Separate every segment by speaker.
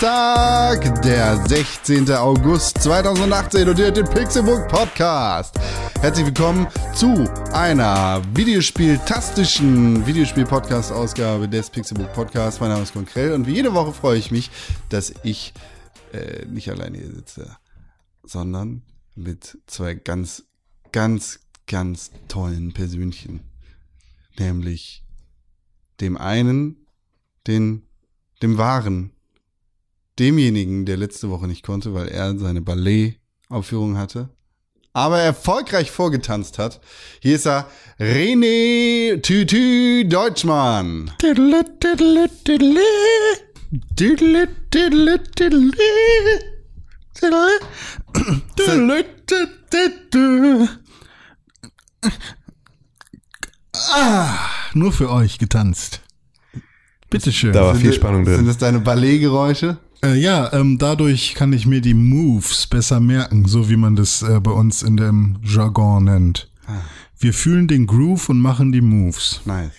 Speaker 1: Donnerstag, der 16. August 2018 und ihr hört den Pixelbook Podcast. Herzlich willkommen zu einer Videospiel-tastischen Videospiel-Podcast-Ausgabe des Pixelbook Podcasts. Mein Name ist Konkrell und wie jede Woche freue ich mich, dass ich äh, nicht alleine hier sitze, sondern mit zwei ganz, ganz, ganz tollen Persönchen. Nämlich dem einen, den, dem wahren, demjenigen, der letzte Woche nicht konnte, weil er seine Ballet-Aufführung hatte, aber erfolgreich vorgetanzt hat. Hier ist er, René Tütü Deutschmann.
Speaker 2: Ah, nur für euch getanzt. Bitteschön.
Speaker 3: Da war viel
Speaker 1: Sind-
Speaker 3: Spannung
Speaker 1: Sind
Speaker 3: drin.
Speaker 1: das deine Balletgeräusche?
Speaker 2: Äh, ja, ähm, dadurch kann ich mir die Moves besser merken, so wie man das äh, bei uns in dem Jargon nennt. Wir fühlen den Groove und machen die Moves.
Speaker 1: Nice.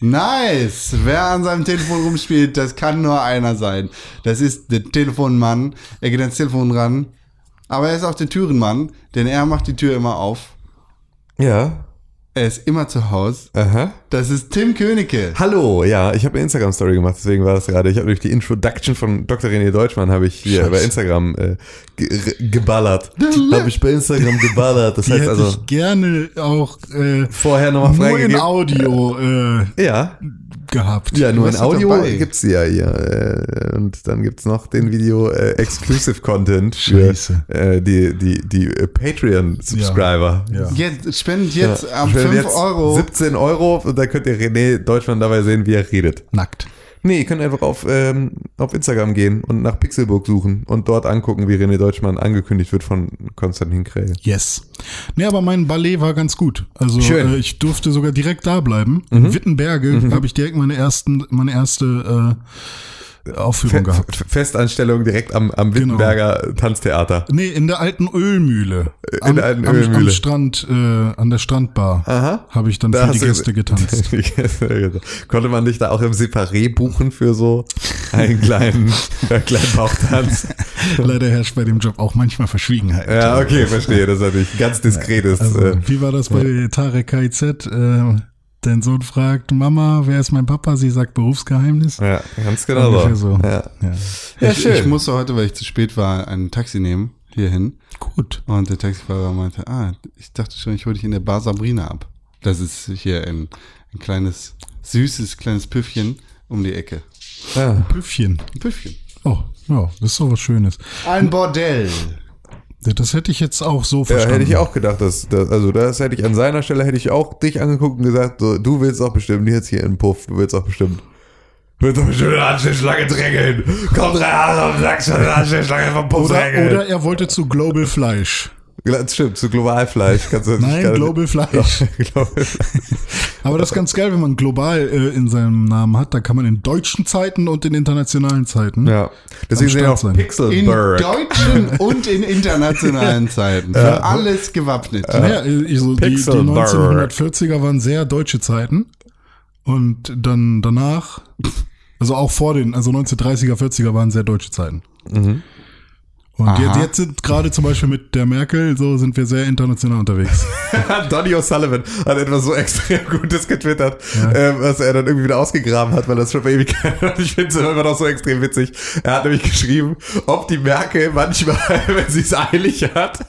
Speaker 1: Nice! Wer an seinem Telefon rumspielt, das kann nur einer sein. Das ist der Telefonmann. Er geht ans Telefon ran. Aber er ist auch der Türenmann, denn er macht die Tür immer auf.
Speaker 3: Ja.
Speaker 1: Er ist immer zu Hause.
Speaker 3: Aha.
Speaker 1: Das ist Tim Königke.
Speaker 3: Hallo, ja, ich habe eine Instagram-Story gemacht, deswegen war das gerade. Ich habe durch die Introduction von Dr. René Deutschmann habe ich hier
Speaker 2: Scheiße.
Speaker 3: bei Instagram äh, ge geballert. Habe ich bei Instagram geballert. Das
Speaker 2: Die
Speaker 3: heißt
Speaker 2: hätte
Speaker 3: also
Speaker 2: ich gerne auch äh,
Speaker 3: vorher nochmal
Speaker 2: nur in
Speaker 3: freigegeben.
Speaker 2: Audio äh,
Speaker 3: Ja,
Speaker 2: gehabt.
Speaker 3: ja, nur in Audio
Speaker 1: dabei.
Speaker 3: gibt's ja hier. Äh, und dann gibt's noch den Video äh, Exclusive Content für äh, die, die, die äh, Patreon-Subscriber.
Speaker 2: Ja.
Speaker 1: Jetzt spendet jetzt
Speaker 3: Ja.
Speaker 1: am
Speaker 3: Spendet
Speaker 1: 5
Speaker 3: jetzt
Speaker 1: Euro.
Speaker 3: 17 Euro und dann könnt ihr René Deutschmann dabei sehen, wie er redet.
Speaker 2: Nackt.
Speaker 3: Nee, ihr könnt einfach auf, ähm, auf Instagram gehen und nach Pixelburg suchen und dort angucken, wie René Deutschmann angekündigt wird von Konstantin Krell.
Speaker 2: Yes. Nee, aber mein Ballet war ganz gut. Also
Speaker 3: Schön. Mhm.
Speaker 2: äh, ich durfte sogar direkt da bleiben. In Wittenberge habe ich direkt meine ersten, meine erste äh, Aufführung
Speaker 3: Fe
Speaker 2: gehabt.
Speaker 3: Festanstellung direkt am, am
Speaker 2: Genau.
Speaker 3: Wittenberger Tanztheater.
Speaker 2: Nee, in der alten Ölmühle.
Speaker 3: In
Speaker 2: Am,
Speaker 3: der alten
Speaker 2: am,
Speaker 3: Ölmühle.
Speaker 2: am Strand, äh, an der Strandbar. Habe ich dann
Speaker 3: Da
Speaker 2: für die Gäste getanzt.
Speaker 3: Konnte man dich da auch im Separé buchen für so einen kleinen, einen kleinen Bauchtanz?
Speaker 2: Leider herrscht bei dem Job auch manchmal Verschwiegenheit.
Speaker 3: Ja, okay, verstehe. Das ist natürlich ganz diskretes.
Speaker 2: Also,
Speaker 3: äh,
Speaker 2: wie war das bei Tarek KZ? Äh, dein Sohn fragt, Mama, wer ist mein Papa? Sie sagt Berufsgeheimnis.
Speaker 3: ja, ganz genau
Speaker 2: Ungefähr
Speaker 3: so.
Speaker 2: so.
Speaker 3: Ja.
Speaker 2: Ja.
Speaker 3: Ja,
Speaker 1: ich,
Speaker 3: schön.
Speaker 1: ich musste heute, weil ich zu spät war, ein Taxi nehmen hierhin.
Speaker 2: Gut.
Speaker 1: Und der Taxifahrer meinte, ah, ich dachte schon, ich hole dich in der Bar Sabrina ab. Das ist hier ein, ein kleines, süßes, kleines Püffchen um die Ecke.
Speaker 3: Ja.
Speaker 2: Püffchen.
Speaker 1: Ein Püffchen.
Speaker 2: Oh, ja, das ist doch was Schönes.
Speaker 1: Ein Bordell.
Speaker 2: Ja, Das hätte ich jetzt auch so
Speaker 3: Ja,
Speaker 2: verstanden.
Speaker 3: hätte ich auch gedacht, dass, dass, also das hätte ich an seiner Stelle hätte ich auch dich angeguckt und gesagt, so, du willst auch bestimmt jetzt hier in Puff, du willst auch bestimmt. Willst doch bestimmt eine Anstehschlange drängeln. Komm, drei Haare und sagst schon eine Anstehschlange vom Puff
Speaker 2: Oder,
Speaker 3: drängeln.
Speaker 2: oder er wollte zu Global Fleisch.
Speaker 3: Das stimmt, zu Globalfleisch kannst du
Speaker 2: Nein, Global Fleisch.
Speaker 3: Global-
Speaker 2: Aber das ist ganz geil, wenn man global äh, in seinem Namen hat. Da kann man in deutschen Zeiten und in internationalen Zeiten.
Speaker 3: ja. Deswegen sind ja auch
Speaker 2: sein.
Speaker 1: In deutschen und in internationalen Zeiten. Für alles gewappnet.
Speaker 2: Naja, äh, so die, die
Speaker 3: Pixelberg.
Speaker 2: 1940er waren sehr deutsche Zeiten. Und dann danach, also auch vor den, also 1930er, 40er waren sehr deutsche Zeiten. Und
Speaker 1: Aha.
Speaker 2: jetzt, sind gerade zum Beispiel mit der Merkel, so sind wir sehr international unterwegs.
Speaker 3: Donny O'Sullivan hat etwas so extrem Gutes getwittert, ähm, was er dann irgendwie wieder ausgegraben hat, weil das schon vor Ewigkeit und ich finde es immer noch so extrem witzig. Er hat nämlich geschrieben, ob die Merkel manchmal, wenn sie es eilig hat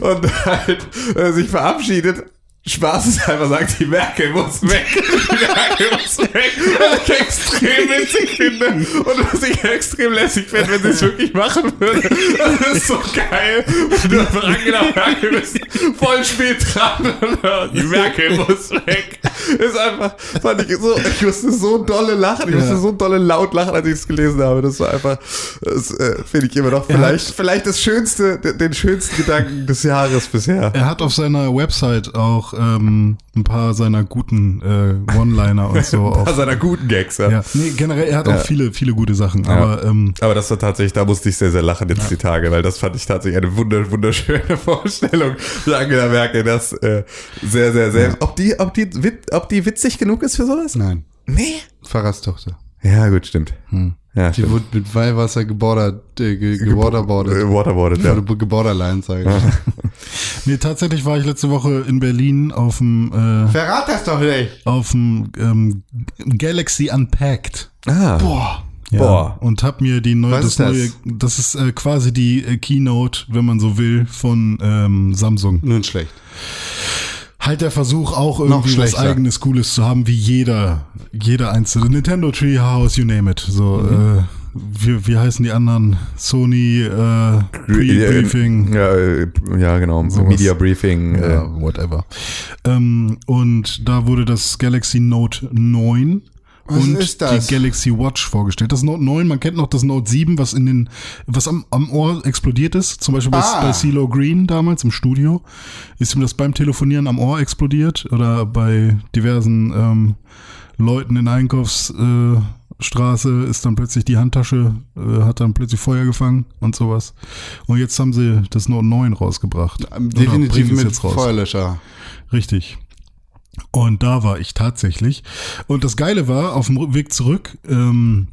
Speaker 3: und halt äh, sich verabschiedet, Spaß ist einfach sagt, die Merkel muss weg. Die Merkel muss weg. Was ich extrem witzig finde. Und was ich extrem lässig finde, wenn sie es wirklich machen würde. Das ist so geil. Wenn du einfach Angela Merkel bist, voll spät dran. Und die Merkel muss weg. Ist einfach, fand ich so, ich musste so dolle lachen. Ich musste so dolle laut lachen, als ich es gelesen habe. Das war einfach, das äh, finde ich immer noch vielleicht, vielleicht das schönste, den schönsten Gedanken des Jahres bisher.
Speaker 2: Er hat auf seiner Website auch ähm, ein paar seiner guten äh, One-Liner und so.
Speaker 3: Aus
Speaker 2: auf,
Speaker 3: seiner guten Gags, ja.
Speaker 2: ja, nee, generell, er hat auch viele, viele gute Sachen. Aber ähm,
Speaker 3: Aber das war tatsächlich, da musste ich sehr, sehr lachen jetzt die Tage, weil das fand ich tatsächlich eine wunder, wunderschöne Vorstellung, wie Angela Merkel das äh, sehr, sehr, sehr. Ob die, ob die, ob die witzig genug ist für sowas?
Speaker 1: Nein.
Speaker 3: Nee.
Speaker 1: Pfarrerstochter.
Speaker 3: Ja, gut, stimmt. Ja,
Speaker 1: Die
Speaker 3: stimmt.
Speaker 1: wurde mit Weihwasser gebordert, äh, ge gewaterboardet.
Speaker 3: Äh, Waterboardet, ja.
Speaker 1: Oder geborderline, sage ich.
Speaker 2: Nee, tatsächlich war ich letzte Woche in Berlin auf dem äh,
Speaker 1: Verrat das doch nicht.
Speaker 2: auf dem ähm, Galaxy Unpacked.
Speaker 3: Ah.
Speaker 1: Boah.
Speaker 2: Ja,
Speaker 3: Boah.
Speaker 2: Und hab mir die neue,
Speaker 1: Was
Speaker 2: das
Speaker 1: ist das?
Speaker 2: neue, das ist äh, quasi die äh, Keynote, wenn man so will, von ähm, Samsung.
Speaker 1: Nun schlecht.
Speaker 2: Halt der Versuch auch irgendwie was eigenes Cooles zu haben, wie jeder, jeder einzelne Nintendo Treehouse, you name it. So,
Speaker 1: Mhm.
Speaker 2: äh, wie, wie heißen die anderen? Sony äh, Pre-Briefing.
Speaker 3: Ja, äh, ja, genau.
Speaker 2: Sowas.
Speaker 3: Media Briefing.
Speaker 2: Ja,
Speaker 3: Äh,
Speaker 2: whatever. Ähm, und da wurde das Galaxy Note 9
Speaker 1: Was
Speaker 2: und
Speaker 1: ist das?
Speaker 2: die Galaxy Watch vorgestellt. Das Note 9, man kennt noch das Note 7, was in den, was am, am Ohr explodiert ist. Zum Beispiel bei,
Speaker 1: Ah.
Speaker 2: bei CeeLo Green damals im Studio. Ist ihm das beim Telefonieren am Ohr explodiert oder bei diversen ähm, Leuten in der Einkaufsstraße äh, ist dann plötzlich die Handtasche, äh, hat dann plötzlich Feuer gefangen und sowas. Und jetzt haben sie das Note 9 rausgebracht. Oder
Speaker 1: Definitiv mit
Speaker 2: jetzt raus.
Speaker 1: Feuerlöscher.
Speaker 2: Richtig. Und da war ich tatsächlich. Und das Geile war, auf dem Weg zurück ähm,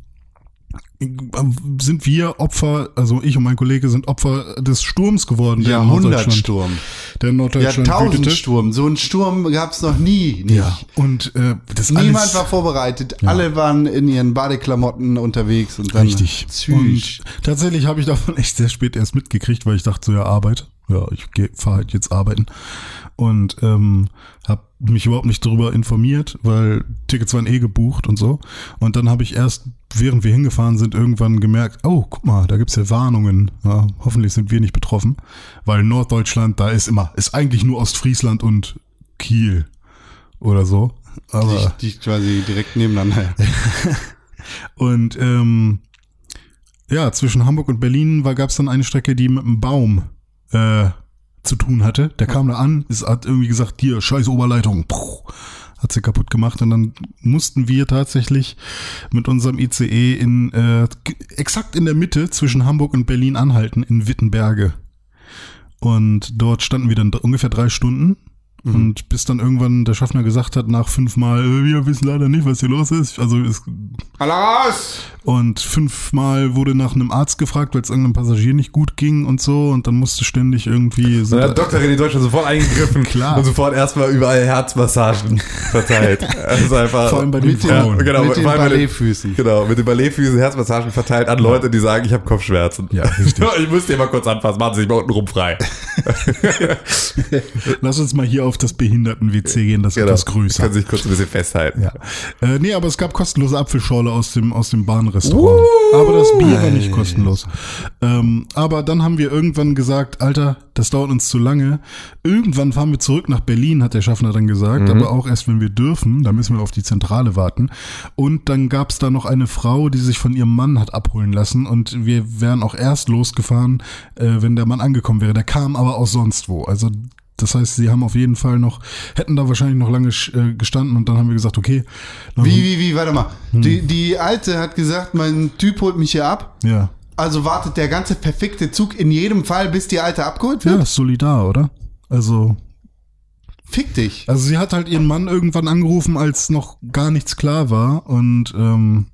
Speaker 2: sind wir Opfer, also ich und mein Kollege sind Opfer des Sturms geworden, der
Speaker 1: Jahrhundertsturm.
Speaker 2: der Norddeutschland.
Speaker 1: Jahrtausendsturm. So einen Sturm gab es noch nie. Nicht.
Speaker 2: Ja, und äh, das
Speaker 1: Niemand
Speaker 2: alles,
Speaker 1: war vorbereitet. Alle waren in ihren Badeklamotten unterwegs und dann
Speaker 2: Richtig.
Speaker 1: Züch.
Speaker 2: Und tatsächlich habe ich davon echt sehr spät erst mitgekriegt, weil ich dachte so, ja, Arbeit. Ja, ich fahre halt jetzt arbeiten. Und ähm, habe mich überhaupt nicht darüber informiert, weil Tickets waren eh gebucht und so. Und dann habe ich erst, während wir hingefahren sind, irgendwann gemerkt, oh, guck mal, da gibt's ja Warnungen. Ja, hoffentlich sind wir nicht betroffen. Weil Norddeutschland, da ist immer, ist eigentlich nur Ostfriesland und Kiel oder so. Aber
Speaker 1: Die, die quasi direkt nebeneinander.
Speaker 2: Und ähm, ja, zwischen Hamburg und Berlin war gab es dann eine Strecke, die mit einem Baum äh, zu tun hatte. Der kam da an, es hat irgendwie gesagt, hier, scheiß Oberleitung. Puh, hat sie kaputt gemacht und dann mussten wir tatsächlich mit unserem ICE in äh, exakt in der Mitte zwischen Hamburg und Berlin anhalten, in Wittenberge. Und dort standen wir dann ungefähr drei Stunden. Und bis dann irgendwann der Schaffner gesagt hat, nach fünfmal, äh, wir wissen leider nicht, was hier los ist. Also es
Speaker 1: Alle raus!
Speaker 2: und fünfmal wurde nach einem Arzt gefragt, weil es irgendeinem Passagier nicht gut ging und so. Und dann musste ständig irgendwie so.
Speaker 3: Hat Dr. René Deutschland sofort eingegriffen
Speaker 2: Klar.
Speaker 3: und sofort erstmal überall Herzmassagen verteilt. Also einfach,
Speaker 2: Vor allem bei den
Speaker 1: Mit den,
Speaker 2: Frauen.
Speaker 3: genau,
Speaker 1: mit den
Speaker 3: allem bei den-
Speaker 1: Balletfüßen.
Speaker 3: Genau, mit den Balletfüßen Herzmassagen verteilt an Leute, die sagen, ich habe Kopfschmerzen.
Speaker 2: Ja,
Speaker 3: ich müsste dir mal kurz anfassen, machen Sie sich mal unten rum frei.
Speaker 2: Lass uns mal hier auf das Behinderten-WC gehen, das ist
Speaker 3: Genau.
Speaker 2: etwas größer.
Speaker 3: Können sich kurz ein bisschen festhalten.
Speaker 2: Ja. Äh, nee, aber es gab kostenlose Apfelschorle aus dem, aus dem Bahnrestaurant. aber das Bier war nicht kostenlos. Ähm, aber dann haben wir irgendwann gesagt, Alter, das dauert uns zu lange. Irgendwann fahren wir zurück nach Berlin, hat der Schaffner dann gesagt, aber auch erst, wenn wir dürfen. Da müssen wir auf die Zentrale warten. Und dann gab es da noch eine Frau, die sich von ihrem Mann hat abholen lassen. Und wir wären auch erst losgefahren, äh, wenn der Mann angekommen wäre. Der kam aber aus sonst wo. Also das heißt, sie haben auf jeden Fall noch, hätten da wahrscheinlich noch lange äh, gestanden und dann haben wir gesagt, okay.
Speaker 1: Wie, wie, wie, warte mal.
Speaker 2: Hm.
Speaker 1: Die, die Alte hat gesagt, mein Typ holt mich hier ab.
Speaker 2: Ja.
Speaker 1: Also wartet der ganze perfekte Zug in jedem Fall, bis die Alte abgeholt
Speaker 2: Ja,
Speaker 1: wird?
Speaker 2: ist solidar, oder? Also,
Speaker 1: Fick dich.
Speaker 2: also sie hat halt ihren Mann irgendwann angerufen, als noch gar nichts klar war und ähm,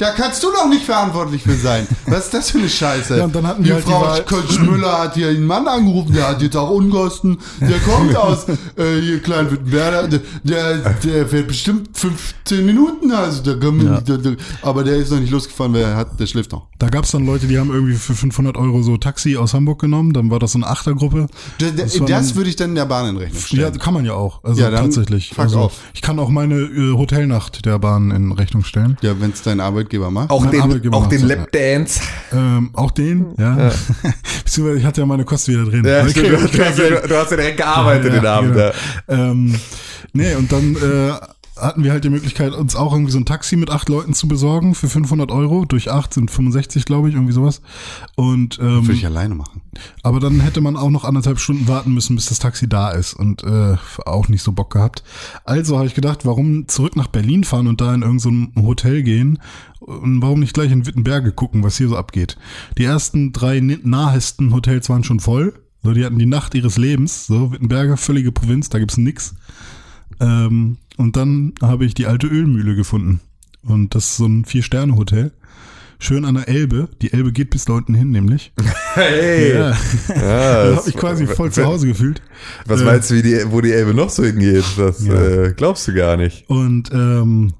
Speaker 1: Da kannst du doch nicht verantwortlich für sein. Was ist das für eine Scheiße?
Speaker 2: Ja, und dann hatten
Speaker 1: die
Speaker 2: halt
Speaker 1: Frau
Speaker 2: Wahl-
Speaker 1: Kölsch-Müller hat hier einen Mann angerufen, der hat jetzt auch Unkosten. Der kommt aus äh, hier Kleinwittenberger. Der, der, der fährt bestimmt 15 Minuten. Also der, kann-
Speaker 2: Ja.
Speaker 1: der, der, aber der ist noch nicht losgefahren, weil er hat, der schläft noch.
Speaker 2: da gab's dann Leute, die haben irgendwie für 500 Euro so Taxi aus Hamburg genommen, dann war das so eine Achtergruppe.
Speaker 1: Das, das,
Speaker 2: Das
Speaker 1: würde ich dann in der Bahn in Rechnung
Speaker 2: Ja,
Speaker 1: stellen.
Speaker 2: kann man ja auch. Also
Speaker 1: Ja, dann
Speaker 2: tatsächlich.
Speaker 1: fuck
Speaker 2: also,
Speaker 1: off.
Speaker 2: Ich kann auch meine äh, Hotelnacht der Bahn in Rechnung stellen.
Speaker 1: Ja, wenn es dein Arbeitgeber macht.
Speaker 3: Auch
Speaker 2: Mein
Speaker 3: den,
Speaker 2: Arbeitgeber
Speaker 3: auch den Lapdance.
Speaker 2: Ähm, auch den, ja. Beziehungsweise ich hatte ja meine Kosten wieder drin.
Speaker 3: Ja, stimmt,
Speaker 2: krieg-
Speaker 3: du, hast, du, hast ja direkt gearbeitet den Abend.
Speaker 2: genau.
Speaker 3: Ja.
Speaker 2: Ähm, nee, und dann äh, hatten wir halt die Möglichkeit, uns auch irgendwie so ein Taxi mit acht Leuten zu besorgen für 500 Euro. Durch acht sind 65, glaube ich, irgendwie sowas. Und ähm,
Speaker 1: Würde ich alleine machen.
Speaker 2: aber dann hätte man auch noch anderthalb Stunden warten müssen, bis das Taxi da ist und äh, auch nicht so Bock gehabt. Also habe ich gedacht, warum zurück nach Berlin fahren und da in irgendein Hotel gehen und warum nicht gleich in Wittenberge gucken, was hier so abgeht. Die ersten drei nahesten Hotels waren schon voll. So, die hatten die Nacht ihres Lebens. So, Wittenberge, völlige Provinz, da gibt's nix. Ähm, und dann habe ich die alte Ölmühle gefunden. Und das ist so ein Vier-Sterne-Hotel. Schön an der Elbe. Die Elbe geht bis da unten hin, nämlich.
Speaker 3: Hey!
Speaker 2: Ja.
Speaker 3: Ja,
Speaker 2: da
Speaker 3: das-
Speaker 2: habe ich quasi voll zu Hause gefühlt.
Speaker 3: Was
Speaker 2: Äh,
Speaker 3: meinst du, wie die, wo die Elbe noch so hingeht? Das
Speaker 2: Ja.
Speaker 3: äh, glaubst du gar nicht.
Speaker 2: Und ähm,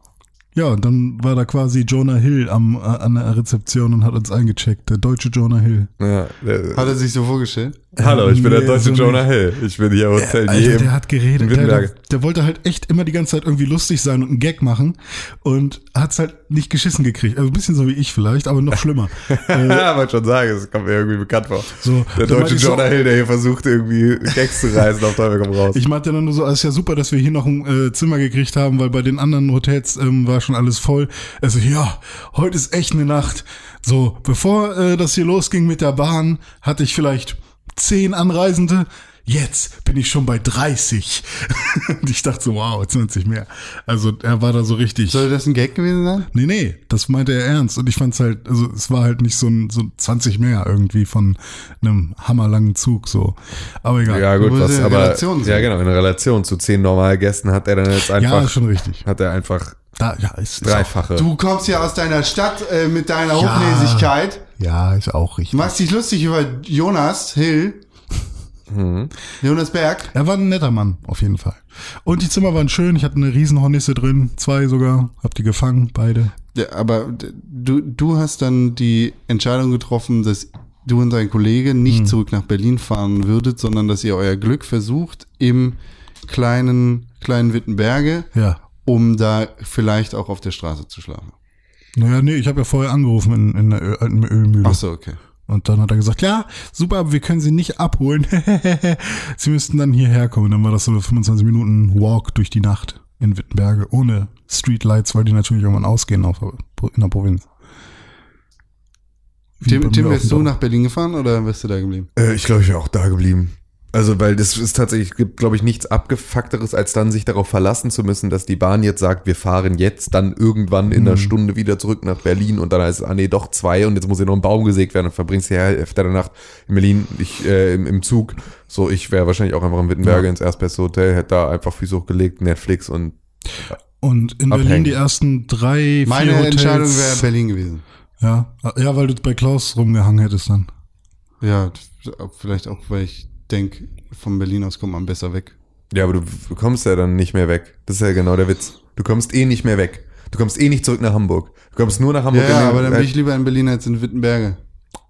Speaker 2: ja, und dann war da quasi Jonah Hill am, äh, an der Rezeption und hat uns eingecheckt. Der deutsche Jonah Hill.
Speaker 3: Ja, der,
Speaker 1: Hat er sich so vorgestellt?
Speaker 3: Hallo, ich bin der deutsche
Speaker 2: so
Speaker 3: Jonah Hill. Ich bin hier Hotelier.
Speaker 2: Alter,
Speaker 3: im-
Speaker 2: der hat geredet. Der, der, der wollte halt echt immer die ganze Zeit irgendwie lustig sein und einen Gag machen und hat's halt nicht geschissen gekriegt. Also ein bisschen so wie ich vielleicht, aber noch schlimmer. äh,
Speaker 3: Ja, wollte schon sagen, es kommt mir irgendwie bekannt vor.
Speaker 2: So,
Speaker 3: der deutsche
Speaker 2: ich so-
Speaker 3: Jonah Hill, der hier versucht, irgendwie Gags zu reißen, auf Teufel komm raus.
Speaker 2: ich meinte dann nur so, es ist ja super, dass wir hier noch ein äh, Zimmer gekriegt haben, weil bei den anderen Hotels ähm, war schon alles voll. Also ja, heute ist echt eine Nacht. So, bevor äh, das hier losging mit der Bahn, hatte ich vielleicht zehn Anreisende. Jetzt bin ich schon bei 30. Und ich dachte so, wow, 20 mehr. Also er war da so richtig.
Speaker 1: Soll das ein Gag gewesen sein?
Speaker 2: Nee, nee, das meinte er ernst. Und ich fand's halt, also es war halt nicht so ein so 20 mehr irgendwie von einem hammerlangen Zug so. Aber egal.
Speaker 3: ja, gut, was,
Speaker 1: in
Speaker 3: aber,
Speaker 1: Relation
Speaker 3: ja, genau, in Relation zu zehn normalen Gästen hat er dann jetzt
Speaker 2: Ja,
Speaker 3: einfach,
Speaker 2: ist schon richtig.
Speaker 3: hat er einfach
Speaker 2: Da, ja, ist, ist
Speaker 3: dreifache.
Speaker 1: Du kommst ja aus deiner Stadt äh, mit deiner
Speaker 2: Ja.
Speaker 1: Hochnäsigkeit.
Speaker 2: Ja, ist auch richtig.
Speaker 1: Machst dich lustig über Jonas Hill.
Speaker 3: Mhm.
Speaker 1: Jonas Berg.
Speaker 2: Er war ein netter Mann, auf jeden Fall. Und die Zimmer waren schön. Ich hatte eine Riesenhornisse drin, zwei sogar. Hab die gefangen, beide.
Speaker 1: Ja, aber du, du hast dann die Entscheidung getroffen, dass du und dein Kollege nicht zurück nach Berlin fahren würdet, sondern dass ihr euer Glück versucht im kleinen, kleinen Wittenberge,
Speaker 2: Ja.
Speaker 1: um da vielleicht auch auf der Straße zu schlafen.
Speaker 2: Naja, nee, ich habe ja vorher angerufen in, in der alten Ölmühle.
Speaker 1: Ach so, okay.
Speaker 2: Und dann hat er gesagt, ja, super, aber wir können sie nicht abholen. sie müssten dann hierher kommen. Dann war das so eine 25 Minuten Walk durch die Nacht in Wittenberge, ohne Streetlights, weil die natürlich irgendwann ausgehen auf, in der Provinz. Wie
Speaker 1: Tim, Tim wärst du nach Berlin gefahren oder wärst du da geblieben?
Speaker 3: Äh, ich glaube, ich wäre auch da geblieben. Also, weil das ist tatsächlich, gibt, glaube ich, nichts abgefuckteres, als dann sich darauf verlassen zu müssen, dass die Bahn jetzt sagt, wir fahren jetzt dann irgendwann in einer Stunde wieder zurück nach Berlin und dann heißt es, ah nee, doch zwei und jetzt muss hier noch ein Baum gesägt werden und verbringst die Hälfte der Nacht in Berlin ich, äh, im, im Zug. So, ich wäre wahrscheinlich auch einfach in Wittenberge ins erstbeste Hotel, hätte da einfach Füße hochgelegt, Netflix und
Speaker 2: Und in Berlin
Speaker 3: Abhängen.
Speaker 2: die ersten drei, vier
Speaker 1: Meine
Speaker 2: Hotels.
Speaker 1: Entscheidung wäre Berlin gewesen.
Speaker 2: Ja, ja, weil du bei Klaus rumgehangen hättest dann.
Speaker 1: Ja, vielleicht auch, weil ich denke, von Berlin aus kommt man besser weg.
Speaker 3: ja, aber du du kommst ja dann nicht mehr weg. Das ist ja genau der Witz. Du kommst eh nicht mehr weg. Du kommst eh nicht zurück nach Hamburg. Du kommst nur nach Hamburg.
Speaker 1: ja aber dann bin ich lieber in Berlin als in Wittenberge.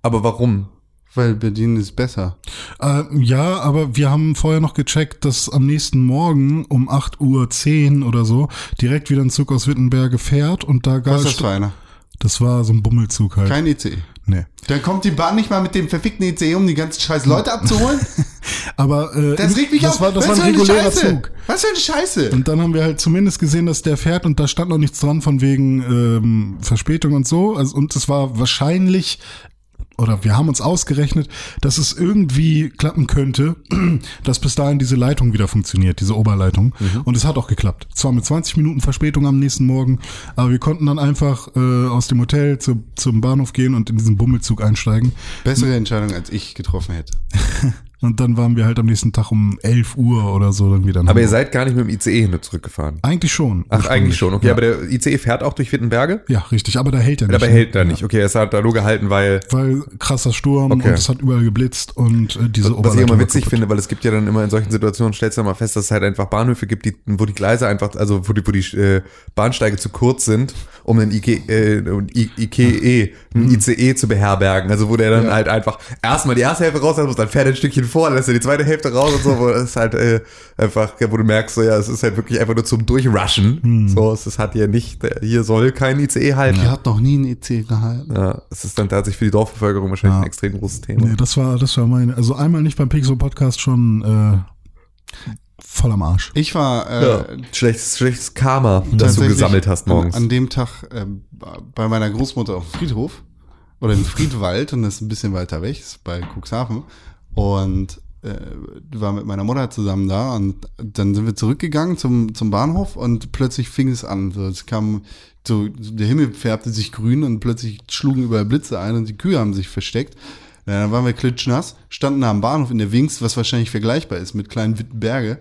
Speaker 3: aber warum?
Speaker 1: Weil Berlin ist besser.
Speaker 2: Äh, ja, aber wir haben vorher noch gecheckt, dass am nächsten Morgen um 8.10 Uhr oder so direkt wieder ein Zug aus Wittenberge fährt und da
Speaker 1: Was
Speaker 2: gar
Speaker 1: ist das für einer?
Speaker 2: Das war so ein Bummelzug halt.
Speaker 1: Kein ICE.
Speaker 2: Nee.
Speaker 1: Dann kommt die Bahn nicht mal mit dem verfickten ICE, um die ganzen scheiß Leute abzuholen.
Speaker 2: Aber äh,
Speaker 1: Das regt mich
Speaker 2: das
Speaker 1: auf.
Speaker 2: war, das
Speaker 1: Was
Speaker 2: war ein regulärer? Zug.
Speaker 1: Was für eine Scheiße.
Speaker 2: Und dann haben wir halt zumindest gesehen, dass der fährt und da stand noch nichts dran von wegen ähm, Verspätung und so. Also, und es war wahrscheinlich, oder wir haben uns ausgerechnet, dass es irgendwie klappen könnte, dass bis dahin diese Leitung wieder funktioniert, diese Oberleitung. Und es hat auch geklappt. Zwar mit 20 Minuten Verspätung am nächsten Morgen, aber wir konnten dann einfach äh, aus dem Hotel zu, zum Bahnhof gehen und in diesen Bummelzug einsteigen.
Speaker 1: Bessere Entscheidung, als ich getroffen hätte.
Speaker 2: Und dann waren wir halt am nächsten Tag um 11 Uhr oder so dann wieder.
Speaker 3: Aber ihr seid gar nicht mit dem ICE hin hat da nur gehalten, weil
Speaker 2: Weil krasser Sturm
Speaker 3: Okay.
Speaker 2: und es hat überall geblitzt und äh, diese
Speaker 3: Was ich immer witzig finde, weil es gibt ja dann immer in solchen Situationen, stellst du mal fest, dass es halt einfach Bahnhöfe gibt, die, wo die Gleise einfach, also wo die, wo die äh, Bahnsteige zu kurz sind, um einen IK, äh, einen I- IKE, einen
Speaker 2: Mhm.
Speaker 3: ICE zu beherbergen. Also wo der dann halt einfach erstmal die erste Hälfte raus muss, dann fährt er ein Stückchen vor, lässt er die zweite Hälfte raus und so, wo es halt äh, einfach, ja, wo du merkst, so ja, es ist halt wirklich einfach nur zum Durchrushen.
Speaker 2: Mhm.
Speaker 3: So, es hat ja nicht, äh, hier soll kein ICE halten.
Speaker 1: Die
Speaker 3: Ja.
Speaker 1: hat noch nie einen ICE gehalten.
Speaker 3: es ist dann tatsächlich für die Dorfbevölkerung wahrscheinlich
Speaker 2: Ja.
Speaker 3: ein extrem großes Thema.
Speaker 2: Nee, das war, das war meine, also einmal nicht beim Pixel Podcast schon äh, voll am Arsch.
Speaker 1: Ich war äh,
Speaker 3: Ja, schlechtes, schlechtes Karma, das du gesammelt hast morgens.
Speaker 1: An, an dem Tag äh, bei meiner Großmutter auf dem Friedhof oder im Friedwald und das ist ein bisschen weiter weg, ist bei Cuxhaven. Und äh, war mit meiner Mutter zusammen da und dann sind wir zurückgegangen zum, zum Bahnhof und plötzlich fing es an. So, es kam so, der Himmel färbte sich grün und plötzlich schlugen überall Blitze ein und die Kühe haben sich versteckt. Ja, dann waren wir klitschnass, standen da am Bahnhof in der Wings, was wahrscheinlich vergleichbar ist mit kleinen Wittenberge.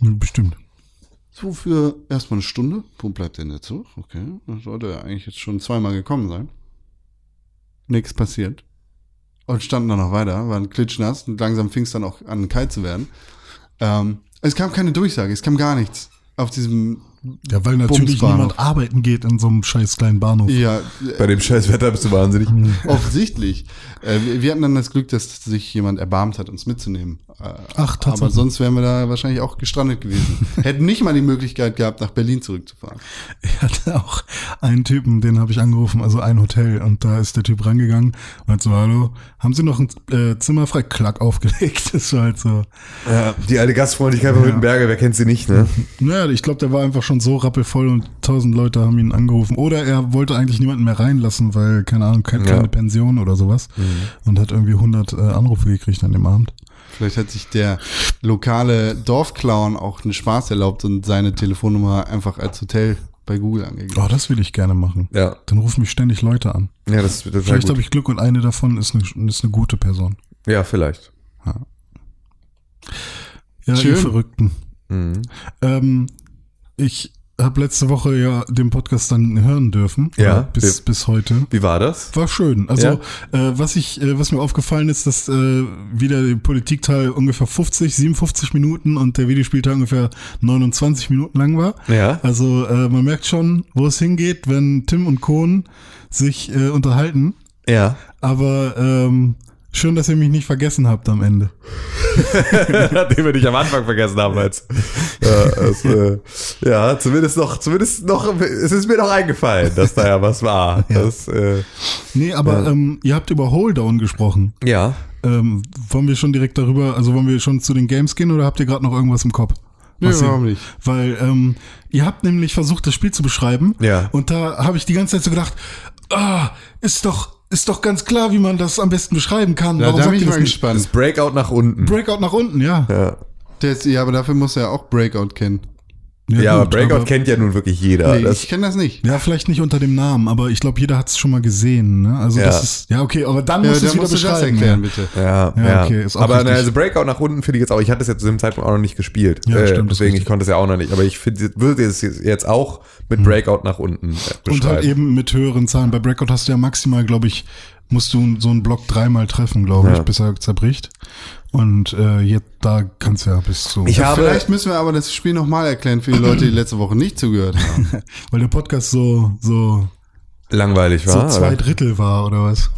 Speaker 2: Bestimmt.
Speaker 1: So für erstmal eine Stunde. Wo bleibt denn der Zug? Okay, das sollte ja eigentlich jetzt schon zweimal gekommen sein. Nichts passiert. Und standen dann noch weiter, waren klitschnass und langsam fing es dann auch an, kalt zu werden. Ähm, es kam keine Durchsage, es kam gar nichts auf diesem
Speaker 2: Ja, weil natürlich niemand arbeiten geht in so einem scheiß kleinen Bahnhof.
Speaker 1: Ja,
Speaker 3: Bei dem scheiß Wetter bist du wahnsinnig.
Speaker 1: offensichtlich. Äh, wir, hatten dann das Glück, dass sich jemand erbarmt hat, uns mitzunehmen. Äh,
Speaker 2: Ach, Tatsache.
Speaker 1: Aber sonst wären wir da wahrscheinlich auch gestrandet gewesen. Hätten nicht mal die Möglichkeit gehabt, nach Berlin zurückzufahren.
Speaker 2: Ich hatte auch einen Typen, den habe ich angerufen, also ein Hotel, und da ist der Typ rangegangen und hat so, hallo, haben Sie noch ein äh, Zimmer frei? Klack aufgelegt. Das war halt so.
Speaker 3: Ja, die alte Gastfreundlichkeit von Wittenberger, wer kennt sie nicht, ne?
Speaker 2: Naja, ich glaube, der war einfach schon so rappelvoll und tausend Leute haben ihn angerufen. Oder er wollte eigentlich niemanden mehr reinlassen, weil, keine Ahnung, keine,
Speaker 3: Ja.
Speaker 2: Pension oder sowas. Und hat irgendwie 100 äh, Anrufe gekriegt an dem Abend.
Speaker 1: Vielleicht hat sich der lokale Dorfclown auch einen Spaß erlaubt und seine Telefonnummer einfach als Hotel bei Google angegeben.
Speaker 2: Oh, das will ich gerne machen.
Speaker 3: Ja,
Speaker 2: Dann rufen mich ständig Leute an.
Speaker 3: ja, das, das
Speaker 2: Vielleicht habe ich Glück und eine davon ist eine, ist eine gute Person.
Speaker 3: Ja, vielleicht.
Speaker 2: Ja,
Speaker 1: Schön.
Speaker 2: ihr Verrückten.
Speaker 3: Mhm.
Speaker 2: Ähm, ich habe letzte Woche ja den Podcast dann hören dürfen.
Speaker 3: Ja,
Speaker 2: Oder Bis,
Speaker 3: wir-
Speaker 2: bis heute.
Speaker 3: Wie war das?
Speaker 2: War schön. Also äh, was ich, äh, was mir aufgefallen ist, dass äh, wieder der Politikteil ungefähr 50, 57 Minuten und der Videospielteil ungefähr 29 Minuten lang war.
Speaker 3: Ja.
Speaker 2: Also äh, man merkt schon, wo es hingeht, wenn Tim und Kohn sich äh, unterhalten.
Speaker 3: Ja.
Speaker 2: Aber ähm, schön, dass ihr mich nicht vergessen habt am Ende.
Speaker 3: Den wir dich am Anfang vergessen haben als. Ja, das, äh, ja, zumindest noch, zumindest noch, es ist mir noch eingefallen, dass da ja was war. Das, äh,
Speaker 2: Nee, aber ähm, ihr habt über Holedown gesprochen.
Speaker 3: ja.
Speaker 2: Ähm, wollen wir schon direkt darüber, also wollen wir schon zu den Games gehen oder habt ihr gerade noch irgendwas im Kopf? Ihr-
Speaker 1: warum nicht?
Speaker 2: Weil ähm, ihr habt nämlich versucht, das Spiel zu beschreiben.
Speaker 3: Ja.
Speaker 2: Und da habe ich die ganze Zeit so gedacht, ah, ist doch, ist doch ganz klar, wie man das am besten beschreiben kann.
Speaker 1: Ja,
Speaker 2: Warum
Speaker 1: da
Speaker 2: sagt
Speaker 1: bin ich
Speaker 2: ihr das
Speaker 1: mal
Speaker 2: nicht?
Speaker 1: gespannt.
Speaker 3: Das Breakout nach unten.
Speaker 2: Breakout nach unten, ja.
Speaker 3: Ja,
Speaker 1: Der ist, ja, aber dafür muss er auch Breakout kennen.
Speaker 3: Ja aber
Speaker 2: gut,
Speaker 3: Breakout
Speaker 2: aber-
Speaker 3: kennt ja nun wirklich jeder.
Speaker 1: Nee,
Speaker 3: das,
Speaker 1: ich kenne das nicht.
Speaker 2: Ja, vielleicht nicht unter dem Namen, aber ich glaube, jeder hat es schon mal gesehen. Ne? Also
Speaker 3: Ja.
Speaker 2: das ist, ja okay, aber dann
Speaker 1: Ja,
Speaker 2: musst du es
Speaker 1: dann
Speaker 2: wieder
Speaker 1: musst du das erklären,
Speaker 2: ja.
Speaker 1: bitte.
Speaker 3: ja,
Speaker 2: Ja,
Speaker 3: ja.
Speaker 2: okay, ist auch
Speaker 3: aber
Speaker 2: richtig.
Speaker 3: also Breakout nach unten finde ich jetzt auch, ich hatte es jetzt zu dem Zeitpunkt auch noch nicht gespielt.
Speaker 2: Ja,
Speaker 3: äh,
Speaker 2: stimmt,
Speaker 3: deswegen, ich konnte es ja auch noch nicht. Aber ich finde, würde es jetzt auch mit Breakout nach unten äh, beschreiben.
Speaker 2: Und halt eben mit höheren Zahlen. Bei Breakout hast du ja maximal, glaube ich, musst du so einen Block dreimal treffen, glaube ich,
Speaker 3: Ja.
Speaker 2: bis er zerbricht. Und äh, jetzt da kannst du ja bis zu.
Speaker 3: Ich habe-
Speaker 1: Vielleicht müssen wir aber das Spiel nochmal erklären für die Leute, die letzte Woche nicht zugehört haben.
Speaker 2: weil der Podcast so so
Speaker 3: langweilig
Speaker 2: so
Speaker 3: war.
Speaker 2: zwei
Speaker 3: oder?
Speaker 2: Drittel war oder was?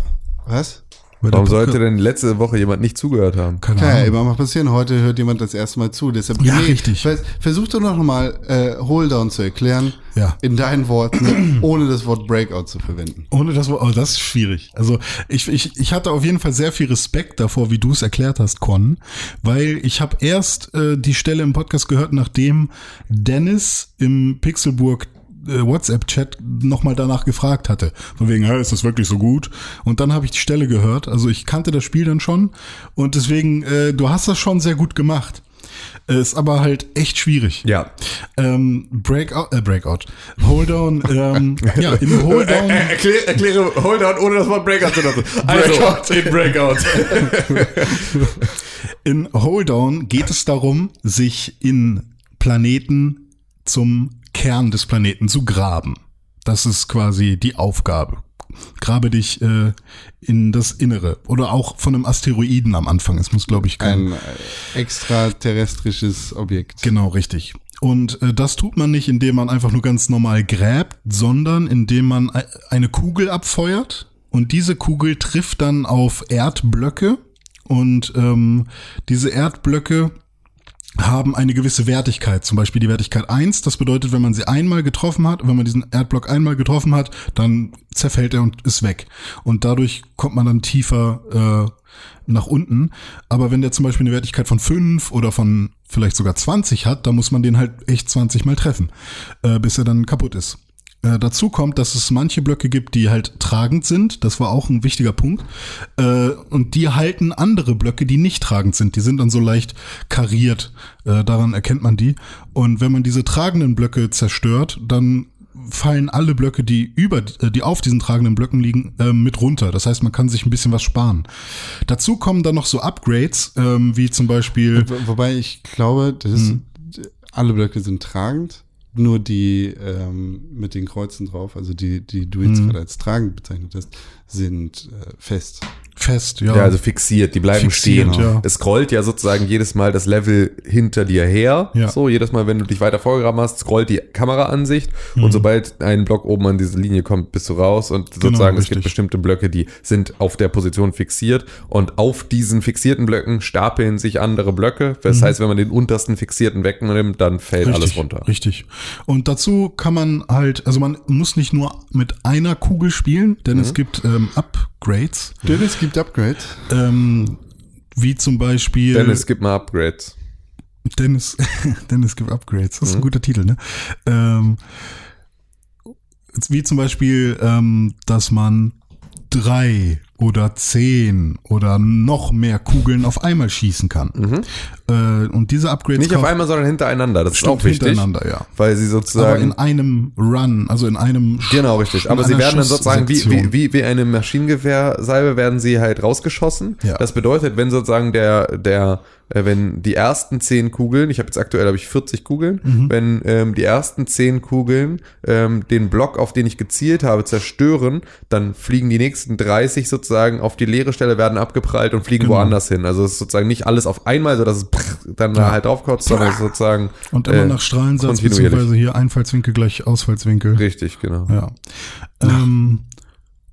Speaker 1: Was?
Speaker 3: Warum sollte denn letzte Woche jemand nicht zugehört haben?
Speaker 2: Keine
Speaker 1: Kann ja
Speaker 2: Ahnung.
Speaker 1: immer mal passieren. Heute hört jemand das erste Mal zu. Deshalb,
Speaker 2: Ja, richtig.
Speaker 1: vers- Versuch doch noch mal äh, Holedown zu erklären.
Speaker 2: Ja.
Speaker 1: In deinen Worten, ohne das Wort Breakout zu verwenden.
Speaker 2: Ohne das, oh, das ist schwierig. Also ich, ich, ich hatte auf jeden Fall sehr viel Respekt davor, wie du es erklärt hast, Con, weil ich habe erst äh, die Stelle im Podcast gehört, nachdem Dennis im Pixelburg äh, WhatsApp-Chat nochmal danach gefragt hatte. Von wegen, ist das wirklich so gut? Und dann habe ich die Stelle gehört. Also ich kannte das Spiel dann schon und deswegen, äh, du hast das schon sehr gut gemacht. Äh, Ist aber halt echt schwierig.
Speaker 3: Ja.
Speaker 2: Ähm, Breakout, äh, Breakout. Holedown, ähm, ja, im Holedown.
Speaker 3: Äh, erkläre, erkläre Holdown ohne das Wort Breakout zu nutzen. Also, in Breakout.
Speaker 2: In Holedown geht es darum, sich in Planeten zum Kern des Planeten zu graben. Das ist quasi die Aufgabe. Grabe dich äh, in das Innere. Oder auch von einem Asteroiden am Anfang. Es muss, glaube ich, kein.
Speaker 1: Ein äh, extraterrestrisches Objekt.
Speaker 2: Genau, richtig. Und äh, das tut man nicht, indem man einfach nur ganz normal gräbt, sondern indem man e- eine Kugel abfeuert und diese Kugel trifft dann auf Erdblöcke und ähm, diese Erdblöcke haben eine gewisse Wertigkeit, zum Beispiel die Wertigkeit 1. Das bedeutet, wenn man sie einmal getroffen hat, wenn man diesen Erdblock einmal getroffen hat, dann zerfällt er und ist weg. Und dadurch kommt man dann tiefer äh, nach unten. Aber wenn der zum Beispiel eine Wertigkeit von 5 oder von vielleicht sogar 20 hat, dann muss man den halt echt 20 mal treffen, äh, bis er dann kaputt ist. Äh, dazu kommt, dass es manche Blöcke gibt, die halt tragend sind. Das war auch ein wichtiger Punkt. Äh, und die halten andere Blöcke, die nicht tragend sind. Die sind dann so leicht kariert. Äh, daran erkennt man die. Und wenn man diese tragenden Blöcke zerstört, dann fallen alle Blöcke, die über, äh, die auf diesen tragenden Blöcken liegen, äh, mit runter. Das heißt, man kann sich ein bisschen was sparen. Dazu kommen dann noch so Upgrades, ähm, wie zum Beispiel
Speaker 1: Wo- Wobei ich glaube, das ist alle Blöcke sind tragend, nur die ähm, mit den Kreuzen drauf, also die, die du jetzt
Speaker 2: Mhm.
Speaker 1: gerade als tragend bezeichnet hast, sind äh, fest.
Speaker 2: Fest, ja.
Speaker 3: Ja, also fixiert, die bleiben
Speaker 2: Fixiert,
Speaker 3: stehen.
Speaker 2: ja.
Speaker 3: Es scrollt ja sozusagen jedes Mal das Level hinter dir her.
Speaker 2: Ja.
Speaker 3: So, jedes Mal, wenn du dich weiter vorgegraben hast, scrollt die Kameraansicht
Speaker 2: Mhm.
Speaker 3: und sobald ein Block oben an diese Linie kommt, bist du raus und sozusagen es
Speaker 2: Genau, richtig.
Speaker 3: gibt bestimmte Blöcke, die sind auf der Position fixiert und auf diesen fixierten Blöcken stapeln sich andere Blöcke. Das heißt, wenn man den untersten fixierten wegnimmt, dann fällt
Speaker 2: richtig,
Speaker 3: alles runter.
Speaker 2: Richtig. Und dazu kann man halt, also man muss nicht nur mit einer Kugel spielen, denn
Speaker 3: Mhm.
Speaker 2: es gibt ähm, Upgrades,
Speaker 1: Denn es gibt Upgrades.
Speaker 2: ähm, wie zum Beispiel
Speaker 3: Denn es gibt mal Upgrades.
Speaker 2: Dennis, Dennis gibt Upgrades.
Speaker 3: Mhm.
Speaker 2: Das ist ein guter Titel, ne? Ähm, wie zum Beispiel, ähm, dass man drei oder zehn oder noch mehr Kugeln auf einmal schießen kann. Äh, und diese Upgrades
Speaker 3: Mhm. Nicht auf einmal, sondern hintereinander. Das ist
Speaker 2: Stimmt,
Speaker 3: auch wichtig.
Speaker 2: hintereinander, ja.
Speaker 3: Weil sie
Speaker 2: aber
Speaker 3: sozusagen.
Speaker 2: in einem Run, also in einem
Speaker 3: Genau, richtig. Aber sie werden dann sozusagen wie, wie, wie, wie eine Maschinengewehrsalbe werden sie halt rausgeschossen.
Speaker 2: Ja.
Speaker 3: Das bedeutet, wenn sozusagen der, der, wenn die ersten zehn Kugeln, ich habe jetzt aktuell habe ich 40 Kugeln,
Speaker 2: Mhm.
Speaker 3: wenn ähm, die ersten zehn Kugeln ähm, den Block, auf den ich gezielt habe, zerstören, dann fliegen die nächsten 30 sozusagen auf die leere Stelle, werden abgeprallt und fliegen
Speaker 2: Genau.
Speaker 3: woanders hin. Also es ist sozusagen nicht alles auf einmal, so dass es dann da halt draufkotzt, sondern es ist sozusagen
Speaker 2: und immer
Speaker 3: äh,
Speaker 2: nach Strahlensatz, beziehungsweise hier Einfallswinkel gleich Ausfallswinkel.
Speaker 3: Richtig, genau.
Speaker 2: Ja. Ähm,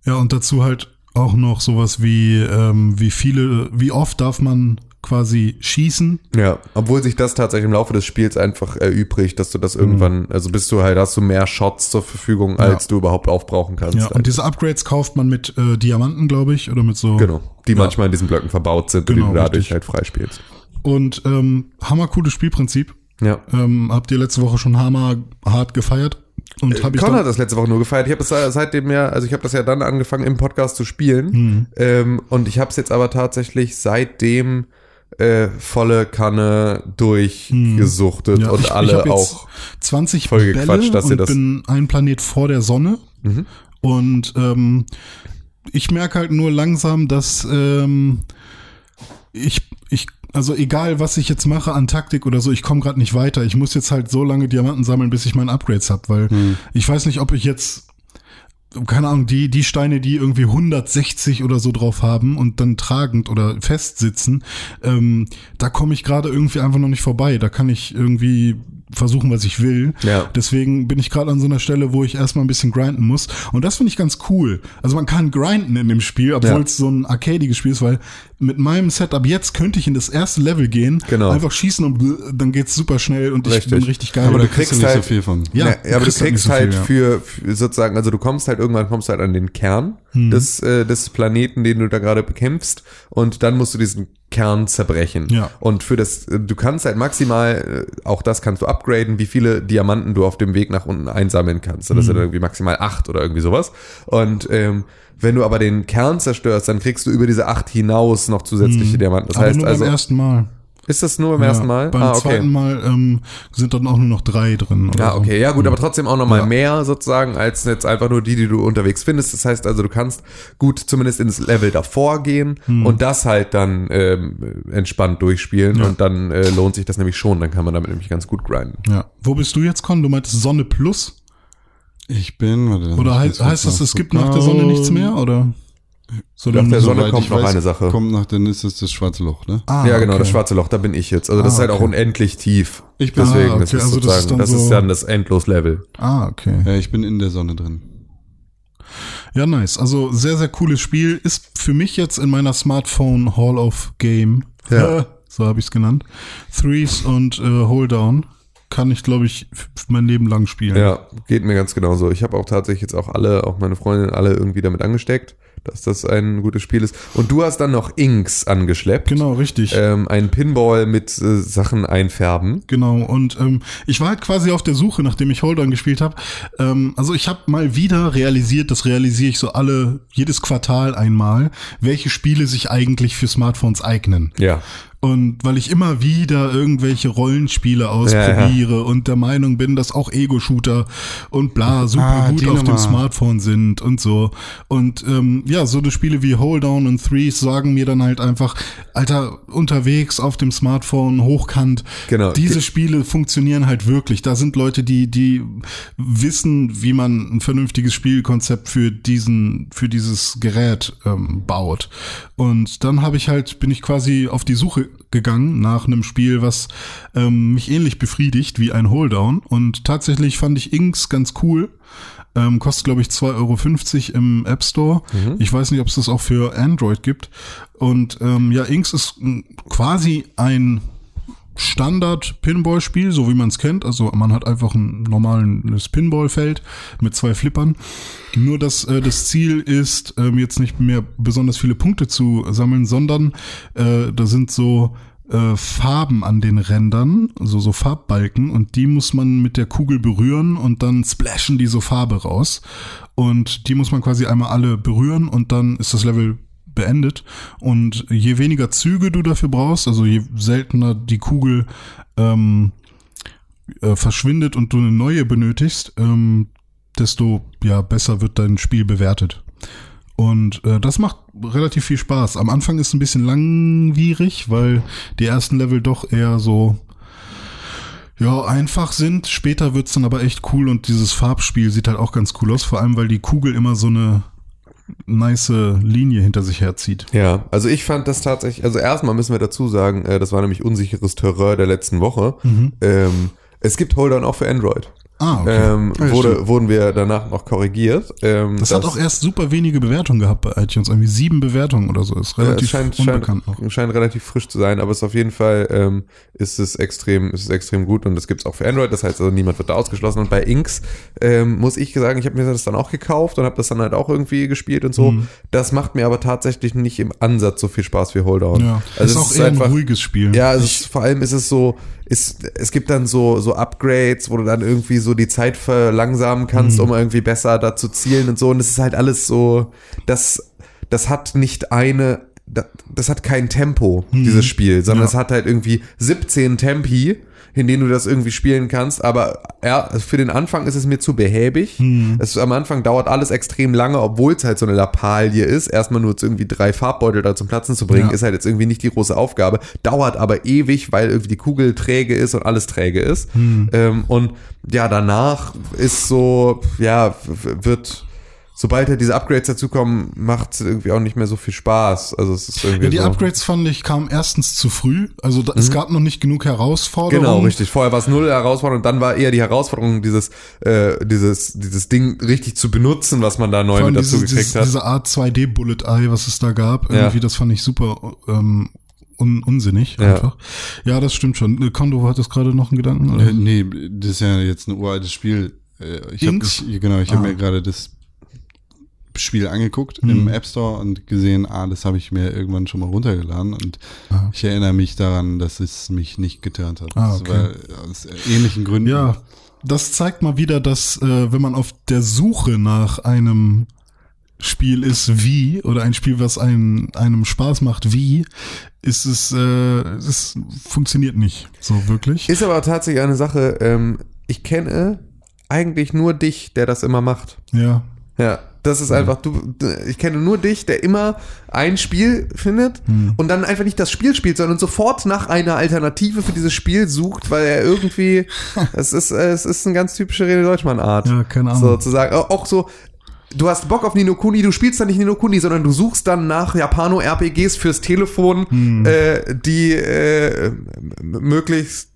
Speaker 2: ja, und dazu halt auch noch sowas wie, ähm, wie viele, wie oft darf man quasi schießen?
Speaker 3: Ja, obwohl sich das tatsächlich im Laufe des Spiels einfach erübrigt, dass du das irgendwann, also bist du halt, hast du mehr Shots zur Verfügung, als du überhaupt aufbrauchen kannst.
Speaker 2: Ja, und diese Upgrades kauft man mit äh, Diamanten, glaube ich, oder mit so.
Speaker 3: genau, die manchmal in diesen Blöcken verbaut sind,
Speaker 2: Genau,
Speaker 3: und die du dadurch
Speaker 2: richtig.
Speaker 3: halt freispielst.
Speaker 2: Und ähm, hammercooles Spielprinzip.
Speaker 3: Ja.
Speaker 2: Ähm, habt ihr letzte Woche schon hammer hart gefeiert? Und habe ich
Speaker 3: Con hat das letzte Woche nur gefeiert. Ich habe das seitdem ja, also ich habe das ja dann angefangen im Podcast zu spielen.
Speaker 2: Hm.
Speaker 3: Ähm, und ich habe es jetzt aber tatsächlich seitdem äh, volle Kanne durchgesuchtet
Speaker 2: Hm. Ja,
Speaker 3: und
Speaker 2: ich, ich
Speaker 3: alle
Speaker 2: jetzt
Speaker 3: auch.
Speaker 2: 20
Speaker 3: voll
Speaker 2: Bälle
Speaker 3: gequatscht, dass ihr
Speaker 2: und
Speaker 3: das-
Speaker 2: bin ein Planet vor der Sonne.
Speaker 3: Mhm.
Speaker 2: Und ähm, ich merke halt nur langsam, dass ähm, ich, ich, also egal was ich jetzt mache an Taktik oder so, ich komme gerade nicht weiter. Ich muss jetzt halt so lange Diamanten sammeln, bis ich meine Upgrades hab, weil ich weiß nicht, ob ich jetzt keine Ahnung, die, die Steine, die irgendwie 160 oder so drauf haben und dann tragend oder festsitzen, ähm, da komme ich gerade irgendwie einfach noch nicht vorbei. Da kann ich irgendwie versuchen, was ich will.
Speaker 3: Ja.
Speaker 2: Deswegen bin ich gerade an so einer Stelle, wo ich erstmal ein bisschen grinden muss. Und das finde ich ganz cool. Also man kann grinden in dem Spiel, obwohl
Speaker 3: Ja.
Speaker 2: es so ein arcadiges Spiel ist, weil mit meinem Setup jetzt könnte ich in das erste Level gehen,
Speaker 3: Genau.
Speaker 2: einfach schießen und bl- dann geht's super schnell und ich
Speaker 3: Richtig.
Speaker 2: bin richtig geil.
Speaker 1: Aber da
Speaker 3: du
Speaker 1: kriegst du
Speaker 3: kriegst
Speaker 1: nicht so
Speaker 3: halt-
Speaker 1: viel von.
Speaker 2: Ja,
Speaker 3: Ja,
Speaker 2: du
Speaker 3: ja, aber du
Speaker 2: kriegst halt
Speaker 3: kriegst
Speaker 2: nicht so
Speaker 3: halt
Speaker 2: viel,
Speaker 3: für, für sozusagen, also du kommst halt irgendwann kommst halt an den Kern
Speaker 2: Hm.
Speaker 3: des, äh, des Planeten, den du da gerade bekämpfst und dann musst du diesen Kern zerbrechen.
Speaker 2: Ja.
Speaker 3: Und für das, äh, du kannst halt maximal, äh, auch das kannst du upgraden, wie viele Diamanten du auf dem Weg nach unten einsammeln kannst. Das
Speaker 2: Hm.
Speaker 3: sind irgendwie maximal acht oder irgendwie sowas. Und ähm, wenn du aber den Kern zerstörst, dann kriegst du über diese acht hinaus noch zusätzliche Diamanten. Das
Speaker 2: Hm. Aber
Speaker 3: heißt
Speaker 2: nur
Speaker 3: also,
Speaker 2: beim ersten Mal.
Speaker 3: ist das nur beim
Speaker 2: Ja,
Speaker 3: ersten Mal?
Speaker 2: Beim
Speaker 3: ah, okay.
Speaker 2: zweiten Mal ähm, sind dann auch nur noch drei drin. Oder
Speaker 3: Ja,
Speaker 2: so.
Speaker 3: okay, ja gut, aber trotzdem auch nochmal
Speaker 2: Ja.
Speaker 3: mehr sozusagen als jetzt einfach nur die, die du unterwegs findest. Das heißt also, du kannst gut zumindest ins Level davor gehen und das halt dann ähm, entspannt durchspielen
Speaker 2: Hm. Ja.
Speaker 3: und dann äh, lohnt sich das nämlich schon. Dann kann man damit nämlich ganz gut grinden.
Speaker 2: Ja. Wo bist du jetzt, Con? Du meintest Sonne Plus?
Speaker 1: Ich bin, warte,
Speaker 2: Oder heißt, heißt das, es gibt nach der Sonne nichts mehr? Oder? Sondern
Speaker 3: Nach der Sonne kommt noch
Speaker 1: weiß,
Speaker 3: eine Sache.
Speaker 1: Kommt nach, dann ist es das schwarze Loch, ne?
Speaker 2: Ah,
Speaker 3: ja, genau,
Speaker 2: okay.
Speaker 3: das schwarze Loch, da bin ich jetzt. Also das
Speaker 2: Ah,
Speaker 3: ist halt auch
Speaker 2: okay.
Speaker 3: unendlich tief.
Speaker 1: Ich bin-
Speaker 3: Deswegen,
Speaker 2: Ah,
Speaker 3: das
Speaker 2: okay,
Speaker 3: ist
Speaker 2: also das ist dann
Speaker 3: das ist
Speaker 2: so-
Speaker 3: dann das Endlos-Level.
Speaker 2: Ah, okay.
Speaker 1: Ja, ich bin in der Sonne drin.
Speaker 2: Ja, nice. Also sehr, sehr cooles Spiel. Ist für mich jetzt in meiner Smartphone Hall of Game.
Speaker 3: Ja.
Speaker 2: So habe ich es genannt. Threes und äh, Hold Down. Kann ich, glaube ich, mein Leben lang spielen.
Speaker 3: Ja, geht mir ganz genauso. Ich habe auch tatsächlich jetzt auch alle, auch meine Freundin, alle irgendwie damit angesteckt, dass das ein gutes Spiel ist. Und du hast dann noch Inks angeschleppt.
Speaker 2: Genau, richtig.
Speaker 3: Ähm, ein Pinball mit äh, Sachen einfärben.
Speaker 2: Genau, und ähm, ich war halt quasi auf der Suche, nachdem ich Hold On gespielt habe. Ähm, also ich habe mal wieder realisiert, das realisiere ich so alle, jedes Quartal einmal, welche Spiele sich eigentlich für Smartphones eignen.
Speaker 3: Ja.
Speaker 2: Und weil ich immer wieder irgendwelche Rollenspiele ausprobiere
Speaker 3: Ja,
Speaker 2: und der Meinung bin, dass auch Ego-Shooter und bla super
Speaker 1: Ah,
Speaker 2: gut auf dem
Speaker 1: Nummer.
Speaker 2: Smartphone sind und so. Und ähm, ja, so eine Spiele wie Hold Down und Threes sagen mir dann halt einfach, Alter, unterwegs auf dem Smartphone, hochkant,
Speaker 3: Genau.
Speaker 2: diese Spiele funktionieren halt wirklich. Da sind Leute, die, die wissen, wie man ein vernünftiges Spielkonzept für diesen, für dieses Gerät ähm, baut. Und dann habe ich halt, bin ich quasi auf die Suche gegangen nach einem Spiel, was ähm, mich ähnlich befriedigt wie ein Holedown. Und tatsächlich fand ich Inks ganz cool. Ähm, kostet, glaube ich, 2,50 Euro im App Store. Ich weiß nicht, ob es das auch für Android gibt. Und ähm, ja, Inks ist m, quasi ein Standard-Pinball-Spiel, so wie man es kennt. Also man hat einfach ein normales Pinball-Feld mit zwei Flippern. Nur dass äh, das Ziel ist, ähm, jetzt nicht mehr besonders viele Punkte zu sammeln, sondern äh, da sind so äh, Farben an den Rändern, also so Farbbalken und die muss man mit der Kugel berühren und dann splashen die so Farbe raus. Und die muss man quasi einmal alle berühren und dann ist das Level beendet. Und je weniger Züge du dafür brauchst, also je seltener die Kugel ähm, äh, verschwindet und du eine neue benötigst, ähm, desto ja besser wird dein Spiel bewertet. Und äh, das macht relativ viel Spaß. Am Anfang ist es ein bisschen langwierig, weil die ersten Level doch eher so ja, einfach sind. Später wird's dann aber echt cool und dieses Farbspiel sieht halt auch ganz cool aus, vor allem weil die Kugel immer so eine nice Linie hinter sich herzieht.
Speaker 3: Ja, also ich fand das tatsächlich, also erstmal müssen wir dazu sagen, äh, das war nämlich unsicheres Terrain der letzten Woche. Ähm, es gibt Holdern auch für Android.
Speaker 2: Ah, okay.
Speaker 3: Ähm,
Speaker 1: Ja,
Speaker 3: wurde,
Speaker 1: stimmt.
Speaker 3: wurden wir danach noch korrigiert. Ähm,
Speaker 2: das, hat auch erst super wenige Bewertungen gehabt bei iTunes, irgendwie sieben Bewertungen oder so. Ist
Speaker 3: Ja,
Speaker 2: relativ
Speaker 3: es scheint,
Speaker 2: unbekannt
Speaker 3: scheint,
Speaker 2: noch.
Speaker 3: scheint relativ frisch zu sein, aber es ist auf jeden Fall ähm, ist es extrem, ist es extrem gut und das gibt's auch für Android. Das heißt also niemand wird da ausgeschlossen. Und bei Inks ähm, muss ich sagen, ich habe mir das dann auch gekauft und habe das dann halt auch irgendwie gespielt und so.
Speaker 2: Mhm.
Speaker 3: Das macht mir aber tatsächlich nicht im Ansatz so viel Spaß wie Holdown.
Speaker 2: Ja,
Speaker 3: also
Speaker 2: ist auch eher ein ruhiges Spiel.
Speaker 3: ja, also es, vor allem ist es so, ist, es gibt dann so, so Upgrades, wo du dann irgendwie so die Zeit verlangsamen kannst,
Speaker 2: Mhm.
Speaker 3: um irgendwie besser da zu zielen und so. Und es ist halt alles so, das, das hat nicht eine, das, das hat kein Tempo, dieses Spiel, sondern
Speaker 2: Mhm. Ja.
Speaker 3: es hat halt irgendwie 17 Tempi, in denen du das irgendwie spielen kannst. Aber ja, für den Anfang ist es mir zu behäbig.
Speaker 2: Mhm.
Speaker 3: Es, am Anfang dauert alles extrem lange, obwohl es halt so eine Lappalie ist. Erstmal nur irgendwie drei Farbbeutel da zum Platzen zu bringen,
Speaker 2: Ja.
Speaker 3: ist halt jetzt irgendwie nicht die große Aufgabe. Dauert aber ewig, weil irgendwie die Kugel träge ist und alles träge ist.
Speaker 2: Hm.
Speaker 3: Ähm, und ja, danach ist so, ja, wird, sobald halt diese Upgrades dazukommen, macht es irgendwie auch nicht mehr so viel Spaß. Also es ist irgendwie
Speaker 2: Ja, die
Speaker 3: so.
Speaker 2: Upgrades fand ich kamen erstens zu früh. Also da, es gab noch nicht genug Herausforderungen.
Speaker 3: Mhm. Genau, richtig. Vorher war es null Herausforderung und dann war eher die Herausforderung, dieses, äh, dieses, dieses Ding richtig zu benutzen, was man da neu mit dazu
Speaker 2: dieses,
Speaker 3: gekriegt
Speaker 2: dieses,
Speaker 3: hat.
Speaker 2: diese Art 2D Bullet Eye, was es da gab,
Speaker 3: Ja.
Speaker 2: irgendwie, das fand ich super ähm, un unsinnig
Speaker 3: Ja.
Speaker 2: einfach. Ja, das stimmt schon. Äh, Kondo, hattest gerade noch einen Gedanken? Oder?
Speaker 1: Äh, nee, das ist ja jetzt ein uraltes Spiel. Äh, Ich hab,
Speaker 2: Inks?
Speaker 1: ich, genau, ich
Speaker 2: Ah.
Speaker 1: habe mir gerade das Spiel angeguckt
Speaker 2: Hm.
Speaker 1: im App Store und gesehen, ah, das habe ich mir irgendwann schon mal runtergeladen und
Speaker 2: Ah.
Speaker 1: ich erinnere mich daran, dass es mich nicht geturnt hat.
Speaker 2: Ah, okay.
Speaker 1: aus ähnlichen Gründen.
Speaker 2: Ja, das zeigt mal wieder, dass äh, wenn man auf der Suche nach einem Spiel ist wie oder ein Spiel, was einem, einem Spaß macht wie, ist es, äh, es funktioniert nicht so wirklich.
Speaker 3: Ist aber tatsächlich eine Sache, ähm, ich kenne eigentlich nur dich, der das immer macht.
Speaker 2: Ja.
Speaker 3: Ja, das ist einfach, du, ich kenne nur dich, der immer ein Spiel findet
Speaker 2: Hm.
Speaker 3: und dann einfach nicht das Spiel spielt, sondern sofort nach einer Alternative für dieses Spiel sucht, weil er irgendwie, es ist, äh, es ist eine ganz typische Rede Deutschmann-Art.
Speaker 2: Ja, keine Ahnung.
Speaker 3: So zu sagen, auch so, du hast Bock auf Nino Kuni, du spielst dann nicht Nino Kuni, sondern du suchst dann nach Japano-RPGs fürs Telefon,
Speaker 2: Hm.
Speaker 3: äh, die äh, möglichst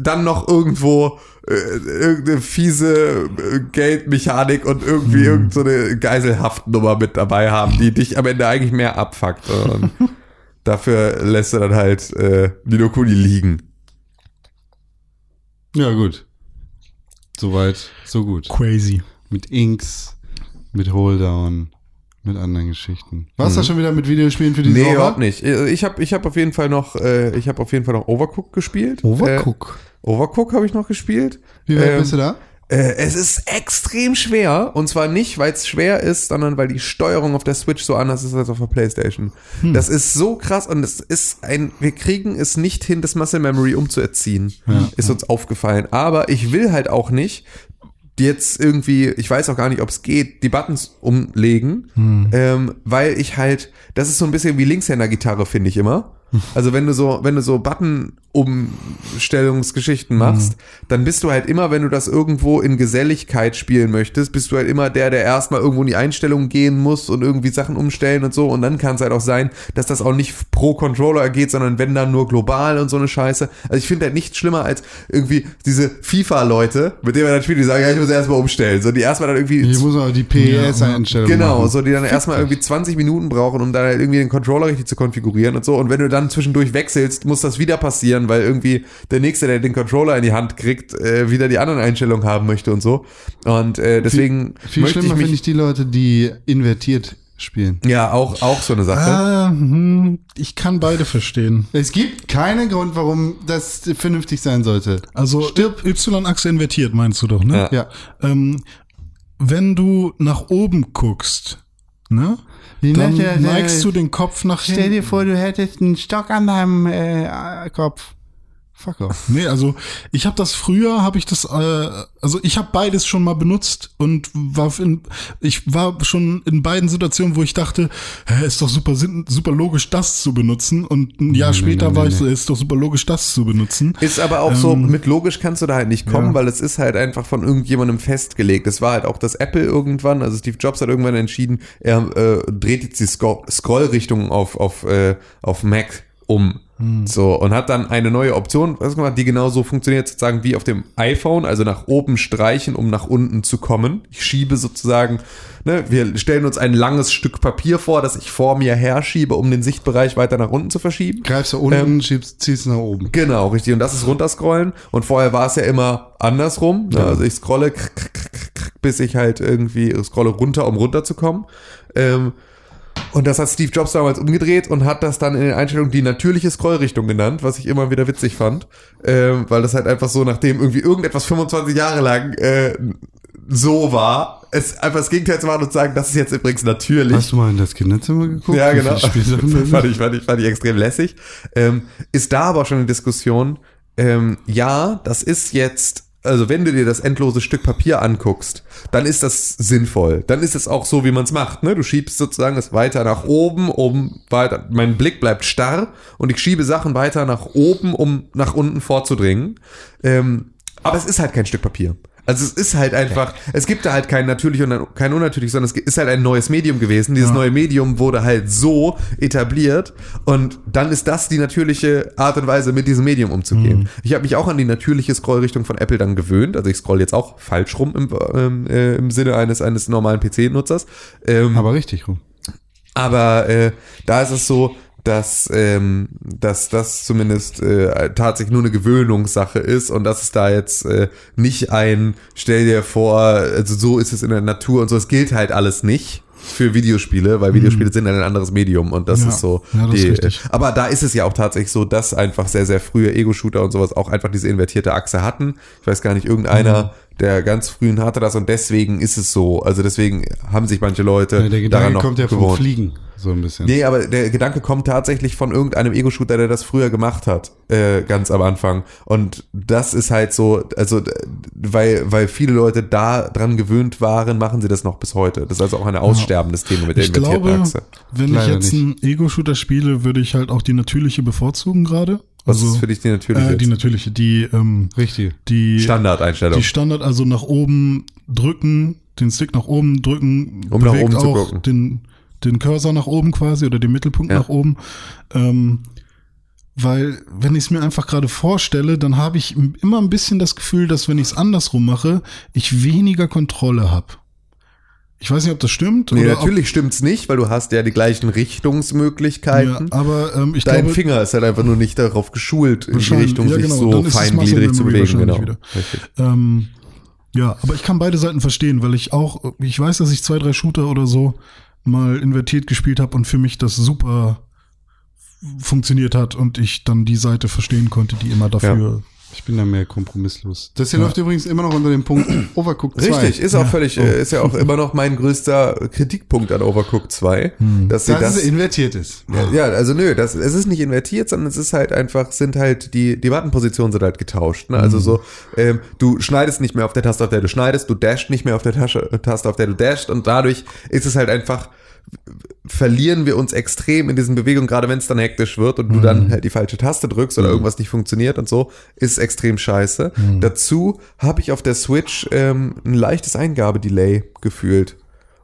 Speaker 3: dann noch irgendwo äh, irgendeine fiese äh, Geldmechanik und irgendwie irgend so eine Geiselhaftnummer mit dabei haben, die dich am Ende eigentlich mehr abfuckt. Und dafür lässt du dann halt äh, Nino Kuni liegen.
Speaker 1: Ja, gut. Soweit, so gut.
Speaker 2: Crazy.
Speaker 1: Mit Inks, mit Holedown, mit anderen Geschichten. Warst
Speaker 2: Mhm.
Speaker 1: du schon wieder mit Videospielen für die
Speaker 3: Nee,
Speaker 1: Woche?
Speaker 3: überhaupt nicht. Ich habe ich hab auf jeden Fall noch, äh, ich habe auf jeden Fall noch Overcook gespielt.
Speaker 2: Overcook.
Speaker 3: Äh, Overcook habe ich noch gespielt.
Speaker 1: Wie weit
Speaker 3: Ähm,
Speaker 1: bist du da?
Speaker 3: Äh, es ist extrem schwer und zwar nicht, weil es schwer ist, sondern weil die Steuerung auf der Switch so anders ist als auf der Playstation. Das ist so krass und es ist ein, wir kriegen es nicht hin, das Muscle Memory umzuerziehen, ist uns aufgefallen. Aber ich will halt auch nicht jetzt irgendwie, ich weiß auch gar nicht, ob es geht, die Buttons umlegen, ähm, weil ich halt, das ist so ein bisschen wie Linkshänder-Gitarre, finde ich immer. Also wenn du so, wenn du so Button-Umstellungsgeschichten machst, dann bist du halt immer, wenn du das irgendwo in Geselligkeit spielen möchtest, bist du halt immer der, der erstmal irgendwo in die Einstellungen gehen muss und irgendwie Sachen umstellen und so. Und dann kann es halt auch sein, dass das auch nicht pro Controller geht, sondern wenn dann nur global und so eine Scheiße. Also ich finde halt nichts schlimmer als irgendwie diese FIFA-Leute, mit denen wir dann spielen, die sagen, ja, ich muss erstmal umstellen. So, die erstmal dann irgendwie
Speaker 1: Ich muss aber die PES-Einstellung
Speaker 3: Genau,
Speaker 1: machen.
Speaker 3: so die dann erstmal irgendwie 20 Minuten brauchen, um dann halt irgendwie den Controller richtig zu konfigurieren und so. Und wenn du dann zwischendurch wechselst, muss das wieder passieren, weil irgendwie der Nächste, der den Controller in die Hand kriegt, äh, wieder die anderen Einstellungen haben möchte und so. Und äh, deswegen
Speaker 1: Viel
Speaker 3: möchte ich
Speaker 1: schlimmer
Speaker 3: mich.
Speaker 1: finde ich die Leute, die invertiert spielen.
Speaker 3: ja, auch, auch so eine Sache.
Speaker 2: Ah, hm, ich kann beide verstehen.
Speaker 1: Es gibt keinen Grund, warum das vernünftig sein sollte.
Speaker 2: Also Y-Achse invertiert, meinst du doch, ne?
Speaker 3: Ja.
Speaker 1: Ja.
Speaker 2: Ähm, wenn du nach oben guckst, ne?
Speaker 1: Wie
Speaker 2: Dann
Speaker 1: der-
Speaker 2: neigst du den Kopf nach
Speaker 1: Stell
Speaker 2: hinten.
Speaker 1: dir vor, du hättest einen Stock an deinem äh, Kopf. Fuck off.
Speaker 2: Nee, also ich habe das früher, habe ich das, äh, also ich habe beides schon mal benutzt und war in, ich war schon in beiden Situationen, wo ich dachte, hä, ist doch super super logisch, das zu benutzen und ein Jahr
Speaker 1: Nee,
Speaker 2: später
Speaker 1: nee,
Speaker 2: war
Speaker 1: nee,
Speaker 2: ich so, ist doch super logisch, das zu benutzen.
Speaker 3: Ist aber auch so,
Speaker 2: Ähm,
Speaker 3: mit logisch kannst du da halt nicht kommen,
Speaker 2: ja.
Speaker 3: weil es ist halt einfach von irgendjemandem festgelegt. Es war halt auch das Apple irgendwann, also Steve Jobs hat irgendwann entschieden, er äh, dreht jetzt die Scro Scrollrichtung auf, auf, äh, auf Mac um.
Speaker 2: Hm.
Speaker 3: So, und hat dann eine neue Option, was gemacht, die genauso funktioniert, sozusagen wie auf dem iPhone, also nach oben streichen, um nach unten zu kommen. Ich schiebe sozusagen, ne, wir stellen uns ein langes Stück Papier vor, das ich vor mir herschiebe, um den Sichtbereich weiter nach unten zu verschieben.
Speaker 1: Greifst du unten, schiebst, ziehst nach oben.
Speaker 3: Genau, richtig. Und das ist runterscrollen. Und vorher war es ja immer andersrum. Ne? Also ich scrolle, krr, krr, krr, bis ich halt irgendwie scrolle runter, um runterzukommen. Ähm, und das hat Steve Jobs damals umgedreht und hat das dann in den Einstellungen die natürliche Scrollrichtung genannt, was ich immer wieder witzig fand. Ähm, weil das halt einfach so, nachdem irgendwie irgendetwas 25 Jahre lang äh, so war, es einfach das Gegenteil zu machen und zu sagen, das ist jetzt übrigens natürlich.
Speaker 1: Hast du mal in das Kinderzimmer geguckt?
Speaker 3: Ja, genau. fand, ich, fand, ich, fand ich extrem lässig. Ähm, ist da aber schon eine Diskussion. Ähm, ja, das ist jetzt, also wenn du dir das endlose Stück Papier anguckst, dann ist das sinnvoll. Dann ist es auch so, wie man es macht. Ne? Du schiebst sozusagen es weiter nach oben, um weiter. Mein Blick bleibt starr und ich schiebe Sachen weiter nach oben, um nach unten vorzudringen. Ähm, aber es ist halt kein Stück Papier. Also es ist halt einfach, es gibt da halt kein natürlich und kein unnatürlich, sondern es ist halt ein neues Medium gewesen. Dieses neue Medium wurde halt so etabliert und dann ist das die natürliche Art und Weise, mit diesem Medium umzugehen. Ich habe mich auch an die natürliche Scrollrichtung von Apple dann gewöhnt. Also ich scroll jetzt auch falsch rum im, ähm, äh, im Sinne eines, eines normalen PC-Nutzers. Ähm,
Speaker 1: Aber richtig rum.
Speaker 3: aber äh, da ist es so, dass, ähm, dass das zumindest äh, tatsächlich nur eine Gewöhnungssache ist und dass es da jetzt äh, nicht ein, stell dir vor, also so ist es in der Natur und so, es gilt halt alles nicht für Videospiele, weil Videospiele sind ein anderes Medium und das
Speaker 2: Ja.
Speaker 3: ist so
Speaker 2: Ja, das ist
Speaker 3: die,
Speaker 2: richtig.
Speaker 3: aber da ist es ja auch tatsächlich so, dass einfach sehr, sehr frühe Ego-Shooter und sowas auch einfach diese invertierte Achse hatten. Ich weiß gar nicht, irgendeiner
Speaker 2: Mhm.
Speaker 3: Der ganz frühen hatte das und deswegen ist es so. Also deswegen haben sich manche Leute
Speaker 1: Ja, der
Speaker 3: daran
Speaker 1: Gedanke
Speaker 3: noch
Speaker 1: kommt ja vom
Speaker 3: gewohnt.
Speaker 1: Fliegen. So ein bisschen.
Speaker 3: Nee, aber der Gedanke kommt tatsächlich von irgendeinem Ego-Shooter, der das früher gemacht hat, äh, ganz am Anfang. Und das ist halt so, also weil, weil viele Leute da dran gewöhnt waren, machen sie das noch bis heute. Das ist also auch ein aussterbendes Thema mit der
Speaker 2: Ich
Speaker 3: invertierten
Speaker 2: glaube,
Speaker 3: Achse.
Speaker 2: wenn
Speaker 1: Leider
Speaker 2: ich jetzt einen Ego-Shooter spiele, würde ich halt auch die natürliche bevorzugen gerade.
Speaker 3: Was
Speaker 2: Also,
Speaker 3: ist für dich die natürliche
Speaker 2: äh, die natürliche, die, ähm,
Speaker 1: Richtig.
Speaker 2: die
Speaker 3: Standardeinstellung?
Speaker 2: Die Standard, also nach oben drücken, den Stick nach oben drücken,
Speaker 3: Um nach
Speaker 2: bewegt
Speaker 3: oben zu
Speaker 2: auch
Speaker 3: gucken.
Speaker 2: den, den Cursor nach oben quasi oder den Mittelpunkt
Speaker 3: Ja.
Speaker 2: nach oben. Ähm, weil, wenn ich es mir einfach gerade vorstelle, dann habe ich immer ein bisschen das Gefühl, dass wenn ich es andersrum mache, ich weniger Kontrolle habe. Ich weiß nicht, ob das stimmt.
Speaker 3: nee, natürlich stimmt's nicht, weil du hast ja die gleichen
Speaker 2: Ob, ja,
Speaker 3: Richtungsmöglichkeiten.
Speaker 2: aber ähm, ich
Speaker 3: Dein
Speaker 2: glaube,
Speaker 3: Finger ist halt einfach nur nicht darauf geschult, in die Richtung
Speaker 2: ja,
Speaker 3: sich
Speaker 2: genau,
Speaker 3: so
Speaker 2: ist es
Speaker 3: feingliedrig zu bewegen. Genau.
Speaker 2: Ähm, ja, aber ich kann beide Seiten verstehen, weil ich auch, ich weiß, dass ich zwei, drei Shooter oder so mal invertiert gespielt habe und für mich das super funktioniert hat und ich dann die Seite verstehen konnte, die immer dafür
Speaker 1: Ich bin da mehr kompromisslos. Das hier läuft übrigens immer noch unter dem Punkt Overcooked 2.
Speaker 3: Richtig, ist auch völlig, äh, ist ja auch immer noch mein größter Kritikpunkt an Overcooked 2, dass sie
Speaker 1: Dass
Speaker 3: das,
Speaker 1: es invertiert ist.
Speaker 3: ja, ja, also nö, das, es ist nicht invertiert, sondern es ist halt einfach, sind halt die, die Buttonpositionen sind halt getauscht. Ne? Also so, ähm, du schneidest nicht mehr auf der Taste, auf der du schneidest, du dashst nicht mehr auf der Tasche, Taste, auf der du dashst und dadurch ist es halt einfach, verlieren wir uns extrem in diesen Bewegungen, gerade wenn es dann hektisch wird und du dann halt die falsche Taste drückst oder irgendwas nicht funktioniert und so, ist extrem scheiße. Dazu habe ich auf der Switch ähm, ein leichtes Eingabedelay gefühlt.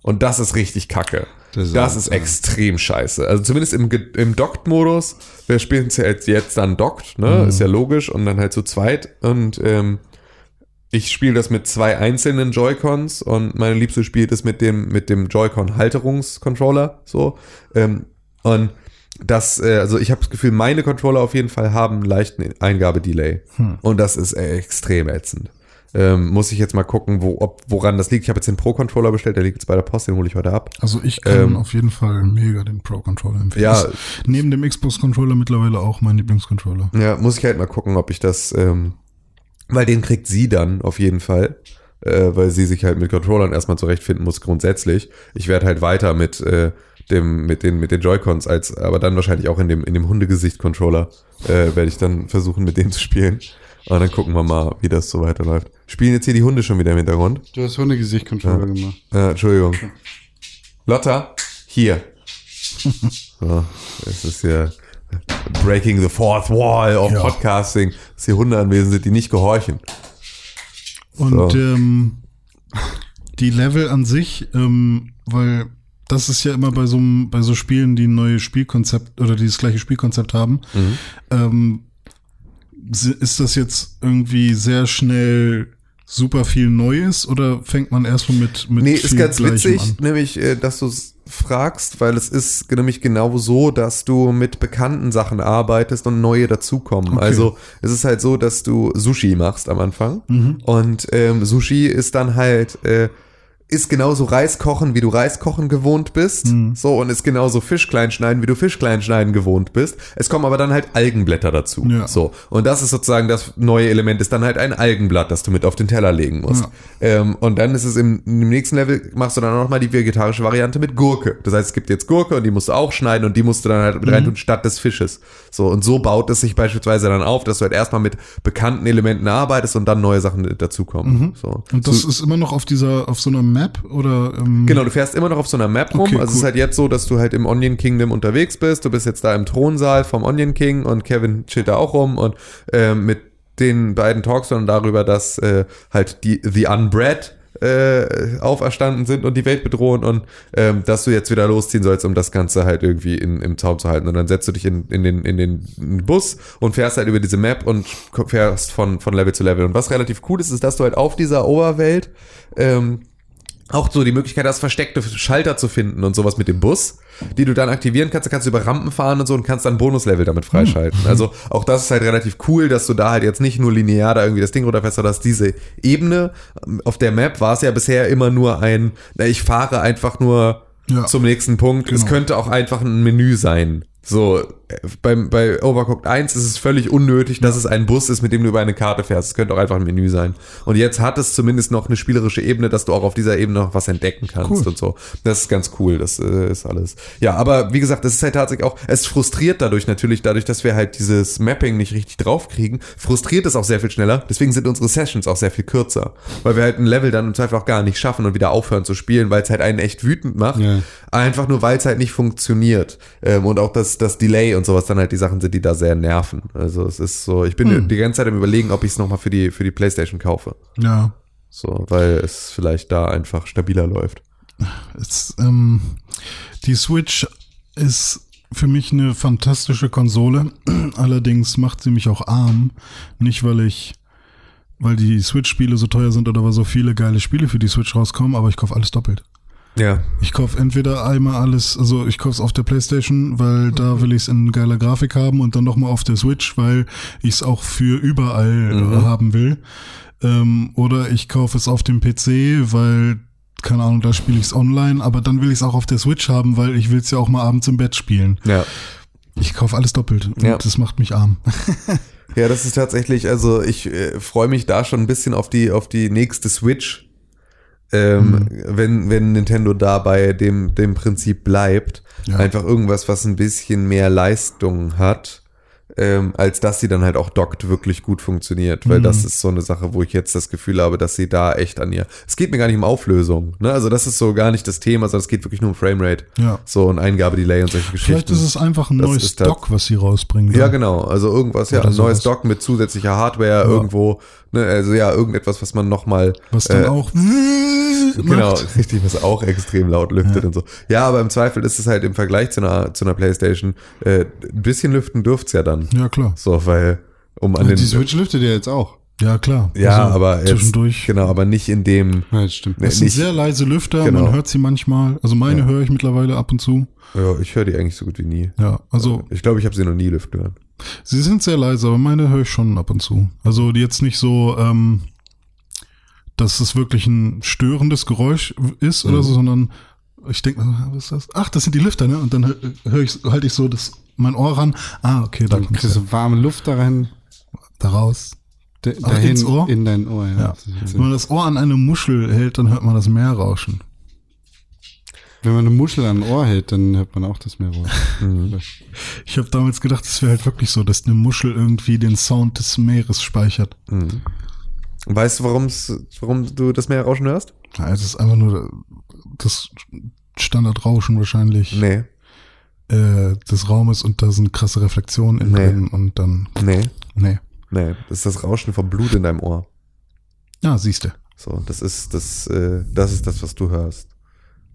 Speaker 3: Und das ist richtig kacke.
Speaker 1: Das
Speaker 3: Das
Speaker 1: ist
Speaker 3: extrem scheiße. Also zumindest im, im Docked-Modus, wir spielen es ja jetzt, jetzt dann Docked, ne? Ist ja logisch und dann halt zu zweit. Und ähm, ich spiele das mit zwei einzelnen Joy-Cons und meine Liebste spielt es mit dem, mit dem Joy-Con-Halterungscontroller. So. Ähm, und das, äh, also ich habe das Gefühl, meine Controller auf jeden Fall haben einen leichten Eingabedelay. Und das ist äh, extrem ätzend. Ähm, muss ich jetzt mal gucken, wo, ob, woran das liegt. Ich habe jetzt den Pro-Controller bestellt, der liegt jetzt bei der Post, den hole ich heute ab.
Speaker 2: Also ich kann
Speaker 3: Ähm,
Speaker 2: auf jeden Fall mega den Pro-Controller empfehlen.
Speaker 3: Ja.
Speaker 2: Neben dem Xbox-Controller mittlerweile auch mein Lieblingscontroller.
Speaker 3: Ja, muss ich halt mal gucken, ob ich das, ähm, weil den kriegt sie dann auf jeden Fall, äh, weil sie sich halt mit Controllern erstmal zurechtfinden muss grundsätzlich. Ich werde halt weiter mit äh, dem mit den mit den Joy-Cons als, aber dann wahrscheinlich auch in dem in dem Hundegesicht-Controller äh, werde ich dann versuchen mit dem zu spielen. Und dann gucken wir mal, wie das so weiterläuft. Spielen jetzt hier die Hunde schon wieder im Hintergrund?
Speaker 1: Du hast Hundegesicht-Controller gemacht.
Speaker 3: Äh, Entschuldigung. Lotta, hier. So, es ist hier Breaking the Fourth Wall of
Speaker 2: Ja.
Speaker 3: Podcasting, dass hier Hunde anwesend sind, die nicht gehorchen.
Speaker 2: Und
Speaker 3: So.
Speaker 2: ähm, die Level an sich, ähm, weil das ist ja immer bei so, bei so Spielen, die ein neues Spielkonzept oder die das gleiche Spielkonzept haben,
Speaker 3: Mhm.
Speaker 2: ähm, ist das jetzt irgendwie sehr schnell super viel Neues oder fängt man erstmal mit, mit
Speaker 3: Nee, ist ganz
Speaker 2: Gleichem
Speaker 3: witzig,
Speaker 2: an?
Speaker 3: nämlich, äh, dass du fragst, weil es ist nämlich genau so, dass du mit bekannten Sachen arbeitest und neue dazukommen.
Speaker 2: Okay.
Speaker 3: Also es ist halt so, dass du Sushi machst am Anfang
Speaker 2: Mhm.
Speaker 3: und ähm, Sushi ist dann halt äh, ist genauso Reis kochen, wie du Reis kochen gewohnt bist.
Speaker 2: Mhm.
Speaker 3: So, und ist genauso Fisch klein schneiden, wie du Fisch klein schneiden gewohnt bist. Es kommen aber dann halt Algenblätter dazu.
Speaker 2: Ja.
Speaker 3: So. Und das ist sozusagen das neue Element, ist dann halt ein Algenblatt, das du mit auf den Teller legen musst.
Speaker 2: Ja.
Speaker 3: Ähm, und dann ist es im, im nächsten Level, machst du dann noch mal die vegetarische Variante mit Gurke. Das heißt, es gibt jetzt Gurke und die musst du auch schneiden und die musst du dann halt mit
Speaker 2: Mhm.
Speaker 3: reintun statt des Fisches. So, und so baut es sich beispielsweise dann auf, dass du halt erstmal mit bekannten Elementen arbeitest und dann neue Sachen dazukommen. So.
Speaker 2: Mhm. Und das
Speaker 3: so,
Speaker 2: ist immer noch auf dieser, auf so einer Map oder ähm,
Speaker 3: Genau, du fährst immer noch auf so einer Map rum.
Speaker 2: Okay,
Speaker 3: also es ist halt jetzt so, dass du halt im Onion Kingdom unterwegs bist. Du bist jetzt da im Thronsaal vom Onion King und Kevin chillt da auch rum und ähm, mit den beiden talkst du dann darüber, dass äh, halt die The Unbred äh, auferstanden sind und die Welt bedrohen und ähm, dass du jetzt wieder losziehen sollst, um das Ganze halt irgendwie in, im Zaum zu halten. Und dann setzt du dich in, in, den, in den Bus und fährst halt über diese Map und fährst von, von Level zu Level. Und was relativ cool ist, ist, dass du halt auf dieser Oberwelt ähm, auch so die Möglichkeit hast, versteckte Schalter zu finden und sowas mit dem Bus, die du dann aktivieren kannst. Da kannst du über Rampen fahren und so und kannst dann Bonuslevel damit freischalten. Also auch das ist halt relativ cool, dass du da halt jetzt nicht nur linear da irgendwie das Ding runterfährst, sondern dass diese Ebene auf der Map war es ja bisher immer nur ein, na, ich fahre einfach nur
Speaker 2: Ja.
Speaker 3: zum nächsten Punkt. Es
Speaker 2: Genau.
Speaker 3: könnte auch einfach ein Menü sein. So, beim, bei Overcooked 1 ist es völlig unnötig, dass es ein Bus ist, mit dem du über eine Karte fährst. Es könnte auch einfach ein Menü sein. Und jetzt hat es zumindest noch eine spielerische Ebene, dass du auch auf dieser Ebene noch was entdecken kannst
Speaker 2: Cool.
Speaker 3: und so. Das ist ganz cool, das äh, ist alles. Ja, aber wie gesagt, es ist halt tatsächlich auch, es frustriert dadurch natürlich, dadurch, dass wir halt dieses Mapping nicht richtig draufkriegen, frustriert es auch sehr viel schneller. Deswegen sind unsere Sessions auch sehr viel kürzer. Weil wir halt ein Level dann im Zweifel auch gar nicht schaffen und wieder aufhören zu spielen, weil es halt einen echt wütend macht.
Speaker 1: Ja.
Speaker 3: Einfach nur, weil es halt nicht funktioniert. Ähm, und auch das, das Delay und sowas dann halt die Sachen sind, die da sehr nerven. Also es ist so, ich bin
Speaker 2: Hm.
Speaker 3: die ganze Zeit im überlegen, ob ich es nochmal für die, für die Playstation kaufe.
Speaker 2: Ja.
Speaker 3: So, weil es vielleicht da einfach stabiler läuft.
Speaker 2: Es, ähm, die Switch ist für mich eine fantastische Konsole. Allerdings macht sie mich auch arm. Nicht, weil ich, weil die Switch-Spiele so teuer sind oder weil so viele geile Spiele für die Switch rauskommen, aber ich kaufe alles doppelt.
Speaker 3: Ja.
Speaker 2: Ich kaufe entweder einmal alles, also ich kaufe es auf der Playstation, weil da will ich es in geiler Grafik haben und dann nochmal auf der Switch, weil ich es auch für überall äh, haben will. Ähm, oder ich kaufe es auf dem PC, weil, keine Ahnung, da spiele ich es online, aber dann will ich es auch auf der Switch haben, weil ich will es ja auch mal abends im Bett spielen.
Speaker 3: Ja.
Speaker 2: Ich kaufe alles doppelt und
Speaker 3: Ja.
Speaker 2: das macht mich arm.
Speaker 3: Ja, das ist tatsächlich, also ich äh, freue mich da schon ein bisschen auf die, auf die nächste Switch. Ähm,
Speaker 2: Mhm.
Speaker 3: wenn, wenn Nintendo da bei dem, dem Prinzip bleibt.
Speaker 2: Ja.
Speaker 3: Einfach irgendwas, was ein bisschen mehr Leistung hat, ähm, als dass sie dann halt auch dockt wirklich gut funktioniert. Weil
Speaker 2: Mhm.
Speaker 3: das ist so eine Sache, wo ich jetzt das Gefühl habe, dass sie da echt an ihr. Es geht mir gar nicht um Auflösung. Ne? Also das ist so gar nicht das Thema, sondern es geht wirklich nur um Framerate.
Speaker 2: Ja.
Speaker 3: So ein Eingabedelay und solche Geschichten.
Speaker 2: Vielleicht ist es einfach ein
Speaker 3: Das
Speaker 2: neues
Speaker 3: das-
Speaker 2: Dock, was sie rausbringen.
Speaker 3: Ja,
Speaker 2: dann.
Speaker 3: genau. Also irgendwas, ja, ein neues
Speaker 2: sowas.
Speaker 3: Dock mit zusätzlicher Hardware irgendwo. Ne, also ja, irgendetwas, was man nochmal.
Speaker 2: Was dann
Speaker 3: äh,
Speaker 2: auch
Speaker 3: Genau,
Speaker 2: macht.
Speaker 3: richtig, was auch extrem laut lüftet und so. Ja, aber im Zweifel ist es halt im Vergleich zu einer, zu einer Playstation, äh, ein bisschen lüften dürft's ja dann.
Speaker 2: Ja, klar.
Speaker 3: So, weil, um an
Speaker 1: Die
Speaker 3: den.
Speaker 1: Switch lüftet ja jetzt auch.
Speaker 2: Ja, klar.
Speaker 3: Ja,
Speaker 2: Also
Speaker 3: aber jetzt,
Speaker 2: zwischendurch.
Speaker 3: Genau, aber nicht in dem.
Speaker 1: Ja, das stimmt.
Speaker 3: Nee.
Speaker 2: Das sind
Speaker 3: nicht-
Speaker 2: sehr leise Lüfter,
Speaker 3: Genau.
Speaker 2: man hört sie manchmal. Also meine höre ich mittlerweile ab und zu.
Speaker 3: Ja, ich höre die eigentlich so gut wie nie.
Speaker 2: Ja, also
Speaker 3: Ich glaube, ich habe sie noch nie lüften hören.
Speaker 2: sie sind sehr leise, aber meine höre ich schon ab und zu. Also jetzt nicht so, ähm, dass es wirklich ein störendes Geräusch ist oder
Speaker 3: Mhm.
Speaker 2: so, sondern ich denke, was ist das? Ach, das sind die Lüfter, ne? Und dann hö- höre ich, halte ich so das, mein Ohr ran. Ah, okay, da
Speaker 1: Dann
Speaker 2: kommt
Speaker 1: du warme Luft da rein.
Speaker 2: da raus.
Speaker 1: d-
Speaker 2: Ach,
Speaker 1: Dahin
Speaker 2: ins Ohr?
Speaker 1: in dein Ohr, ja.
Speaker 2: Ja. Wenn man das Ohr an eine Muschel hält, dann hört man das Meer rauschen.
Speaker 1: Wenn man eine Muschel an ein Ohr hält, dann hört man auch das Meer raus.
Speaker 3: Mhm.
Speaker 2: Ich habe damals gedacht, es wäre halt wirklich so, dass eine Muschel irgendwie den Sound des Meeres speichert.
Speaker 3: Und Weißt du, warum du das Meer rauschen hörst?
Speaker 2: Ja, es ist einfach nur das Standardrauschen wahrscheinlich
Speaker 3: Nee.
Speaker 2: Äh, des Raumes und da sind krasse Reflexionen innen
Speaker 3: Nee.
Speaker 2: drin und dann,
Speaker 3: Nee.
Speaker 2: nee.
Speaker 3: Nee. Das ist das Rauschen vom Blut in deinem Ohr.
Speaker 2: Ja, siehst du.
Speaker 3: So, das ist das, äh, das ist das, was du hörst.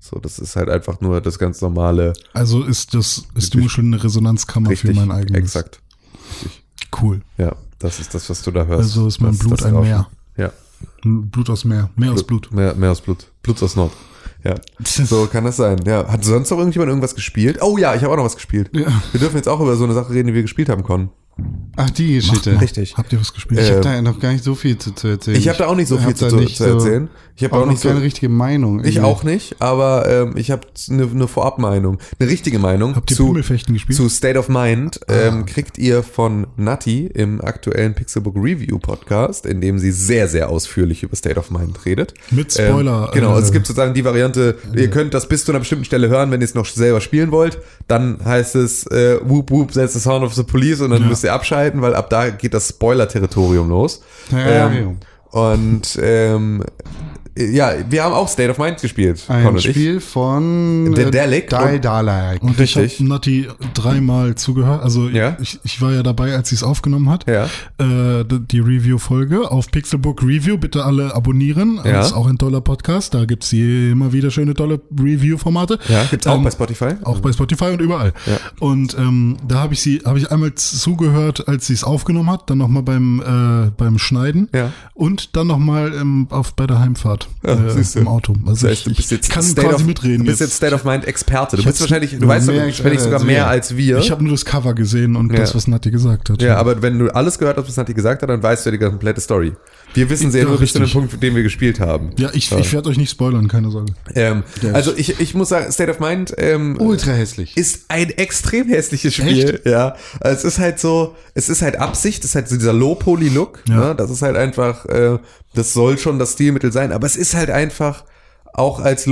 Speaker 3: So, das ist halt einfach nur das ganz normale,
Speaker 2: Also ist das, ist die
Speaker 3: Richtig.
Speaker 2: Muschel eine Resonanzkammer
Speaker 3: richtig,
Speaker 2: für mein eigenes.
Speaker 3: exakt.
Speaker 2: Cool.
Speaker 3: Ja, das ist das, was du da hörst.
Speaker 2: Also ist mein
Speaker 3: Das
Speaker 2: Blut
Speaker 3: das
Speaker 2: ein. Meer.
Speaker 3: Ja,
Speaker 2: Blut aus Meer. Meer aus Blut.
Speaker 3: Mehr, mehr aus Blut. Blut aus Nord. Ja, so kann das sein. Ja, hat sonst noch irgendjemand irgendwas gespielt? Oh ja, ich habe auch noch was gespielt.
Speaker 1: Ja.
Speaker 3: Wir dürfen jetzt auch über so eine Sache reden, die wir gespielt haben, Con.
Speaker 1: Ach, die Geschichte.
Speaker 2: Mal.
Speaker 3: Richtig.
Speaker 2: Habt ihr was gespielt?
Speaker 1: Ich
Speaker 3: Äh,
Speaker 1: habe da noch gar nicht so viel zu, zu erzählen.
Speaker 3: Ich habe da auch nicht so viel zu, zu,
Speaker 1: nicht
Speaker 3: zu erzählen. Ich habe
Speaker 1: auch
Speaker 3: auch
Speaker 1: noch
Speaker 3: nicht so.
Speaker 1: keine richtige Meinung.
Speaker 3: Ich
Speaker 1: irgendwie.
Speaker 3: auch nicht, aber ähm, ich habe eine ne Vorabmeinung, eine richtige Meinung
Speaker 2: Habt ihr
Speaker 3: zu,
Speaker 2: gespielt?
Speaker 3: zu State of Mind.
Speaker 1: Ah.
Speaker 3: Ähm, kriegt ihr von Nati im aktuellen Pixelbook Review Podcast, in dem sie sehr, sehr ausführlich über State of Mind redet.
Speaker 2: Mit Spoiler,
Speaker 3: Ähm, genau,
Speaker 2: äh,
Speaker 3: also es gibt sozusagen die Variante, ihr könnt das bis zu einer bestimmten Stelle hören, wenn ihr es noch selber spielen wollt. Dann heißt es äh, Whoop Whoop, that's the sound of the police und dann
Speaker 2: Ja.
Speaker 3: müsst ihr abschalten, weil ab da geht das Spoiler-Territorium los.
Speaker 1: Ja,
Speaker 3: ähm, und ähm, ja, wir haben auch State of Mind gespielt.
Speaker 1: Ein
Speaker 3: und ich.
Speaker 1: Spiel von
Speaker 3: The
Speaker 1: äh,
Speaker 3: Delic
Speaker 1: Die
Speaker 3: und-
Speaker 1: Dalek.
Speaker 2: Und ich
Speaker 3: Richtig.
Speaker 2: habe Nati dreimal zugehört. Also
Speaker 3: Ja.
Speaker 2: ich, ich war ja dabei, als sie es aufgenommen hat.
Speaker 3: Ja.
Speaker 2: Äh, die die Review-Folge auf Pixelbook Review. Bitte alle abonnieren.
Speaker 3: Ja.
Speaker 2: Das ist auch ein toller Podcast. Da gibt's hier immer wieder schöne, tolle Review-Formate.
Speaker 3: Ja, gibt's auch
Speaker 2: Ähm,
Speaker 3: bei Spotify.
Speaker 2: Auch bei Spotify und überall.
Speaker 3: Ja.
Speaker 2: Und ähm, da habe ich sie, habe ich einmal zugehört, als sie es aufgenommen hat, dann nochmal beim äh, beim Schneiden
Speaker 3: Ja.
Speaker 2: und dann nochmal ähm, auf bei der Heimfahrt
Speaker 3: Ja,
Speaker 2: äh, im Auto. Also
Speaker 3: Das heißt, du bist jetzt
Speaker 2: kann
Speaker 3: State
Speaker 2: quasi
Speaker 3: of,
Speaker 2: mitreden.
Speaker 3: Du bist jetzt. State of Mind Experte. Du
Speaker 2: Ich
Speaker 3: bist wahrscheinlich, du weißt
Speaker 1: mehr
Speaker 3: wahrscheinlich sogar
Speaker 1: als
Speaker 3: mehr als wir.
Speaker 2: Ich habe nur das Cover gesehen und
Speaker 3: Ja.
Speaker 2: das, was Nati gesagt hat.
Speaker 3: ja, aber wenn du alles gehört hast, was Nati gesagt hat, dann weißt du ja die komplette Story. Wir wissen sehr
Speaker 2: Ja,
Speaker 3: nur bis zu dem. Punkt, den wir gespielt haben.
Speaker 2: Ja, ich, ich werde euch nicht spoilern, keine Sorge.
Speaker 3: Ähm, also ich, ich muss sagen, State of Mind ähm,
Speaker 1: Ultra hässlich.
Speaker 3: ist ein extrem hässliches Spiel. Ja, Also es ist halt so, es ist halt Absicht, es ist halt so dieser Low-Poly-Look.
Speaker 2: Ja.
Speaker 3: Ne? Das ist halt einfach, äh, das soll schon das Stilmittel sein, aber es ist halt einfach auch als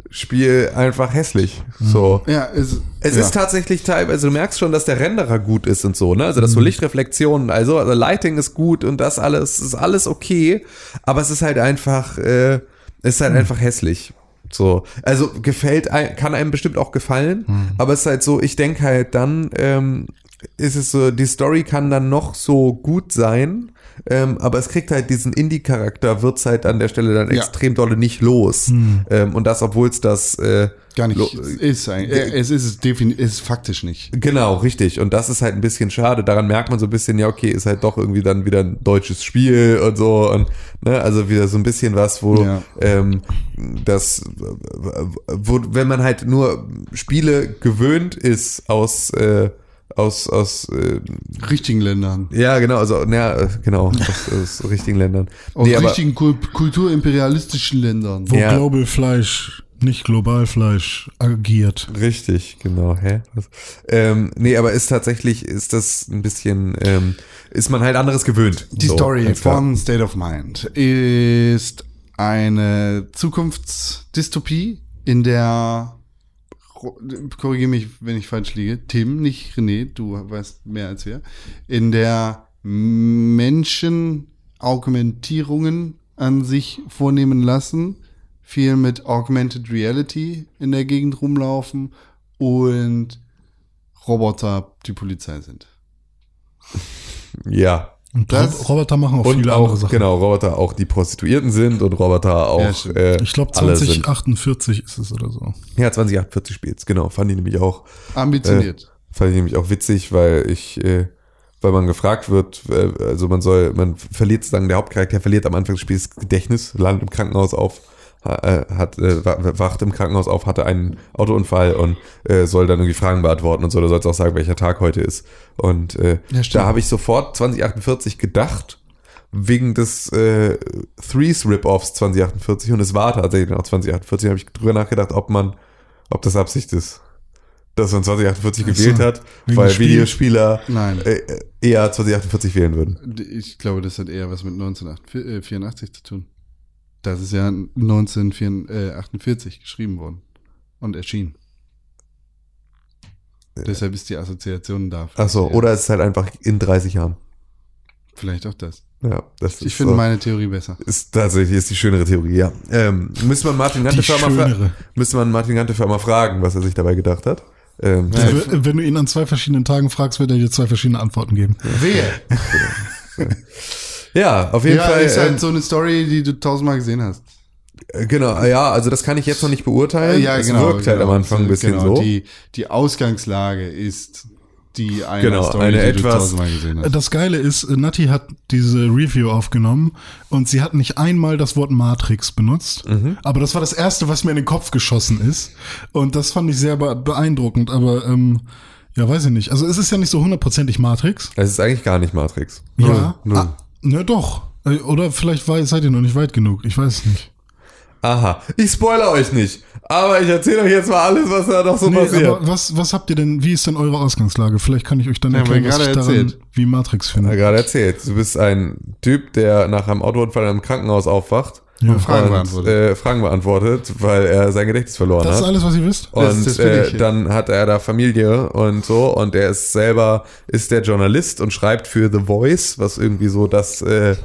Speaker 3: Low-Poly-Spiel einfach hässlich. So.
Speaker 1: Ja, es,
Speaker 3: Es
Speaker 1: ja.
Speaker 3: ist tatsächlich teilweise, du merkst schon, dass der Renderer gut ist und so, ne? Also, dass so Lichtreflexionen, also, also Lighting ist gut und das alles, ist alles okay, aber es ist halt einfach, äh, es ist halt einfach hässlich. So, also gefällt, kann einem bestimmt auch gefallen, aber es ist halt so, ich denke halt dann, ähm, ist es so, die Story kann dann noch so gut sein, ähm, aber es kriegt halt diesen Indie-Charakter, wird's halt an der Stelle dann
Speaker 1: Ja.
Speaker 3: extrem dolle nicht los. Ähm, und das, obwohl es das äh,
Speaker 1: gar nicht ist. Ein, äh, es ist es definitiv, ist faktisch nicht.
Speaker 3: Genau, richtig. Und das ist halt ein bisschen schade. Daran merkt man so ein bisschen, ja, okay, ist halt doch irgendwie dann wieder ein deutsches Spiel und so. Und ne, also wieder so ein bisschen was, wo
Speaker 1: Ja.
Speaker 3: ähm, das, wo, wenn man halt nur Spiele gewöhnt ist aus, äh, aus, aus äh,
Speaker 1: Richtigen Ländern.
Speaker 3: ja, genau, also, ja, genau, aus, aus richtigen Ländern.
Speaker 1: Aus
Speaker 3: Nee, aber-
Speaker 1: richtigen Kul kulturimperialistischen Ländern.
Speaker 2: Wo
Speaker 3: Ja.
Speaker 2: Global Fleisch Nicht Globalfleisch agiert.
Speaker 3: Richtig, genau. Hä? Was? Ähm, nee, aber ist tatsächlich, ist das ein bisschen, ähm, ist man halt anderes gewöhnt.
Speaker 1: Die
Speaker 3: So,
Speaker 1: Story von State of Mind ist eine Zukunftsdystopie, in der korrigiere mich, wenn ich falsch liege, Tim, nicht René, du weißt mehr als wir, in der Menschen Augmentierungen an sich vornehmen lassen, viel mit Augmented Reality in der Gegend rumlaufen und Roboter die Polizei sind.
Speaker 3: Ja.
Speaker 2: Und
Speaker 1: Das-
Speaker 2: Rob- Roboter machen auch viele
Speaker 3: auch,
Speaker 2: andere Sachen.
Speaker 3: genau, Roboter auch die Prostituierten sind und Roboter auch,
Speaker 1: Ja,
Speaker 3: äh,
Speaker 2: Ich glaube
Speaker 3: alle sind.
Speaker 2: 2048 ist es oder so.
Speaker 3: Ja, 2048 spielt's, genau. Fand ich nämlich auch,
Speaker 1: Ambitioniert.
Speaker 3: fand ich nämlich auch witzig, weil ich, äh, weil man gefragt wird, äh, also man soll, man verliert sozusagen, der Hauptcharakter verliert am Anfang des Spiels Gedächtnis, landet im Krankenhaus auf, äh, hat, äh, wa- wacht im Krankenhaus auf, hatte einen Autounfall und äh, soll dann irgendwie Fragen beantworten und so, da soll es auch sagen, welcher Tag heute ist. Und äh,
Speaker 1: Ja,
Speaker 3: da habe ich sofort 2048 gedacht, wegen des äh, Threes Rip-Offs 2048 und es war tatsächlich noch 2048, habe ich drüber nachgedacht, ob man, ob das Absicht ist, dass man 2048
Speaker 2: Ach so,
Speaker 3: gewählt hat, weil
Speaker 2: des Spiels?
Speaker 3: Videospieler
Speaker 1: Nein.
Speaker 3: äh, eher 2048 wählen würden.
Speaker 1: Ich glaube, das hat eher was mit 1984 zu tun. Das ist ja 1948 geschrieben worden und erschienen. Deshalb ist die Assoziation da.
Speaker 3: Ach so,
Speaker 1: Ja,
Speaker 3: oder es ist halt einfach in 30 Jahren.
Speaker 1: Vielleicht auch das.
Speaker 3: Ja, das
Speaker 1: Ich finde
Speaker 3: so.
Speaker 1: meine Theorie besser.
Speaker 3: Ist tatsächlich ist die schönere Theorie, ja. Ähm, müsste man Martin Gantefer mal, fra
Speaker 2: schönere.
Speaker 3: müsste man Martin Gantefer mal fragen, was er sich dabei gedacht hat. Ähm,
Speaker 1: Ja.
Speaker 2: Wenn du ihn an zwei verschiedenen Tagen fragst, wird er dir zwei verschiedene Antworten geben.
Speaker 1: Wehe!
Speaker 3: ja, auf jeden
Speaker 1: Ja,
Speaker 3: Fall.
Speaker 1: ist halt
Speaker 3: ähm,
Speaker 1: so eine Story, die du tausendmal gesehen hast.
Speaker 3: äh, genau, ja, also das kann ich jetzt noch nicht beurteilen. es wirkt halt am Anfang ein bisschen
Speaker 1: genau.
Speaker 3: so.
Speaker 1: Die, die Ausgangslage ist die eine
Speaker 3: Genau,
Speaker 1: Story,
Speaker 3: eine
Speaker 1: die
Speaker 3: etwas-
Speaker 1: du tausendmal gesehen hast.
Speaker 2: Das Geile ist, äh, Nati hat diese Review aufgenommen und sie hat nicht einmal das Wort Matrix benutzt.
Speaker 3: Mhm.
Speaker 2: Aber das war das Erste, was mir in den Kopf geschossen ist. Und das fand ich sehr be- beeindruckend. Aber ähm, ja, weiß ich nicht. Also es ist ja nicht so hundertprozentig Matrix.
Speaker 3: Es ist eigentlich gar nicht Matrix.
Speaker 2: ja.
Speaker 1: null.
Speaker 2: Ne, doch. Äh, Oder vielleicht war, seid ihr noch nicht weit genug. Ich weiß es nicht.
Speaker 3: Aha, ich spoilere euch nicht, aber ich erzähle euch jetzt mal alles, was da noch so
Speaker 2: Nee,
Speaker 3: passiert.
Speaker 2: aber was, was habt ihr denn, wie ist denn eure Ausgangslage? Vielleicht kann ich euch dann
Speaker 1: Ja,
Speaker 2: erklären,
Speaker 1: wir
Speaker 2: was ich
Speaker 1: gerade
Speaker 2: daran
Speaker 1: erzählt.
Speaker 2: wie Matrix
Speaker 3: Ja,
Speaker 2: finde.
Speaker 3: gerade erzählt. Du bist ein Typ, der nach einem Autounfall im Krankenhaus aufwacht
Speaker 2: Ja.
Speaker 1: Fragen
Speaker 3: und
Speaker 1: beantwortet.
Speaker 3: Äh, Fragen beantwortet, weil er sein Gedächtnis verloren
Speaker 2: Das ist
Speaker 3: hat.
Speaker 2: alles, was ihr wisst?
Speaker 1: Das-
Speaker 3: Und
Speaker 1: das bin
Speaker 3: äh, dann hat er da Familie und so und er ist selber ist der Journalist und schreibt für The Voice, was irgendwie so das äh,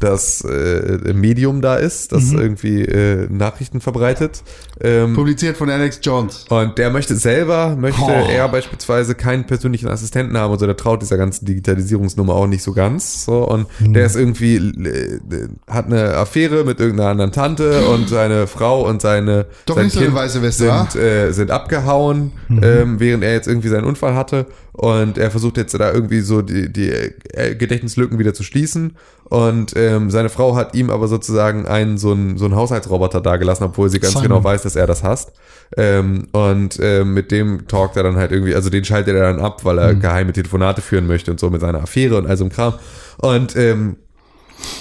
Speaker 3: das äh, Medium da ist, das irgendwie äh, Nachrichten verbreitet. Ähm,
Speaker 1: Publiziert von Alex Jones.
Speaker 3: und der möchte selber, möchte
Speaker 1: Oh.
Speaker 3: er beispielsweise keinen persönlichen Assistenten haben und so, der traut dieser ganzen Digitalisierungsnummer auch nicht so ganz. So, und
Speaker 1: Mhm.
Speaker 3: der ist irgendwie, äh, hat eine Affäre mit irgendeiner anderen Tante und seine Frau und seine
Speaker 1: Doch
Speaker 3: sein
Speaker 1: nicht so eine weiße Weste,
Speaker 3: sind, äh, sind abgehauen,
Speaker 1: Mhm.
Speaker 3: ähm, während er jetzt irgendwie seinen Unfall hatte. Und er versucht jetzt da irgendwie so die, die äh, Gedächtnislücken wieder zu schließen. Und ähm, seine Frau hat ihm aber sozusagen einen so einen, so einen Haushaltsroboter dagelassen, obwohl sie ganz
Speaker 2: Simon.
Speaker 3: genau weiß, dass er das hasst. Ähm, und ähm, mit dem talkt er dann halt irgendwie, also den schaltet er dann ab, weil er geheime Telefonate führen möchte und so mit seiner Affäre und all so einem Kram. Und ähm,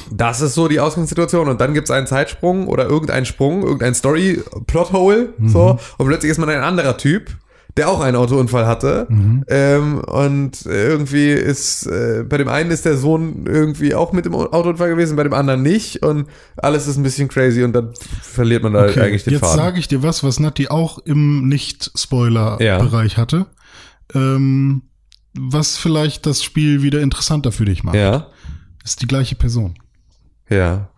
Speaker 3: das ist so die Ausgangssituation und dann gibt's einen Zeitsprung oder irgendeinen Sprung, irgendein Story-Plothole, so, und plötzlich ist man ein anderer Typ, der auch einen Autounfall hatte ähm, und irgendwie ist, äh, bei dem einen ist der Sohn irgendwie auch mit dem Autounfall gewesen, bei dem anderen nicht und alles ist ein bisschen crazy und dann verliert man da halt eigentlich den
Speaker 2: jetzt
Speaker 3: Faden.
Speaker 2: sage ich dir was, was Nati auch im Nicht-Spoiler-Bereich hatte. Ähm, was vielleicht das Spiel wieder interessanter für dich macht.
Speaker 3: ja,
Speaker 2: Ist die gleiche Person.
Speaker 3: ja,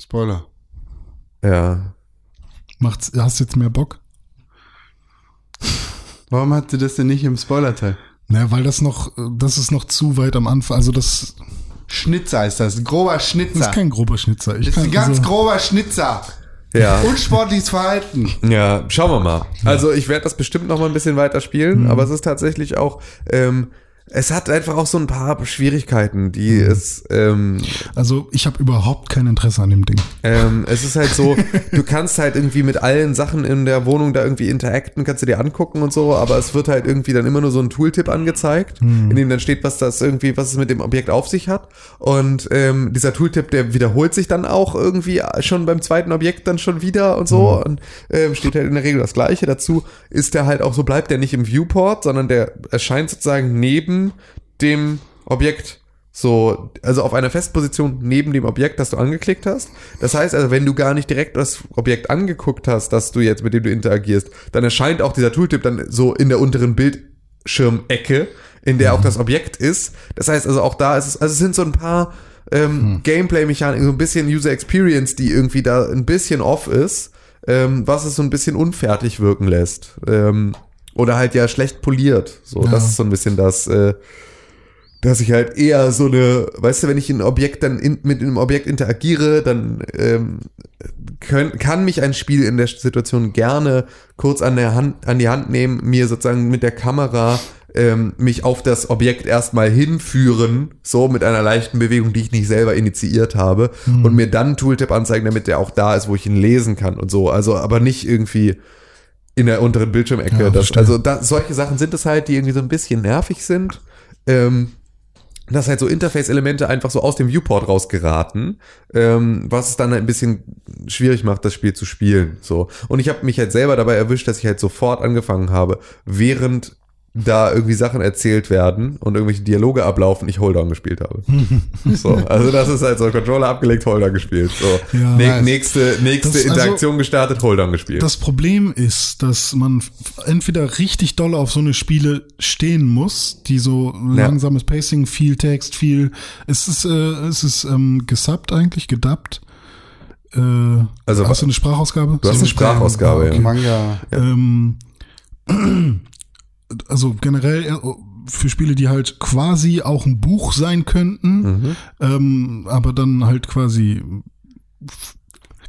Speaker 1: Spoiler.
Speaker 3: ja.
Speaker 2: Macht's, hast du jetzt mehr Bock?
Speaker 1: Warum hat sie das denn nicht im Spoiler-Teil?
Speaker 2: Naja, weil das noch, das ist noch zu weit am Anfang. Also das,
Speaker 1: Schnitzer ist das. Grober Schnitzer.
Speaker 2: das ist kein grober Schnitzer. Ich
Speaker 1: das ist ein ganz
Speaker 2: also,
Speaker 1: grober Schnitzer.
Speaker 3: Ja.
Speaker 1: Unsportliches Verhalten.
Speaker 3: Ja, schauen wir mal. Also ich werde das bestimmt noch mal ein bisschen weiter spielen,
Speaker 2: Mhm.
Speaker 3: aber es ist tatsächlich auch, ähm, es hat einfach auch so ein paar Schwierigkeiten, die
Speaker 2: Mhm.
Speaker 3: es, ähm,
Speaker 2: Also ich habe überhaupt kein Interesse an dem Ding.
Speaker 3: ähm, es ist halt so, du kannst halt irgendwie mit allen Sachen in der Wohnung da irgendwie interacten, kannst du dir angucken und so, aber es wird halt irgendwie dann immer nur so ein Tooltip angezeigt, in dem dann steht, was das irgendwie, was es mit dem Objekt auf sich hat. Und ähm, dieser Tooltip, der wiederholt sich dann auch irgendwie schon beim zweiten Objekt dann schon wieder und so. Und ähm, steht halt in der Regel das Gleiche. Dazu ist der halt auch so, bleibt der nicht im Viewport, sondern der erscheint sozusagen neben dem Objekt so, also auf einer Festposition neben dem Objekt, das du angeklickt hast. Das heißt also, wenn du gar nicht direkt das Objekt angeguckt hast, das du jetzt, mit dem du interagierst, dann erscheint auch dieser Tooltip dann so in der unteren Bildschirmecke, in der auch das Objekt ist. Das heißt also auch da ist es, also es sind so ein paar ähm, Gameplay-Mechaniken, so ein bisschen User Experience, die irgendwie da ein bisschen off ist, ähm, was es so ein bisschen unfertig wirken lässt. Ähm, oder halt ja schlecht poliert. So,
Speaker 2: Ja.
Speaker 3: das ist so ein bisschen das, äh, dass ich halt eher so eine, weißt du, wenn ich ein Objekt dann in, mit einem Objekt interagiere, dann ähm, können, kann mich ein Spiel in der Situation gerne kurz an der Hand, an die Hand nehmen, mir sozusagen mit der Kamera ähm, mich auf das Objekt erstmal hinführen, so mit einer leichten Bewegung, die ich nicht selber initiiert habe, und mir dann Tooltip anzeigen, damit der auch da ist, wo ich ihn lesen kann und so. Also, aber nicht irgendwie in der unteren Bildschirmecke.
Speaker 2: Ja,
Speaker 3: das, also da, solche Sachen sind es halt, die irgendwie so ein bisschen nervig sind. Ähm, dass halt so Interface-Elemente einfach so aus dem Viewport rausgeraten, ähm, was es dann ein bisschen schwierig macht, das Spiel zu spielen. So. Und ich habe mich halt selber dabei erwischt, dass ich halt sofort angefangen habe, während da irgendwie Sachen erzählt werden und irgendwelche Dialoge ablaufen, ich Holdown gespielt habe. so, also das ist halt so, Controller abgelegt, Holdown gespielt. So.
Speaker 2: Ja.
Speaker 3: Ne- nächste nächste
Speaker 2: Das- also-
Speaker 3: Interaktion gestartet, Holdown gespielt.
Speaker 2: Das Problem ist, dass man entweder richtig doll auf so eine Spiele stehen muss, die so langsames Pacing, viel Text, viel. Es ist, äh, es ist ähm, gesubbt eigentlich, gedubbt. Äh,
Speaker 3: Also,
Speaker 2: hast du eine Sprachausgabe?
Speaker 3: du hast eine Sprachausgabe, ja.
Speaker 1: Manga.
Speaker 2: Ähm, also generell eher für Spiele, die halt quasi auch ein Buch sein könnten,
Speaker 3: Mhm.
Speaker 2: ähm, aber dann halt quasi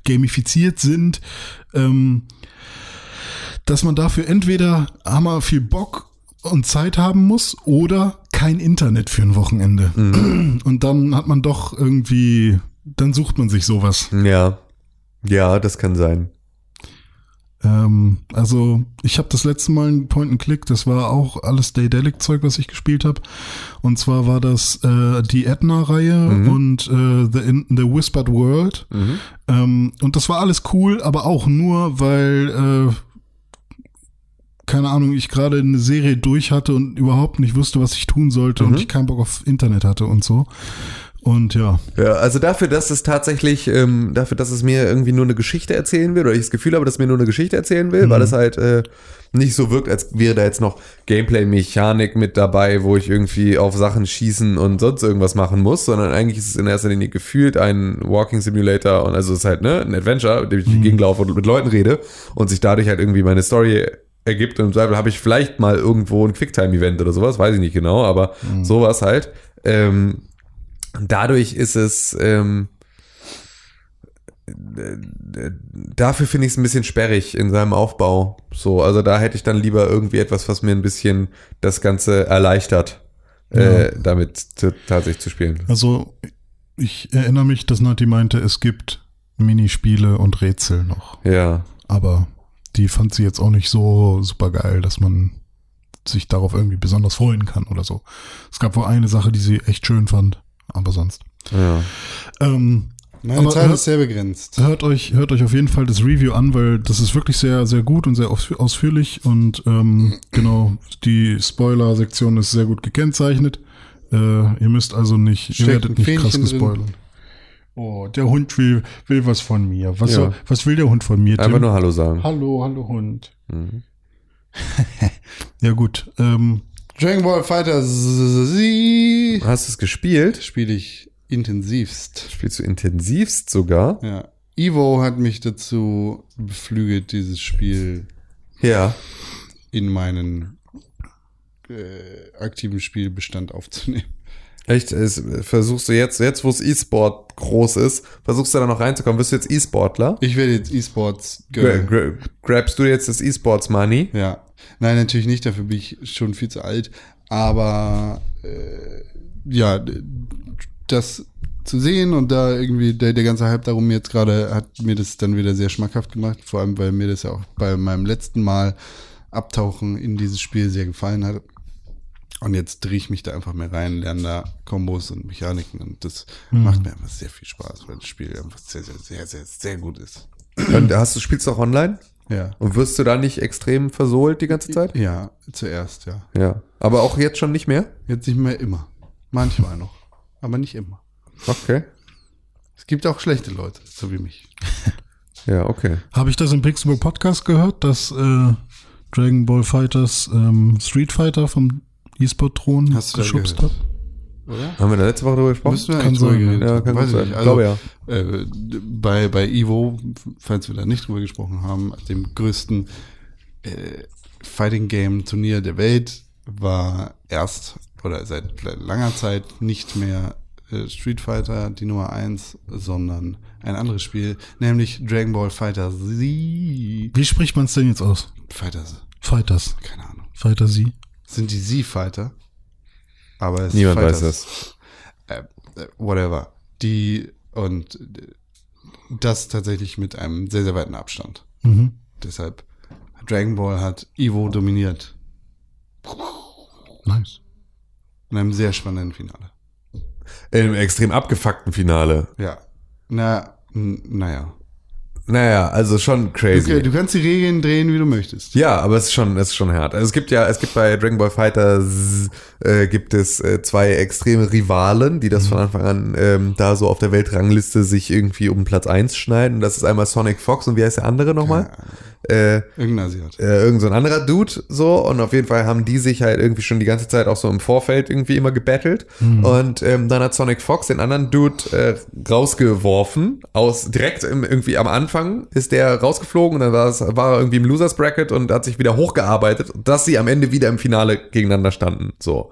Speaker 2: gamifiziert sind, ähm, dass man dafür entweder hammer viel Bock und Zeit haben muss oder kein Internet für ein Wochenende.
Speaker 3: Mhm.
Speaker 2: Und dann hat man doch irgendwie, dann sucht man sich sowas.
Speaker 3: Ja. Ja, das kann sein.
Speaker 2: Ähm, also ich habe das letzte Mal ein Point-and-Click, das war auch alles Daydelic-Zeug, was ich gespielt habe. Und zwar war das äh, die Edna-Reihe und äh, The, In The Whispered World. Ähm, und das war alles cool, aber auch nur, weil, äh, keine Ahnung, ich gerade eine Serie durch hatte und überhaupt nicht wusste, was ich tun sollte und ich keinen Bock auf Internet hatte und so. Und ja,
Speaker 3: Ja, also dafür, dass es tatsächlich, ähm, dafür, dass es mir irgendwie nur eine Geschichte erzählen will, oder ich das Gefühl habe, dass es mir nur eine Geschichte erzählen will, weil es halt äh, nicht so wirkt, als wäre da jetzt noch Gameplay-Mechanik mit dabei, wo ich irgendwie auf Sachen schießen und sonst irgendwas machen muss, sondern eigentlich ist es in erster Linie gefühlt ein Walking Simulator und also es ist halt ne, ein Adventure, in dem ich durch die Gegend laufe und mit Leuten rede und sich dadurch halt irgendwie meine Story ergibt und im Zweifel habe ich vielleicht mal irgendwo ein Quicktime-Event oder sowas, weiß ich nicht genau, aber sowas halt. Ähm, dadurch ist es ähm, äh, dafür finde ich es ein bisschen sperrig in seinem Aufbau. So, also da hätte ich dann lieber irgendwie etwas, was mir ein bisschen das Ganze erleichtert, äh, damit zu, tatsächlich zu spielen.
Speaker 2: also ich erinnere mich, dass Nati meinte, es gibt Minispiele und Rätsel noch.
Speaker 3: Ja.
Speaker 2: Aber die fand sie jetzt auch nicht so super geil, dass man sich darauf irgendwie besonders freuen kann oder so. Es gab wohl eine Sache, die sie echt schön fand, aber sonst.
Speaker 3: ja.
Speaker 2: Ähm,
Speaker 1: Meine
Speaker 2: Aber
Speaker 1: Zeit
Speaker 2: hört-
Speaker 1: ist sehr begrenzt.
Speaker 2: hört euch, hört euch auf jeden Fall das Review an, weil das ist wirklich sehr, sehr gut und sehr ausf ausführlich und ähm, genau, die Spoiler-Sektion ist sehr gut gekennzeichnet. Äh, ihr müsst also nicht, ihr
Speaker 1: Steckt
Speaker 2: werdet
Speaker 1: ein
Speaker 2: nicht krass
Speaker 1: Fähnchen drin.
Speaker 2: gespoilert. Oh, der Hund will, will was von mir. Was,
Speaker 3: Ja.
Speaker 2: soll, was will der Hund von mir?
Speaker 3: Einfach
Speaker 2: Tim?
Speaker 3: nur Hallo sagen.
Speaker 2: Hallo, hallo Hund.
Speaker 3: Mhm.
Speaker 2: Ja gut, ähm,
Speaker 1: Dragon Ball Fighter Z
Speaker 3: Hast du es gespielt?
Speaker 1: spiele ich intensivst.
Speaker 3: Spielst du intensivst sogar?
Speaker 1: Ja. Evo hat mich dazu beflügelt, dieses Spiel
Speaker 3: Ja.
Speaker 1: in meinen äh, aktiven Spielbestand aufzunehmen.
Speaker 3: Echt? Es, versuchst du jetzt, jetzt wo es E-Sport groß ist, versuchst du da noch reinzukommen? Bist du jetzt E-Sportler?
Speaker 1: Ich werde jetzt E-Sports
Speaker 3: gra grabst du jetzt das E-Sports Money?
Speaker 1: Ja. Nein, natürlich nicht, dafür bin ich schon viel zu alt. aber äh, ja, das zu sehen und da irgendwie der, der ganze Hype darum jetzt gerade hat mir das dann wieder sehr schmackhaft gemacht, vor allem weil mir das ja auch bei meinem letzten Mal Abtauchen in dieses Spiel sehr gefallen hat. Und jetzt drehe ich mich da einfach mehr rein, lerne da Kombos und Mechaniken und das macht mir einfach sehr viel Spaß, weil das Spiel einfach sehr, sehr, sehr, sehr, sehr gut ist.
Speaker 3: Und hast du, spielst du auch online?
Speaker 1: Ja.
Speaker 3: Und wirst du da nicht extrem versohlt die ganze Zeit?
Speaker 1: Ja, zuerst, ja.
Speaker 3: Ja. Aber auch jetzt schon nicht mehr?
Speaker 1: Jetzt nicht mehr immer. Manchmal noch. Aber nicht immer.
Speaker 3: Okay.
Speaker 1: Es gibt auch schlechte Leute, so wie mich.
Speaker 3: Ja, okay.
Speaker 2: Habe ich das im Pixelbook Podcast gehört, dass äh, Dragon Ball Fighters ähm, Street Fighter vom E-Sport-Thron geschubst hat?
Speaker 1: Oder?
Speaker 3: Haben wir da letzte Woche drüber gesprochen?
Speaker 1: Müssen wir
Speaker 2: Kann sein,
Speaker 1: geredet
Speaker 3: ja, kann
Speaker 1: Weiß ich
Speaker 3: sein.
Speaker 1: nicht. Also,
Speaker 3: Glaube
Speaker 1: äh, bei, bei Evo, falls wir da nicht drüber gesprochen haben, dem größten äh, Fighting Game Turnier der Welt, war erst oder seit langer Zeit nicht mehr äh, Street Fighter die Nummer eins, sondern ein anderes Spiel, nämlich Dragon Ball Fighter Z.
Speaker 2: Wie spricht man es denn jetzt aus?
Speaker 1: Fighter Z.
Speaker 2: Fighters.
Speaker 1: Keine Ahnung.
Speaker 2: Fighter Sie.
Speaker 1: Sind die Z-Fighter? Aber es
Speaker 3: Niemand weiß das.
Speaker 1: äh, äh, whatever. Die und das tatsächlich mit einem sehr, sehr weiten Abstand.
Speaker 2: Mhm.
Speaker 1: Deshalb, Dragon Ball hat Evo dominiert.
Speaker 2: Nice.
Speaker 1: In einem sehr spannenden Finale.
Speaker 3: In einem extrem abgefuckten Finale.
Speaker 1: Ja. Na, naja.
Speaker 3: Naja, also schon crazy.
Speaker 1: du kannst die Regeln drehen, wie du möchtest.
Speaker 3: Ja, aber es ist schon, es ist schon hart. Also es gibt ja, es gibt bei Dragon Ball Fighter äh, gibt es äh, zwei extreme Rivalen, die das von Anfang an ähm, da so auf der Weltrangliste sich irgendwie um Platz eins schneiden. Und das ist einmal Sonic Fox und wie heißt der andere nochmal? Äh,
Speaker 1: Irgendein Asiat.
Speaker 3: äh, irgend so ein anderer Dude so. Und auf jeden Fall haben die sich halt irgendwie schon die ganze Zeit auch so im Vorfeld irgendwie immer gebettelt und ähm, dann hat Sonic Fox den anderen Dude äh, rausgeworfen. Aus direkt im, irgendwie am Anfang ist der rausgeflogen und dann war, es, war er irgendwie im Losers Bracket und hat sich wieder hochgearbeitet dass sie am Ende wieder im Finale gegeneinander standen so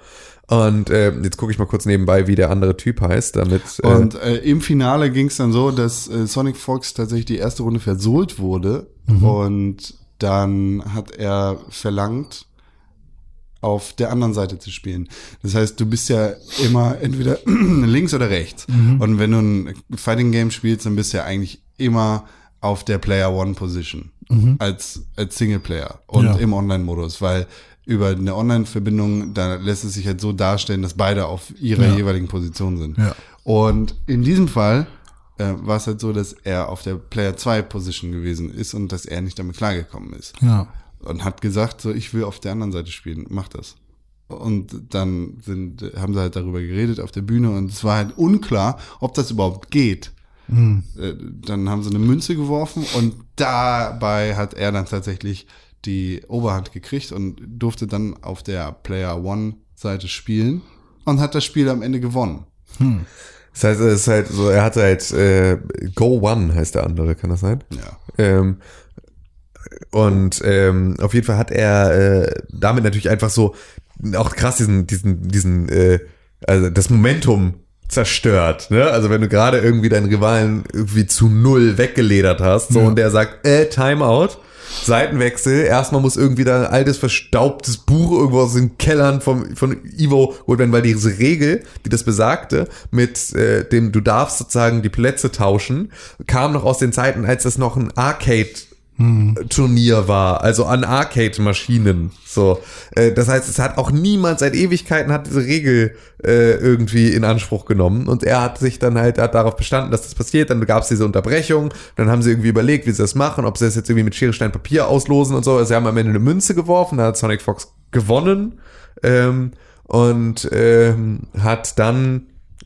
Speaker 3: und äh, jetzt gucke ich mal kurz nebenbei wie der andere Typ heißt damit äh,
Speaker 1: Und äh, im Finale ging es dann so, dass äh, Sonic Fox tatsächlich die erste Runde versohlt wurde. Und dann hat er verlangt, auf der anderen Seite zu spielen. Das heißt, du bist ja immer entweder links oder rechts. Und wenn du ein Fighting Game spielst, dann bist du ja eigentlich immer auf der Player One Position als, als Singleplayer und
Speaker 2: Ja.
Speaker 1: im Online-Modus, weil über eine Online-Verbindung, da lässt es sich halt so darstellen, dass beide auf ihrer
Speaker 2: Ja.
Speaker 1: jeweiligen Position sind.
Speaker 2: Ja.
Speaker 1: Und in diesem Fall äh, war es halt so, dass er auf der Player 2 Position gewesen ist und dass er nicht damit klargekommen ist.
Speaker 2: Ja.
Speaker 1: Und hat gesagt, so, ich will auf der anderen Seite spielen, mach das. Und dann sind, haben sie halt darüber geredet auf der Bühne und es war halt unklar, ob das überhaupt geht. Äh, Dann haben sie eine Münze geworfen und dabei hat er dann tatsächlich die Oberhand gekriegt und durfte dann auf der Player One Seite spielen und hat das Spiel am Ende gewonnen.
Speaker 3: das heißt es ist halt so er hatte halt äh, Go One heißt der andere kann das sein
Speaker 1: Ja.
Speaker 3: Ähm, und ähm, auf jeden Fall hat er äh, damit natürlich einfach so auch krass diesen, diesen, diesen, äh, also das Momentum zerstört, ne? Also wenn du gerade irgendwie deinen Rivalen irgendwie zu null weggeledert hast, so
Speaker 2: Ja.
Speaker 3: und der sagt, äh, Timeout, Seitenwechsel, erstmal muss irgendwie da ein altes, verstaubtes Buch irgendwo aus den Kellern vom, von Ivo geholt werden, weil diese Regel, die das besagte, mit äh, dem du darfst sozusagen die Plätze tauschen, kam noch aus den Zeiten, als das noch ein Arcade Turnier war, also an Arcade-Maschinen. So, äh, das heißt, es hat auch niemand seit Ewigkeiten hat diese Regel äh, irgendwie in Anspruch genommen und er hat sich dann halt hat darauf bestanden, dass das passiert. Dann gab es diese Unterbrechung, dann haben sie irgendwie überlegt, wie sie das machen, ob sie das jetzt irgendwie mit Schere Stein Papier auslosen und so. Also sie haben am Ende eine Münze geworfen, da hat Sonic Fox gewonnen ähm, und ähm, hat dann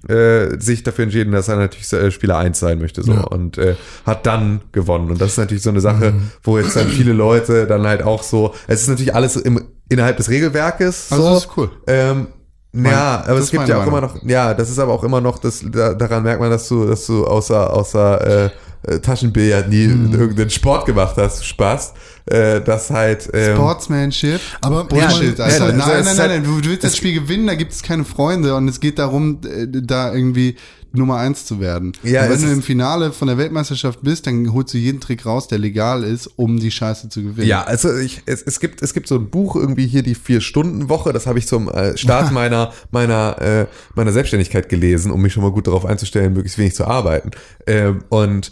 Speaker 3: äh, sich dafür entschieden, dass er natürlich äh, Spieler 1 sein möchte so
Speaker 2: Ja.
Speaker 3: und äh, hat dann gewonnen und das ist natürlich so eine Sache, wo jetzt dann viele Leute dann halt auch so, es ist natürlich alles im, innerhalb des Regelwerkes
Speaker 1: Also
Speaker 3: so,
Speaker 1: das ist cool.
Speaker 3: ähm, ja, aber es gibt ja auch immer
Speaker 1: Meinung.
Speaker 3: noch, ja, das ist aber auch immer noch, das, da, daran merkt man, dass du, dass du außer, außer äh, äh, Taschenbillard nie
Speaker 1: Mhm.
Speaker 3: irgendeinen Sport gemacht hast, Spaß, äh, das halt, ähm,
Speaker 1: Sportsmanship.
Speaker 2: Aber
Speaker 1: Bullshit,
Speaker 3: Ja,
Speaker 1: Alter. nein,
Speaker 3: das
Speaker 1: nein, nein,
Speaker 3: halt-
Speaker 1: nein, du willst das Spiel gewinnen, da gibt es keine Freunde und es geht darum, äh, da irgendwie Nummer eins zu werden.
Speaker 3: Ja,
Speaker 1: Und wenn du im Finale von der Weltmeisterschaft bist, dann holst du jeden Trick raus, der legal ist, um die Scheiße zu gewinnen.
Speaker 3: Ja, also ich, es, es gibt es gibt so ein Buch irgendwie hier die vier Stunden Woche. Das habe ich zum äh, Start meiner meiner äh, meiner Selbstständigkeit gelesen, um mich schon mal gut darauf einzustellen, möglichst wenig zu arbeiten. Ähm, und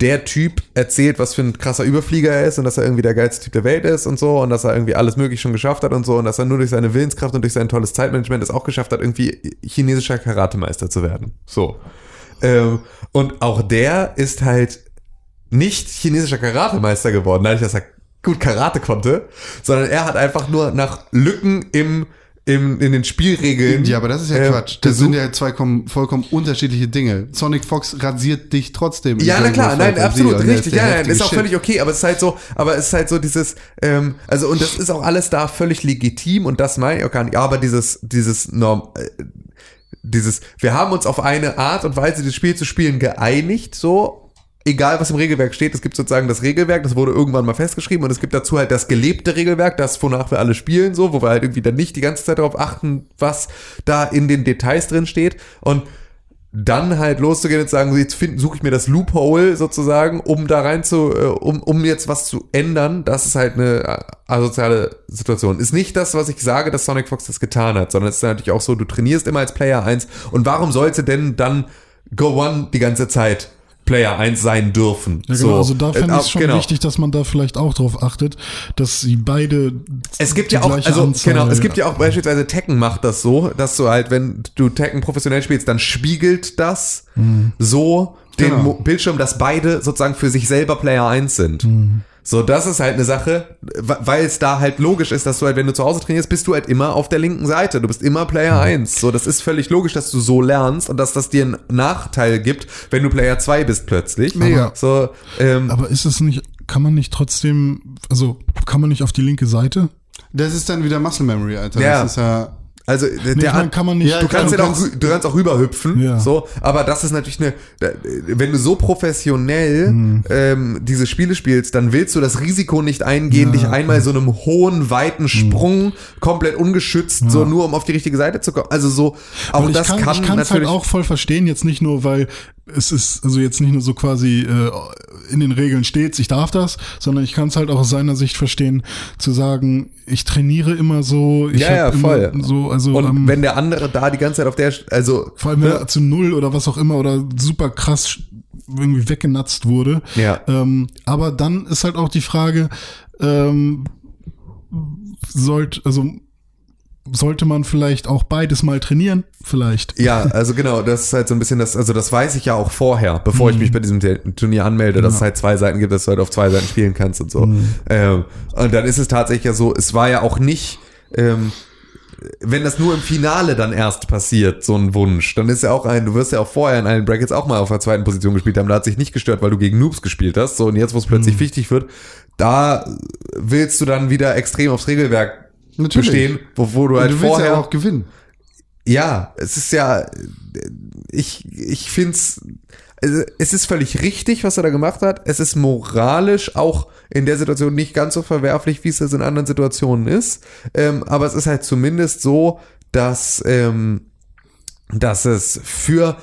Speaker 3: der Typ erzählt, was für ein krasser Überflieger er ist und dass er irgendwie der geilste Typ der Welt ist und so und dass er irgendwie alles möglich schon geschafft hat und so und dass er nur durch seine Willenskraft und durch sein tolles Zeitmanagement es auch geschafft hat, irgendwie chinesischer Karatemeister zu werden. So. Ähm, und auch der ist halt nicht chinesischer Karatemeister geworden, dadurch, dass er gut Karate konnte, sondern er hat einfach nur nach Lücken im, im, in den Spielregeln.
Speaker 1: Ja, aber das ist ja
Speaker 3: äh,
Speaker 1: Quatsch. Das sind ja zwei kom- vollkommen unterschiedliche Dinge. Sonic Fox rasiert dich trotzdem.
Speaker 3: Ja, na klar, nein, absolut, richtig, ja, nein, ist auch
Speaker 1: Shit.
Speaker 3: völlig okay, aber es ist halt so, aber es ist halt so dieses, ähm, also und das ist auch alles da völlig legitim und das meine ich auch gar nicht, aber dieses, dieses Norm, äh, dieses, wir haben uns auf eine Art und Weise, das Spiel zu spielen, geeinigt, so, egal was im Regelwerk steht, es gibt sozusagen das Regelwerk, das wurde irgendwann mal festgeschrieben und es gibt dazu halt das gelebte Regelwerk, das wonach wir alle spielen, so, wo wir halt irgendwie dann nicht die ganze Zeit darauf achten, was da in den Details drin steht. Und dann halt loszugehen und sagen, jetzt suche ich mir das Loophole sozusagen, um da rein zu, äh, um, um jetzt was zu ändern, das ist halt eine äh, asoziale Situation. Ist nicht das, was ich sage, dass Sonic Fox das getan hat, sondern es ist natürlich auch so, du trainierst immer als Player 1 und warum sollte denn dann Go One die ganze Zeit Player 1 sein dürfen?
Speaker 2: Ja, genau,
Speaker 3: so,
Speaker 2: also da
Speaker 3: äh,
Speaker 2: fände ich
Speaker 3: auch-
Speaker 2: es schon
Speaker 3: genau.
Speaker 2: wichtig, dass man da vielleicht auch drauf achtet, dass sie beide
Speaker 3: Es gibt ja auch, also
Speaker 2: Anzahl-
Speaker 3: genau, es gibt ja auch beispielsweise Tekken macht das so, dass du halt, wenn du Tekken professionell spielst, dann spiegelt das so den
Speaker 1: Genau.
Speaker 3: Bildschirm, dass beide sozusagen für sich selber Player 1 sind. So, das ist halt eine Sache, weil es da halt logisch ist, dass du halt, wenn du zu Hause trainierst, bist du halt immer auf der linken Seite. Du bist immer Player 1. So, das ist völlig logisch, dass du so lernst und dass das dir einen Nachteil gibt, wenn du Player 2 bist plötzlich.
Speaker 1: Mega.
Speaker 3: So, ähm,
Speaker 2: Aber ist es nicht, kann man nicht trotzdem, also kann man nicht auf die linke Seite?
Speaker 1: Das ist dann wieder Muscle Memory, Alter.
Speaker 3: Ja.
Speaker 1: Das ist ja.
Speaker 3: Also
Speaker 2: Nee,
Speaker 3: der
Speaker 2: ich meine, kann man nicht.
Speaker 1: Ja,
Speaker 3: Du kannst, ja auch,
Speaker 1: kannst-
Speaker 3: rü- du kannst auch rüberhüpfen,
Speaker 2: Ja.
Speaker 3: so, aber das ist natürlich eine, wenn du so professionell
Speaker 2: Hm.
Speaker 3: ähm, diese Spiele spielst, dann willst du das Risiko nicht eingehen,
Speaker 2: Ja,
Speaker 3: dich
Speaker 2: okay.
Speaker 3: einmal so einem hohen, weiten Sprung komplett ungeschützt, so nur um auf die richtige Seite zu kommen. Also so, auch das
Speaker 2: kann,
Speaker 3: kann,
Speaker 2: ich kann halt
Speaker 3: natürlich.
Speaker 2: auch voll verstehen, jetzt nicht nur, weil es ist, also jetzt nicht nur so quasi äh, in den Regeln steht, ich darf das, sondern ich kann es halt auch aus seiner Sicht verstehen, zu sagen, ich trainiere immer so, ich
Speaker 3: Ja, ja, voll.
Speaker 2: so, also
Speaker 3: und
Speaker 2: ähm,
Speaker 3: wenn der andere da die ganze Zeit auf der, also
Speaker 2: vor allem wenn er zu null oder was auch immer oder super krass irgendwie weggenatzt wurde.
Speaker 3: Ja.
Speaker 2: Ähm, aber dann ist halt auch die Frage, ähm, sollte, also sollte man vielleicht auch beides mal trainieren? Vielleicht.
Speaker 3: Ja, also genau, das ist halt so ein bisschen das, also das weiß ich ja auch vorher, bevor ich mich bei diesem Turnier anmelde, dass es halt zwei Seiten gibt, dass du halt auf zwei Seiten spielen kannst und so. Ähm, und dann ist es tatsächlich ja so, es war ja auch nicht, ähm, wenn das nur im Finale dann erst passiert, so ein Wunsch, dann ist ja auch ein, du wirst ja auch vorher in allen Brackets auch mal auf der zweiten Position gespielt haben, da hat sich nicht gestört, weil du gegen Noobs gespielt hast, so und jetzt, wo es plötzlich wichtig wird, da willst du dann wieder extrem aufs Regelwerk
Speaker 1: Natürlich.
Speaker 3: bestehen, wo, wo du halt
Speaker 1: du
Speaker 3: vorher
Speaker 1: ja auch gewinnen.
Speaker 3: ja, es ist ja, ich, ich find's, also es ist völlig richtig, was er da gemacht hat. Es ist moralisch auch in der Situation nicht ganz so verwerflich, wie es das in anderen Situationen ist. Ähm, aber es ist halt zumindest so, dass, ähm, dass es für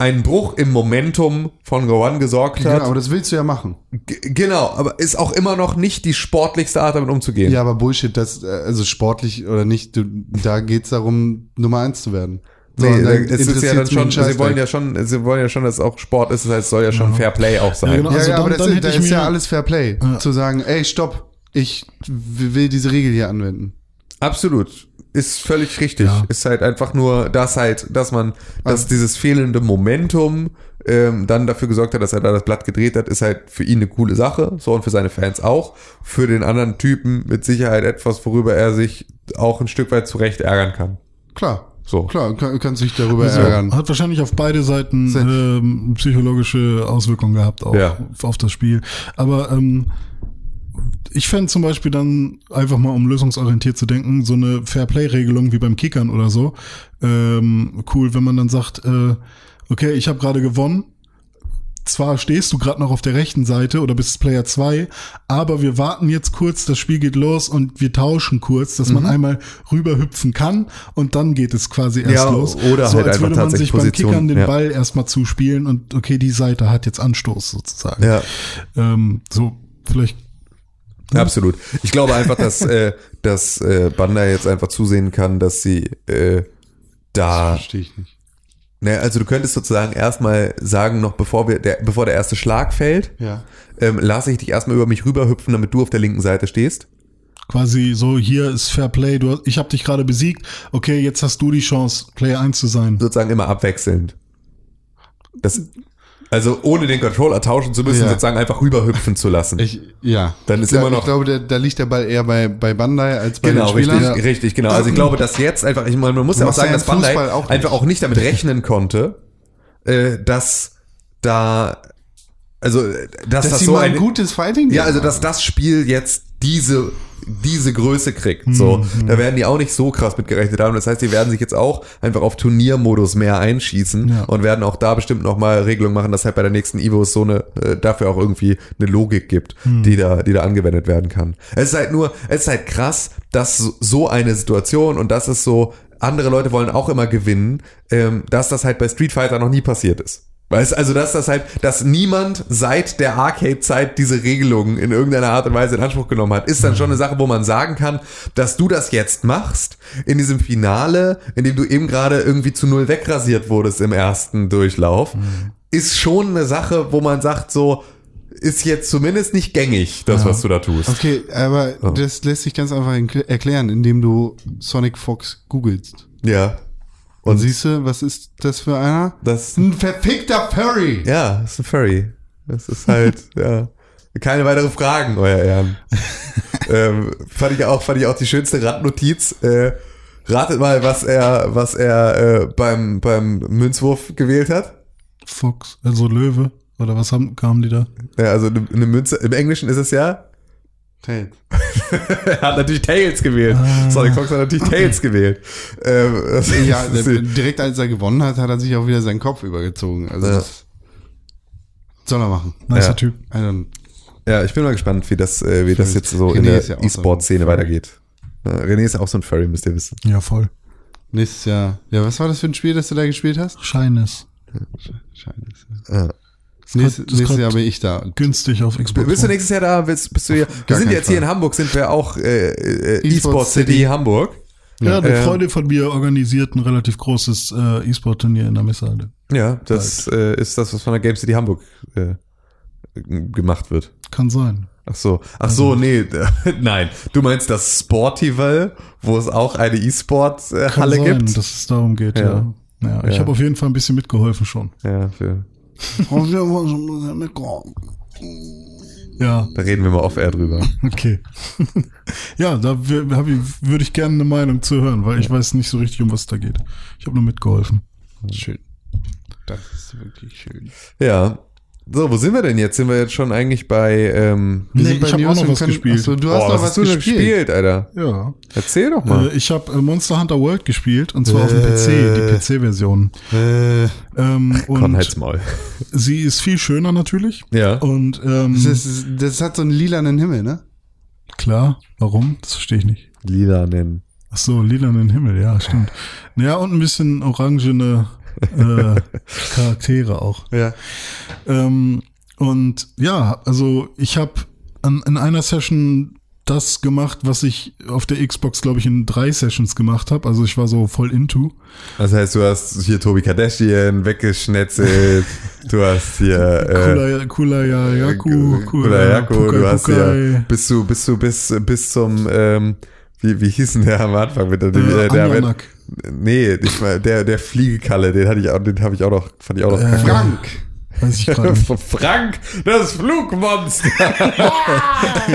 Speaker 3: einen Bruch im Momentum von Gowan gesorgt
Speaker 1: Genau,
Speaker 3: hat.
Speaker 1: aber das willst du ja machen.
Speaker 3: G genau, aber ist auch immer noch nicht die sportlichste Art, damit umzugehen.
Speaker 1: Ja, aber Bullshit, das, äh, also sportlich oder nicht, du, da geht's darum, Nummer eins zu werden. So,
Speaker 3: Nee, es ist ja dann schon, sie wollen ja schon, sie wollen ja schon, dass es auch Sport ist, das heißt, es soll ja schon Fair Play auch sein.
Speaker 2: Ja, genau.
Speaker 1: Ja,
Speaker 2: Also
Speaker 1: ja, aber
Speaker 2: dann-
Speaker 1: das,
Speaker 2: dann
Speaker 1: ist,
Speaker 2: hätte
Speaker 1: da
Speaker 2: ich
Speaker 1: ist ja alles Fair Play. Zu sagen, ey, stopp, ich will diese Regel hier anwenden.
Speaker 3: Absolut. Ist völlig richtig.
Speaker 2: Ja.
Speaker 3: Ist halt einfach nur das halt, dass man, dass
Speaker 1: Also-
Speaker 3: dieses fehlende Momentum ähm, dann dafür gesorgt hat, dass er da das Blatt gedreht hat, ist halt für ihn eine coole Sache. So und für seine Fans auch. Für den anderen Typen mit Sicherheit etwas, worüber er sich auch ein Stück weit zurecht ärgern kann.
Speaker 1: Klar.
Speaker 3: So.
Speaker 1: Klar, kann, kannst dich darüber
Speaker 2: Also,
Speaker 1: ärgern.
Speaker 2: hat wahrscheinlich auf beide Seiten
Speaker 1: Se-
Speaker 2: ähm, psychologische Auswirkungen gehabt auch
Speaker 3: Ja.
Speaker 2: auf das Spiel. Aber ähm, ich fände zum Beispiel dann einfach mal, um lösungsorientiert zu denken, so eine Fair-Play-Regelung wie beim Kickern oder so. Ähm, cool, wenn man dann sagt, äh, okay, ich habe gerade gewonnen. zwar stehst du gerade noch auf der rechten Seite oder bist Player 2, aber wir warten jetzt kurz, das Spiel geht los und wir tauschen kurz, dass
Speaker 3: Mhm.
Speaker 2: man einmal rüberhüpfen kann und dann geht es quasi erst
Speaker 3: Ja,
Speaker 2: los.
Speaker 3: oder
Speaker 2: so,
Speaker 3: halt
Speaker 2: als würde man sich beim
Speaker 3: Position,
Speaker 2: Kickern den
Speaker 3: ja.
Speaker 2: Ball erstmal zuspielen und okay, die Seite hat jetzt Anstoß sozusagen.
Speaker 3: Ja.
Speaker 2: Ähm, so, vielleicht
Speaker 3: Absolut. Ich glaube einfach, dass, äh, dass äh, Bandai jetzt einfach zusehen kann, dass sie äh, da.
Speaker 1: Verstehe ich nicht.
Speaker 3: Ne, also du könntest sozusagen erstmal sagen, noch bevor wir der, bevor der erste Schlag fällt,
Speaker 1: Ja.
Speaker 3: ähm, lasse ich dich erstmal über mich rüberhüpfen, damit du auf der linken Seite stehst.
Speaker 2: quasi so, hier ist Fair Play, du, ich habe dich gerade besiegt, okay, jetzt hast du die Chance, Player 1 zu sein.
Speaker 3: Sozusagen immer abwechselnd. Das, also ohne den Controller tauschen zu müssen,
Speaker 1: Ja.
Speaker 3: sozusagen einfach rüberhüpfen zu lassen.
Speaker 1: Ich, ja.
Speaker 3: Dann ist
Speaker 1: ja,
Speaker 3: immer noch-
Speaker 1: Ich glaube, da, da liegt der Ball eher bei, bei Bandai als bei
Speaker 3: Genau,
Speaker 1: den Spielern.
Speaker 3: richtig, richtig, genau. Also ich glaube, dass jetzt einfach, ich meine, man muss ja auch sagen, dass Bandai
Speaker 1: auch
Speaker 3: einfach auch nicht damit rechnen konnte, äh, dass da, also, äh, dass,
Speaker 1: Dass
Speaker 3: das so ein,
Speaker 1: ein gutes Fighting
Speaker 3: ja, also dass das Spiel jetzt diese diese Größe kriegt. So, da werden die auch nicht so krass mit gerechnet haben. Das heißt, die werden sich jetzt auch einfach auf Turniermodus mehr einschießen
Speaker 2: Ja.
Speaker 3: und werden auch da bestimmt noch mal Regelungen machen, dass halt bei der nächsten Evo es so eine äh, dafür auch irgendwie eine Logik gibt, die da die da angewendet werden kann. Es ist halt nur, es ist halt krass, dass so- so eine Situation und das ist so andere Leute wollen auch immer gewinnen, ähm, dass das halt bei Street Fighter noch nie passiert ist. Weißt also, dass das halt, dass niemand seit der Arcade-Zeit diese Regelungen in irgendeiner Art und Weise in Anspruch genommen hat, ist dann schon eine Sache, wo man sagen kann, dass du das jetzt machst, in diesem Finale, in dem du eben gerade irgendwie zu null wegrasiert wurdest im ersten Durchlauf, ist schon eine Sache, wo man sagt, so, ist jetzt zumindest nicht gängig, das, was du da tust.
Speaker 1: Okay, aber das lässt sich ganz einfach erklären, indem du Sonic Fox googelst.
Speaker 3: Ja.
Speaker 1: Und siehst du, was ist das für einer?
Speaker 3: Das,
Speaker 1: Ein verfickter Furry.
Speaker 3: ja, das ist ein Furry. Das ist halt, ja. Keine weitere Fragen, euer Ehren. ähm, fand ich auch, fand ich auch die schönste Randnotiz. Äh, ratet mal, was er, was er äh, beim, beim Münzwurf gewählt hat.
Speaker 2: Fox, also Löwe, oder was haben, kamen die da?
Speaker 3: Ja, also eine, eine Münze, im Englischen ist es ja,
Speaker 1: Tails.
Speaker 3: er hat natürlich Tails gewählt. Sonic Fox hat natürlich Tails gewählt. Ähm, das
Speaker 1: Ja,
Speaker 3: ist-
Speaker 1: der, direkt als er gewonnen hat, hat er sich auch wieder seinen Kopf übergezogen. Also
Speaker 3: Ja.
Speaker 1: das soll er machen.
Speaker 2: Nicer
Speaker 3: Ja.
Speaker 2: Typ.
Speaker 3: Ja, ich bin mal gespannt, wie das, äh, wie das jetzt so
Speaker 1: René
Speaker 3: in der
Speaker 1: ja so
Speaker 3: E-Sport-Szene
Speaker 1: ein-
Speaker 3: weitergeht. Ja, René ist auch so ein Furry, müsst ihr wissen.
Speaker 2: Ja, voll.
Speaker 1: nächstes Jahr. Ja, was war das für ein Spiel, das du da gespielt hast?
Speaker 2: Shyness.
Speaker 1: Scheiße.
Speaker 3: Ja.
Speaker 2: Ist
Speaker 1: nächstes Jahr bin ich da.
Speaker 2: Günstig auf Xbox.
Speaker 3: Bist du nächstes Jahr da? Bist, bist du hier? Wir sind jetzt hier
Speaker 1: Fall.
Speaker 3: in Hamburg, sind wir auch äh, äh,
Speaker 1: E-Sport
Speaker 3: City,
Speaker 1: City.
Speaker 3: Hamburg.
Speaker 2: Ja, eine
Speaker 3: Ja.
Speaker 2: Freundin von mir organisiert ein relativ großes äh, E-Sport-Turnier in der Messehalle.
Speaker 3: Ja, das äh, ist das, was von der Game City Hamburg äh, gemacht wird.
Speaker 2: Kann sein.
Speaker 3: Ach so, ach so, nee, nein. Du meinst das Sportival, wo es auch eine
Speaker 2: Kann
Speaker 3: E-Sport-Halle
Speaker 2: sein,
Speaker 3: gibt?
Speaker 2: dass es darum geht,
Speaker 3: Ja.
Speaker 2: ja. Ja, ich
Speaker 3: Ja.
Speaker 2: habe auf jeden Fall ein bisschen mitgeholfen schon.
Speaker 3: Ja, für,
Speaker 2: Ja,
Speaker 3: da reden wir mal off-air drüber.
Speaker 2: okay. ja, da wür- hab ich- würde ich gerne eine Meinung zu hören, weil ich weiß nicht so richtig, um was es da geht. Ich habe nur mitgeholfen.
Speaker 1: Schön. Das ist wirklich schön.
Speaker 3: Ja. So, wo sind wir denn jetzt? Sind wir jetzt schon eigentlich bei, ähm,
Speaker 2: Nee,
Speaker 1: sind bei
Speaker 2: ich hab
Speaker 1: News
Speaker 2: auch noch was
Speaker 1: können-
Speaker 2: gespielt.
Speaker 1: Achso, du hast
Speaker 3: oh,
Speaker 1: noch was
Speaker 3: hast du
Speaker 1: gespielt.
Speaker 3: gespielt, Alter?
Speaker 2: Ja.
Speaker 3: Erzähl doch mal.
Speaker 2: Äh, ich habe äh, Monster Hunter World gespielt und zwar auf dem PC, die PC-Version.
Speaker 1: Äh,
Speaker 2: Ähm,
Speaker 3: Komm, halt's Maul.
Speaker 2: sie ist viel schöner natürlich.
Speaker 3: Ja.
Speaker 2: Und ähm,
Speaker 1: das, ist, das hat so einen lilanen Himmel, ne?
Speaker 2: klar, warum? Das verstehe ich nicht.
Speaker 3: Lila nennen.
Speaker 2: Ach so, lilanen Himmel, ja, stimmt. Ja, und ein bisschen orangene äh, Charaktere auch.
Speaker 1: Ja.
Speaker 2: Ähm, und ja, also ich habe in einer Session das gemacht, was ich auf der Xbox, glaube ich, in drei Sessions gemacht habe. Also ich war so voll into.
Speaker 3: Das heißt, du hast hier Tobi Kardashian weggeschnetzelt, du hast hier äh,
Speaker 2: Kula, Yaku,
Speaker 3: Kula Yaku, du hast hier, bist du, bist du bis, bis zum, ähm, wie, wie hieß denn der am Anfang mit der,
Speaker 2: Äh,
Speaker 3: der,
Speaker 2: Anjanak.
Speaker 3: nee, ich mein, der, der Fliegekalle, den hatte ich auch, den habe ich auch noch, fand ich auch noch
Speaker 2: Äh.
Speaker 1: Frank.
Speaker 2: Weiß ich gerade nicht.
Speaker 3: Frank, das Flugmonster.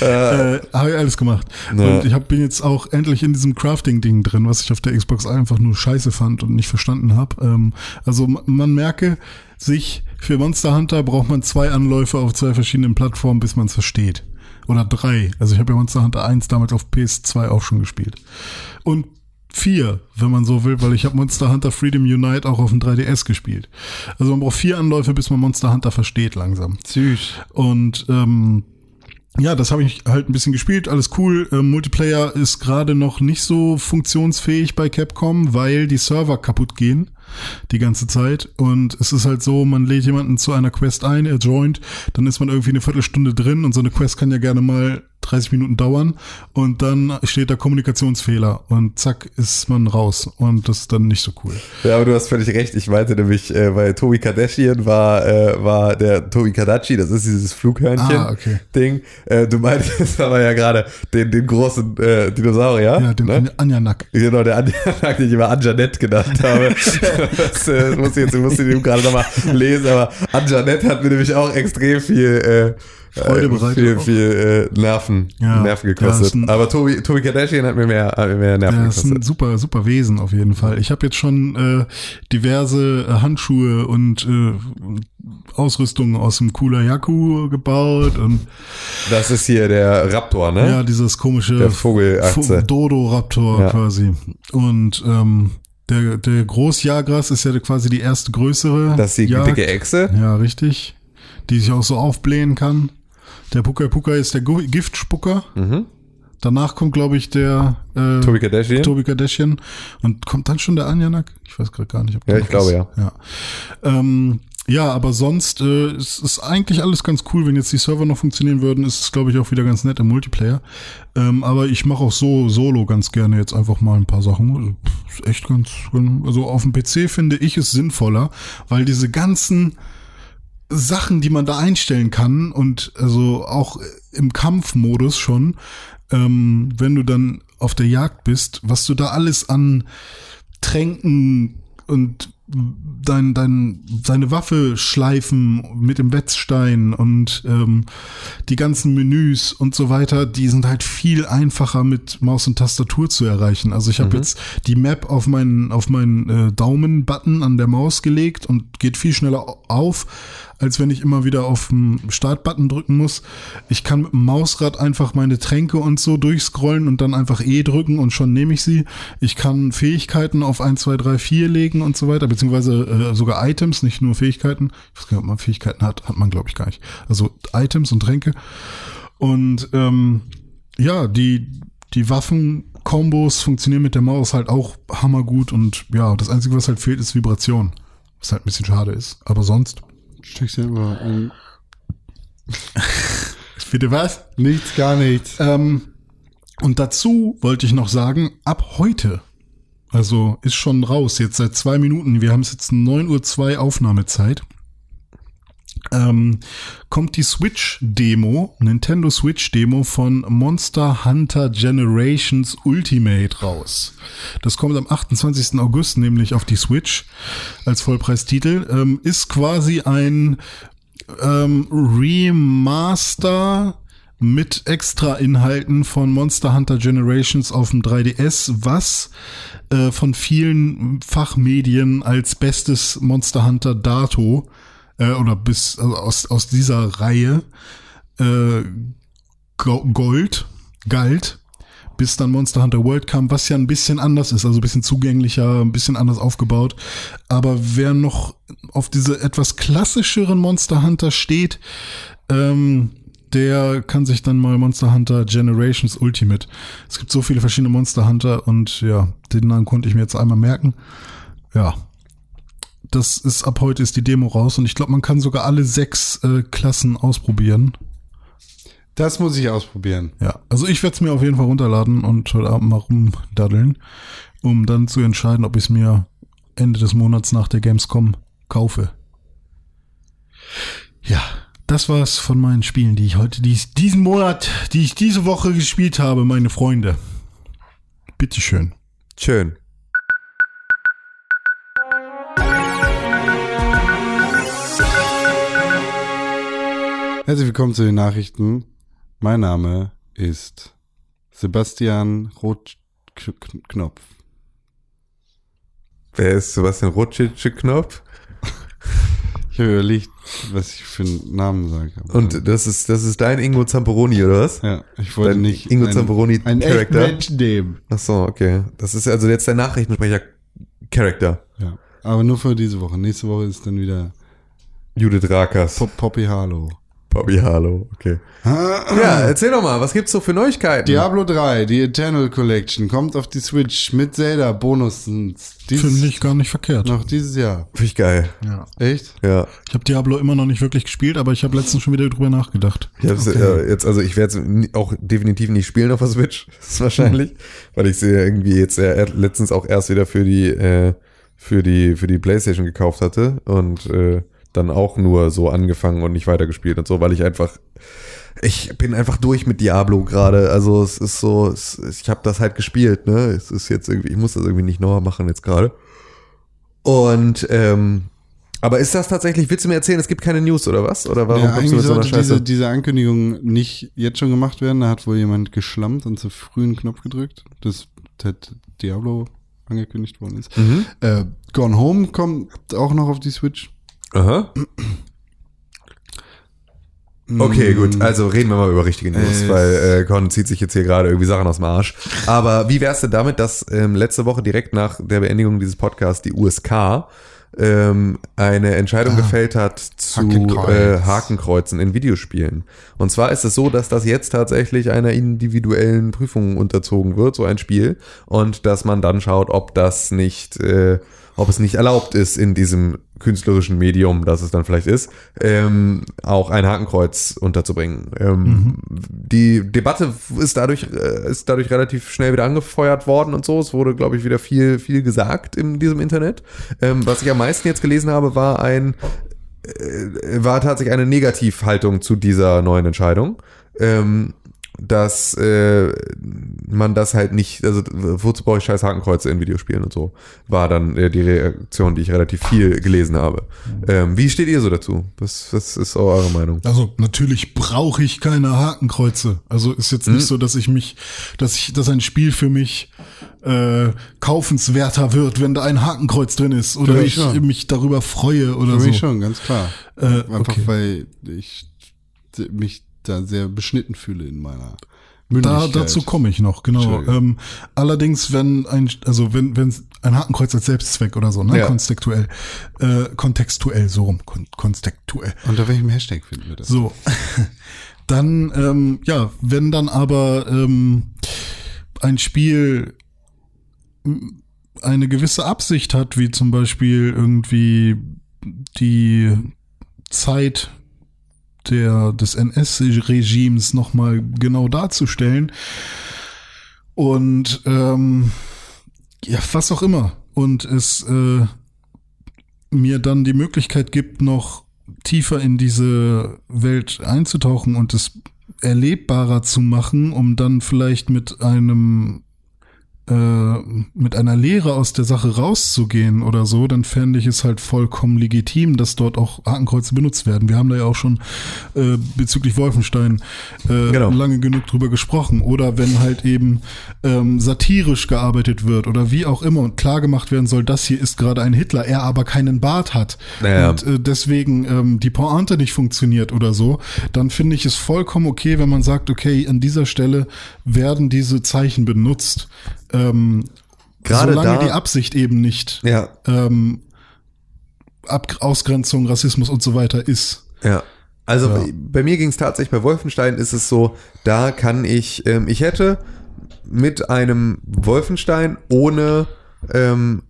Speaker 2: äh, habe ich alles gemacht.
Speaker 3: Ja.
Speaker 2: Und ich hab, bin jetzt auch endlich in diesem Crafting-Ding drin, was ich auf der Xbox einfach nur scheiße fand und nicht verstanden habe. Ähm, also ma- man merke sich, für Monster Hunter braucht man zwei Anläufe auf zwei verschiedenen Plattformen, bis man es versteht. Oder drei. Also ich habe ja Monster Hunter 1 damals auf PS2 auch schon gespielt. Und vier, wenn man so will, weil ich habe Monster Hunter Freedom Unite auch auf dem 3DS gespielt. Also man braucht vier Anläufe, bis man Monster Hunter versteht langsam.
Speaker 1: Süß.
Speaker 2: Und ähm, ja, das habe ich halt ein bisschen gespielt, alles cool. Ähm, Multiplayer ist gerade noch nicht so funktionsfähig bei Capcom, weil die Server kaputt gehen die ganze Zeit. Und es ist halt so, man lädt jemanden zu einer Quest ein, er joint, dann ist man irgendwie eine Viertelstunde drin und so eine Quest kann ja gerne mal 30 Minuten dauern und dann steht da Kommunikationsfehler und zack ist man raus und das ist dann nicht so cool.
Speaker 3: Ja, aber du hast völlig recht. Ich meinte nämlich, äh, bei Tobi Kardashian war, äh, war der Tobi Kadachi, das ist dieses Flughörnchen-Ding.
Speaker 2: Ah, okay.
Speaker 3: äh, du meintest aber ja gerade den, den großen äh, Dinosaurier.
Speaker 2: Ja, den
Speaker 3: ne?
Speaker 2: Anjanak.
Speaker 3: Genau, der Anjanak, den ich immer Anjanette genannt habe. das äh, muss ich jetzt muss ich eben gerade nochmal lesen, aber Anjanette hat mir nämlich auch extrem viel äh,
Speaker 2: Freude
Speaker 3: äh,
Speaker 2: bereitet
Speaker 3: viel, viel äh, Nerven,
Speaker 2: Ja.
Speaker 3: Nerven gekostet.
Speaker 2: ein-
Speaker 3: aber Tobi, Tobi Kardashian hat mir mehr, hat mir mehr Nerven
Speaker 2: Ja, ist ein
Speaker 3: gekostet.
Speaker 2: super, super Wesen auf jeden Fall. Ich habe jetzt schon äh, diverse äh, Handschuhe und äh, Ausrüstungen aus dem Cooler Yaku gebaut und
Speaker 3: Das ist hier der Raptor, ne?
Speaker 2: ja, dieses komische
Speaker 3: Der Vogelachse.
Speaker 2: Vo- Dodo-Raptor
Speaker 3: Ja.
Speaker 2: quasi. Und ähm, der, der Großjagras ist ja quasi die erste größere.
Speaker 3: Das ist die
Speaker 2: Jagd.
Speaker 3: dicke Echse.
Speaker 2: Ja, richtig. Die sich auch so aufblähen kann. Der Puka Puka ist der Giftspucker.
Speaker 3: Mhm.
Speaker 2: Danach kommt, glaube ich, der äh,
Speaker 3: Tobi Kardashian.
Speaker 2: Tobi Kardashian. Und kommt dann schon der Anjanak? Ich weiß gerade gar nicht. Ob
Speaker 3: Ja, ich glaube,
Speaker 2: ist. ja. Ähm, ja, aber sonst äh, es ist eigentlich alles ganz cool. Wenn jetzt die Server noch funktionieren würden, ist es, glaube ich, auch wieder ganz nett im Multiplayer. Ähm, aber ich mache auch so solo ganz gerne jetzt einfach mal ein paar Sachen. Also, Ist echt ganz, also auf dem PC finde ich es sinnvoller, weil diese ganzen Sachen, die man da einstellen kann und also auch im Kampfmodus schon, ähm, wenn du dann auf der Jagd bist, was du da alles an Tränken und dein, dein, deine Waffe schleifen mit dem Wetzstein und ähm, die ganzen Menüs und so weiter, die sind halt viel einfacher mit Maus und Tastatur zu erreichen. Also ich habe jetzt die Map auf meinen, auf meinen äh, Daumen-Button an der Maus gelegt und geht viel schneller au- auf, als wenn ich immer wieder auf den Startbutton drücken muss. Ich kann mit dem Mausrad einfach meine Tränke und so durchscrollen und dann einfach E drücken und schon nehme ich sie. Ich kann Fähigkeiten auf 1, 2, 3, 4 legen und so weiter, beziehungsweise äh, sogar Items, nicht nur Fähigkeiten. Ich weiß gar nicht, ob man Fähigkeiten hat, hat man glaube ich gar nicht. Also Items und Tränke. Und ähm, ja, die, die Waffen-Kombos funktionieren mit der Maus halt auch hammergut und ja, das Einzige, was halt fehlt, ist Vibration. Was halt ein bisschen schade ist. Aber sonst.
Speaker 1: Steckst du immer ein.
Speaker 2: Bitte was?
Speaker 1: Nichts, gar nichts.
Speaker 2: Ähm, und dazu wollte ich noch sagen, ab heute, also ist schon raus, jetzt seit zwei Minuten, wir haben es jetzt 9.02 Uhr Aufnahmezeit, ähm, kommt die Switch-Demo, Nintendo Switch-Demo von Monster Hunter Generations Ultimate raus. Das kommt am 28. August nämlich auf die Switch als Vollpreistitel. Ähm, ist quasi ein ähm, Remaster mit extra Inhalten von Monster Hunter Generations auf dem 3DS, was äh, von vielen Fachmedien als bestes Monster Hunter Dato äh, oder bis also aus, aus dieser Reihe äh, Go- Gold galt, bis dann Monster Hunter World kam, was ja ein bisschen anders ist, also ein bisschen zugänglicher, ein bisschen anders aufgebaut. Aber wer noch auf diese etwas klassischeren Monster Hunter steht, ähm, der kann sich dann mal Monster Hunter Generations Ultimate. Es gibt so viele verschiedene Monster Hunter und ja, den Namen konnte ich mir jetzt einmal merken. Ja. Das ist ab heute ist die Demo raus und ich glaube, man kann sogar alle sechs äh, Klassen ausprobieren.
Speaker 1: Das muss ich ausprobieren.
Speaker 2: Ja, also ich werde es mir auf jeden Fall runterladen und heute Abend mal rumdaddeln, um dann zu entscheiden, ob ich es mir Ende des Monats nach der Gamescom kaufe. Ja, das war's von meinen Spielen, die ich heute, die ich diesen Monat, die ich diese Woche gespielt habe, meine Freunde. Bitteschön.
Speaker 3: Schön.
Speaker 1: Herzlich willkommen zu den Nachrichten. Mein Name ist Sebastian Rotknopf.
Speaker 3: Wer ist Sebastian Rotschitsche Knopf?
Speaker 1: Ich habe überlegt, was ich für einen Namen sage.
Speaker 3: Und das ist, das ist dein Ingo Zamperoni, oder was?
Speaker 1: ja, ich wollte
Speaker 3: Dein
Speaker 1: nicht
Speaker 3: Ingo Zamperoni
Speaker 1: echten
Speaker 3: Charakter?
Speaker 1: Menschen nehmen.
Speaker 3: Ach so, okay. Das ist also jetzt der Nachrichtensprecher-Charakter.
Speaker 1: Ja, aber nur für diese Woche. Nächste Woche ist dann wieder
Speaker 3: Judith Rakers.
Speaker 1: Pop Poppy Harlow.
Speaker 3: Bobby Harlow, okay. Ja, erzähl doch mal, was gibt's so für Neuigkeiten?
Speaker 1: Diablo 3, die Eternal Collection, kommt auf die Switch mit Zelda Bonussen.
Speaker 2: Finde ich gar nicht verkehrt.
Speaker 1: noch dieses Jahr.
Speaker 3: Finde ich geil.
Speaker 2: Ja.
Speaker 1: Echt?
Speaker 3: Ja.
Speaker 2: Ich habe Diablo immer noch nicht wirklich gespielt, aber ich habe letztens schon wieder drüber nachgedacht.
Speaker 3: Ich hab's, äh, jetzt, also ich werde es auch definitiv nicht spielen auf der Switch, das ist wahrscheinlich, weil ich sie irgendwie jetzt äh, letztens auch erst wieder für die äh, für die für die PlayStation gekauft hatte und äh, dann auch nur so angefangen und nicht weitergespielt und so, weil ich einfach ich bin einfach durch mit Diablo gerade. Also es ist so, es, ich habe das halt gespielt, ne? Es ist jetzt irgendwie, ich muss das irgendwie nicht nochmal machen jetzt gerade. Und ähm, aber ist das tatsächlich, willst du mir erzählen, es gibt keine News oder was? Oder warum
Speaker 1: ja,
Speaker 3: kommst du mit so einer
Speaker 1: sollte
Speaker 3: Scheiße?
Speaker 1: diese, diese Ankündigung nicht jetzt schon gemacht werden. Da hat wohl jemand geschlammt und zu früh einen Knopf gedrückt, dass das Diablo angekündigt worden ist.
Speaker 3: Mhm.
Speaker 1: Äh, Gone Home kommt auch noch auf die Switch.
Speaker 3: Aha. Okay,
Speaker 1: Mm,
Speaker 3: gut. Also reden wir mal über richtige News,
Speaker 1: Äh,
Speaker 3: weil äh, Con zieht sich jetzt hier gerade irgendwie Sachen aus dem Arsch. Aber wie wär's denn damit, dass ähm, letzte Woche direkt nach der Beendigung dieses Podcasts die USK ähm, eine Entscheidung
Speaker 1: Ah.
Speaker 3: gefällt hat zu
Speaker 1: Hakenkreuz.
Speaker 3: äh, Hakenkreuzen in Videospielen. Und zwar ist es so, dass das jetzt tatsächlich einer individuellen Prüfung unterzogen wird, so ein Spiel, und dass man dann schaut, ob das nicht, äh, ob es nicht erlaubt ist in diesem künstlerischen Medium, das es dann vielleicht ist, ähm, auch ein Hakenkreuz unterzubringen. Ähm, Die Debatte ist dadurch, äh, ist dadurch relativ schnell wieder angefeuert worden und so. Es wurde, glaube ich, wieder viel, viel gesagt in diesem Internet. Ähm, was ich am meisten jetzt gelesen habe, war ein, äh, war tatsächlich eine Negativhaltung zu dieser neuen Entscheidung. Ähm, dass äh, man das halt nicht, also wozu brauche ich scheiß Hakenkreuze in Videospielen und so, war dann äh, die Reaktion, die ich relativ viel gelesen habe. Ähm, wie steht ihr so dazu? Was, was ist eure Meinung?
Speaker 2: Also natürlich brauche ich keine Hakenkreuze. Also ist jetzt nicht so, dass ich mich, dass ich, dass ein Spiel für mich äh, kaufenswerter wird, wenn da ein Hakenkreuz drin ist oder
Speaker 1: Für
Speaker 2: ich
Speaker 1: schon.
Speaker 2: mich darüber freue oder
Speaker 1: Für
Speaker 2: so.
Speaker 1: mich schon, ganz klar.
Speaker 2: Äh,
Speaker 1: Einfach
Speaker 2: okay.
Speaker 1: weil ich mich da sehr beschnitten fühle in meiner
Speaker 2: Da, dazu komme ich noch, genau. Ähm, allerdings, wenn ein, also wenn, wenn ein Hakenkreuz als Selbstzweck oder so, ne,
Speaker 3: Ja.
Speaker 2: kontextuell, äh, kontextuell, so rum, kon kontextuell.
Speaker 1: Unter welchem Hashtag finden wir das?
Speaker 2: So, dann, ähm, ja, wenn dann aber ähm, ein Spiel eine gewisse Absicht hat, wie zum Beispiel irgendwie die Zeit der, des NS-Regimes nochmal genau darzustellen und ähm, ja, was auch immer. Und es äh, mir dann die Möglichkeit gibt, noch tiefer in diese Welt einzutauchen und es erlebbarer zu machen, um dann vielleicht mit einem mit einer Lehre aus der Sache rauszugehen oder so, dann fände ich es halt vollkommen legitim, dass dort auch Hakenkreuze benutzt werden. Wir haben da ja auch schon äh, bezüglich Wolfenstein äh,
Speaker 3: Genau.
Speaker 2: lange genug drüber gesprochen. Oder wenn halt eben ähm, satirisch gearbeitet wird oder wie auch immer und klar gemacht werden soll, das hier ist gerade ein Hitler, er aber keinen Bart hat
Speaker 3: Naja.
Speaker 2: und äh, deswegen ähm, die Pointe nicht funktioniert oder so, dann finde ich es vollkommen okay, wenn man sagt, okay, an dieser Stelle werden diese Zeichen benutzt. Ähm,
Speaker 3: Gerade
Speaker 2: solange
Speaker 3: da-
Speaker 2: die Absicht eben nicht
Speaker 3: Ja,
Speaker 2: ähm, Ab Ausgrenzung, Rassismus und so weiter ist.
Speaker 3: Ja. Also
Speaker 2: Ja.
Speaker 3: bei- mir ging es tatsächlich, bei Wolfenstein ist es so, da kann ich, ähm, ich hätte mit einem Wolfenstein ohne ähm,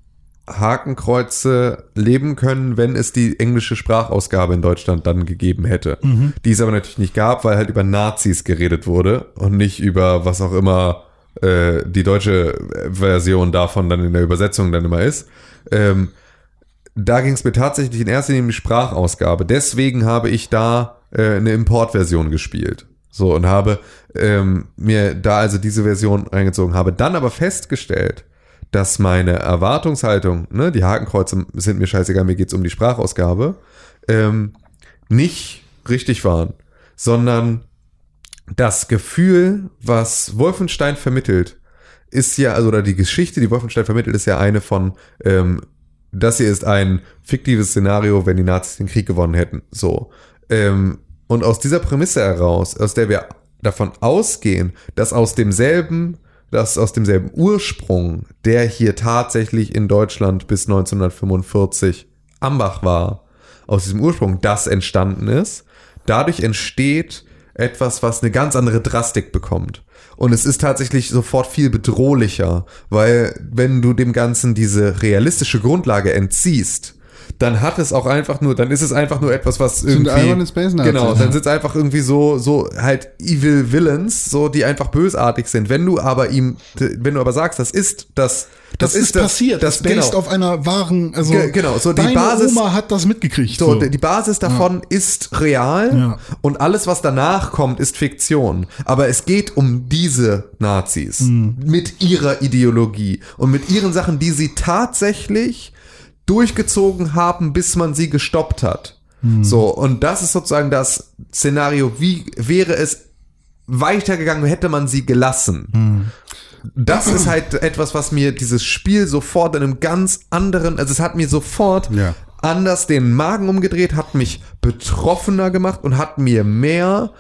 Speaker 3: Hakenkreuze leben können, wenn es die englische Sprachausgabe in Deutschland dann gegeben hätte. Die es aber natürlich nicht gab, weil halt über Nazis geredet wurde und nicht über was auch immer äh, die deutsche Version davon dann in der Übersetzung dann immer ist. Ähm, da ging es mir tatsächlich in erster Linie um die Sprachausgabe. Deswegen habe ich da äh, eine Importversion gespielt. So, und habe ähm, mir da also diese Version reingezogen, habe dann aber festgestellt, dass meine Erwartungshaltung, ne, die Hakenkreuze sind mir scheißegal, mir geht's um die Sprachausgabe, ähm, nicht richtig waren, sondern das Gefühl, was Wolfenstein vermittelt, ist ja, also oder die Geschichte, die Wolfenstein vermittelt, ist ja eine von ähm, das hier ist ein fiktives Szenario, wenn die Nazis den Krieg gewonnen hätten. So. Ähm, und aus dieser Prämisse heraus, aus der wir davon ausgehen, dass aus demselben, dass aus demselben Ursprung, der hier tatsächlich in Deutschland bis 1945 Ambach war, aus diesem Ursprung das entstanden ist, dadurch entsteht etwas, was eine ganz andere Drastik bekommt. Und es ist tatsächlich sofort viel bedrohlicher, weil wenn du dem Ganzen diese realistische Grundlage entziehst, dann hat es auch einfach nur, dann ist es einfach nur etwas, was irgendwie.
Speaker 1: alberne Space Nazis.
Speaker 3: genau, dann sind es einfach irgendwie so, so halt Evil Villains, so die einfach bösartig sind. Wenn du aber ihm, wenn du aber sagst, das ist das,
Speaker 2: Das, ist, passiert. Das,
Speaker 3: genau.
Speaker 2: based auf einer wahren, also
Speaker 3: Ge- genau, so die Basis-
Speaker 2: Oma hat das mitgekriegt.
Speaker 3: So,
Speaker 2: So,
Speaker 3: die Basis davon ist real
Speaker 2: Ja.
Speaker 3: und alles, was danach kommt, ist Fiktion. Aber es geht um diese Nazis
Speaker 2: Hm.
Speaker 3: mit ihrer Ideologie und mit ihren Sachen, die sie tatsächlich durchgezogen haben, bis man sie gestoppt hat.
Speaker 2: Hm.
Speaker 3: So, und das ist sozusagen das Szenario, wie wäre es weitergegangen, hätte man sie gelassen.
Speaker 2: Hm.
Speaker 3: Das ist halt etwas, was mir dieses Spiel sofort in einem ganz anderen, also es hat mir sofort
Speaker 1: Ja.
Speaker 3: anders den Magen umgedreht, hat mich betroffener gemacht und hat mir mehr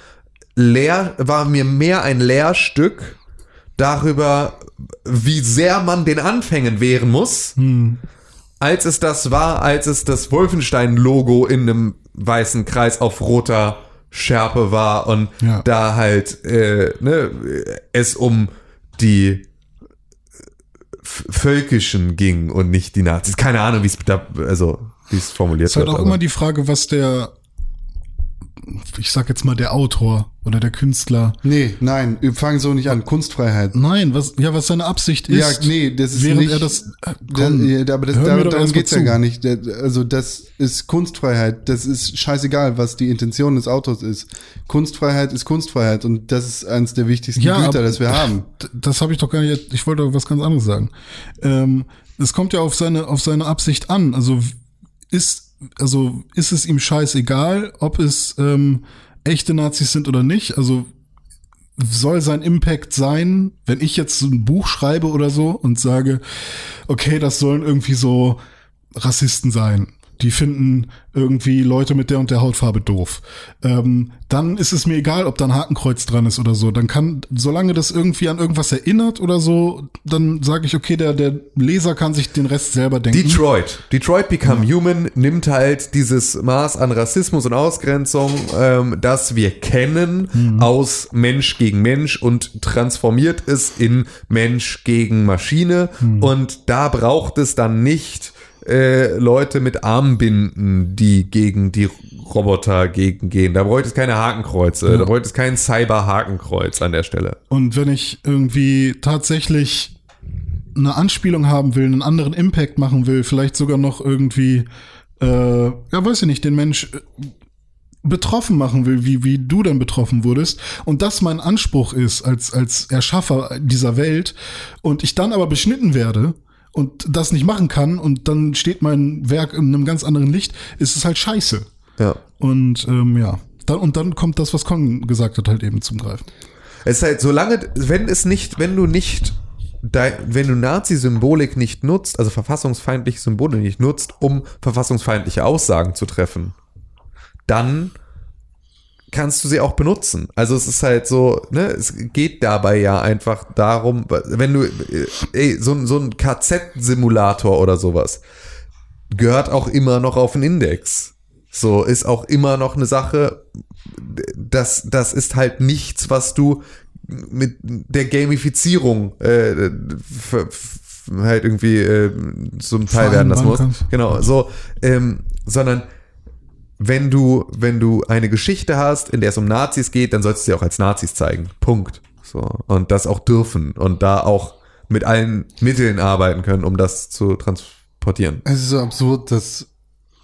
Speaker 3: leer, war mir mehr ein Lehrstück darüber, wie sehr man den Anfängen wehren muss, als es das war, als es das Wolfenstein-Logo in einem weißen Kreis auf roter Schärpe war und
Speaker 2: Ja.
Speaker 3: da halt äh, ne, es um die v- Völkischen ging und nicht die Nazis. Keine Ahnung, wie es da, also wie es formuliert
Speaker 2: ist halt
Speaker 3: wird.
Speaker 2: auch
Speaker 3: aber-
Speaker 2: immer die Frage, was der, ich sag jetzt mal der Autor oder der Künstler,
Speaker 1: Nee, nein, wir fangen so nicht an. Kunstfreiheit.
Speaker 2: nein, was, ja, was seine Absicht ist.
Speaker 1: Ja, nee, das ist
Speaker 2: während
Speaker 1: nicht.
Speaker 2: er das, äh, komm,
Speaker 1: ja, aber das, da, darum geht's ja
Speaker 2: zu.
Speaker 1: gar nicht. Also das ist Kunstfreiheit. Das ist scheißegal, was die Intention des Autors ist. Kunstfreiheit ist Kunstfreiheit und das ist eines der wichtigsten
Speaker 2: Ja,
Speaker 1: Güter, das wir haben.
Speaker 2: Das habe ich doch gar nicht. Ich wollte doch was ganz anderes sagen. Ähm, es kommt ja auf seine auf seine Absicht an. Also ist also ist es ihm scheißegal, ob es ähm, echte Nazis sind oder nicht. Also soll sein Impact sein, wenn ich jetzt ein Buch schreibe oder so und sage, okay, das sollen irgendwie so Rassisten sein. Die finden irgendwie Leute mit der und der Hautfarbe doof. Ähm, dann ist es mir egal, ob da ein Hakenkreuz dran ist oder so. Dann kann, solange das irgendwie an irgendwas erinnert oder so, dann sage ich, okay, der, der Leser kann sich den Rest selber denken.
Speaker 3: Detroit. Detroit Become Human nimmt halt dieses Maß an Rassismus und Ausgrenzung, ähm, das wir kennen, aus Mensch gegen Mensch und transformiert es in Mensch gegen Maschine. Und da braucht es dann nicht äh, Leute mit Armbinden, die gegen die Roboter gegen gehen. Da bräuchte es keine Hakenkreuze. Da bräuchte es kein Cyber-Hakenkreuz an der Stelle.
Speaker 2: Und wenn ich irgendwie tatsächlich eine Anspielung haben will, einen anderen Impact machen will, vielleicht sogar noch irgendwie, äh, ja, weiß ich nicht, den Mensch äh, betroffen machen will, wie, wie du dann betroffen wurdest, und das mein Anspruch ist als, als Erschaffer dieser Welt, und ich dann aber beschnitten werde, und das nicht machen kann, und dann steht mein Werk in einem ganz anderen Licht, ist es halt scheiße.
Speaker 3: Ja.
Speaker 2: Und ähm, ja, dann, und dann kommt das, was Con gesagt hat, halt eben zum Greifen.
Speaker 3: Es ist halt, solange, wenn es nicht, wenn du nicht, dein, wenn du Nazi-Symbolik nicht nutzt, also verfassungsfeindliche Symbole nicht nutzt, um verfassungsfeindliche Aussagen zu treffen, dann kannst du sie auch benutzen. Also es ist halt so, ne, es geht dabei ja einfach darum, wenn du, äh, ey, so, ein- so ein KZ-Simulator oder sowas gehört auch immer noch auf den Index. So ist auch immer noch eine Sache, das, das ist halt nichts, was du mit der Gamifizierung äh, halt irgendwie äh, zum Teil werden lassen musst. Genau, so, ähm, sondern wenn du, wenn du eine Geschichte hast, in der es um Nazis geht, dann sollst du sie auch als Nazis zeigen. Punkt. So. Und das auch dürfen und da auch mit allen Mitteln arbeiten können, um das zu transportieren.
Speaker 1: Es ist so absurd, dass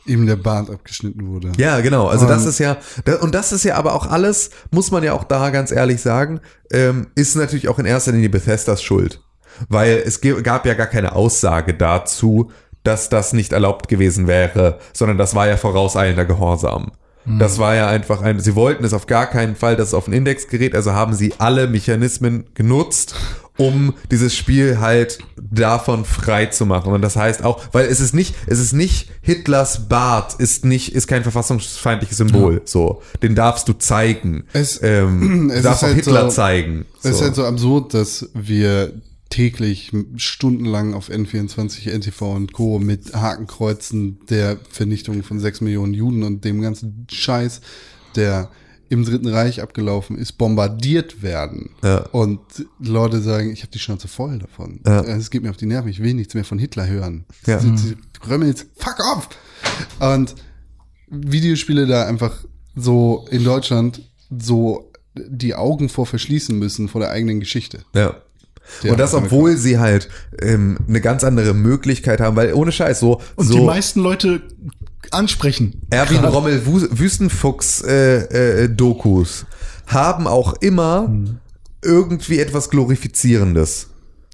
Speaker 1: ihm der Bart abgeschnitten wurde.
Speaker 3: Ja, genau. Also das
Speaker 1: Und-
Speaker 3: ist ja, und das ist ja aber auch alles, muss man ja auch da ganz ehrlich sagen, ähm, ist natürlich auch in erster Linie Bethesdas Schuld. Weil es gab ja gar keine Aussage dazu, dass das nicht erlaubt gewesen wäre, sondern das war ja vorauseilender Gehorsam. Das war ja einfach ein, sie wollten es auf gar keinen Fall, dass es auf den Index gerät, also haben sie alle Mechanismen genutzt, um dieses Spiel halt davon frei zu machen. Und das heißt auch, weil es ist nicht, es ist nicht Hitlers Bart ist nicht, ist kein verfassungsfeindliches Symbol. So, den darfst du zeigen.
Speaker 1: Es-
Speaker 3: ähm,
Speaker 1: es ist
Speaker 3: auch
Speaker 1: halt
Speaker 3: Hitler
Speaker 1: so-
Speaker 3: zeigen.
Speaker 1: Es ist
Speaker 3: So.
Speaker 1: halt so absurd, dass wir täglich stundenlang auf N24, NTV und Co. mit Hakenkreuzen der Vernichtung von sechs Millionen Juden und dem ganzen Scheiß, der im Dritten Reich abgelaufen ist, bombardiert werden.
Speaker 3: Ja.
Speaker 1: Und Leute sagen, ich habe die Schnauze voll davon.
Speaker 3: Ja.
Speaker 1: Es geht mir auf die Nerven, ich will nichts mehr von Hitler hören.
Speaker 3: Ja.
Speaker 1: Römmeln jetzt, fuck off! Und Videospiele da einfach so in Deutschland so die Augen vor verschließen müssen vor der eigenen Geschichte.
Speaker 3: Ja.
Speaker 1: Der
Speaker 3: und das, obwohl sie halt ähm, eine ganz andere Möglichkeit haben, weil ohne Scheiß so,
Speaker 2: Und
Speaker 3: so
Speaker 2: die meisten Leute ansprechen.
Speaker 3: Erwin
Speaker 2: Gerade.
Speaker 3: Rommel Wu- Wüstenfuchs äh, äh, Dokus haben auch immer irgendwie etwas glorifizierendes.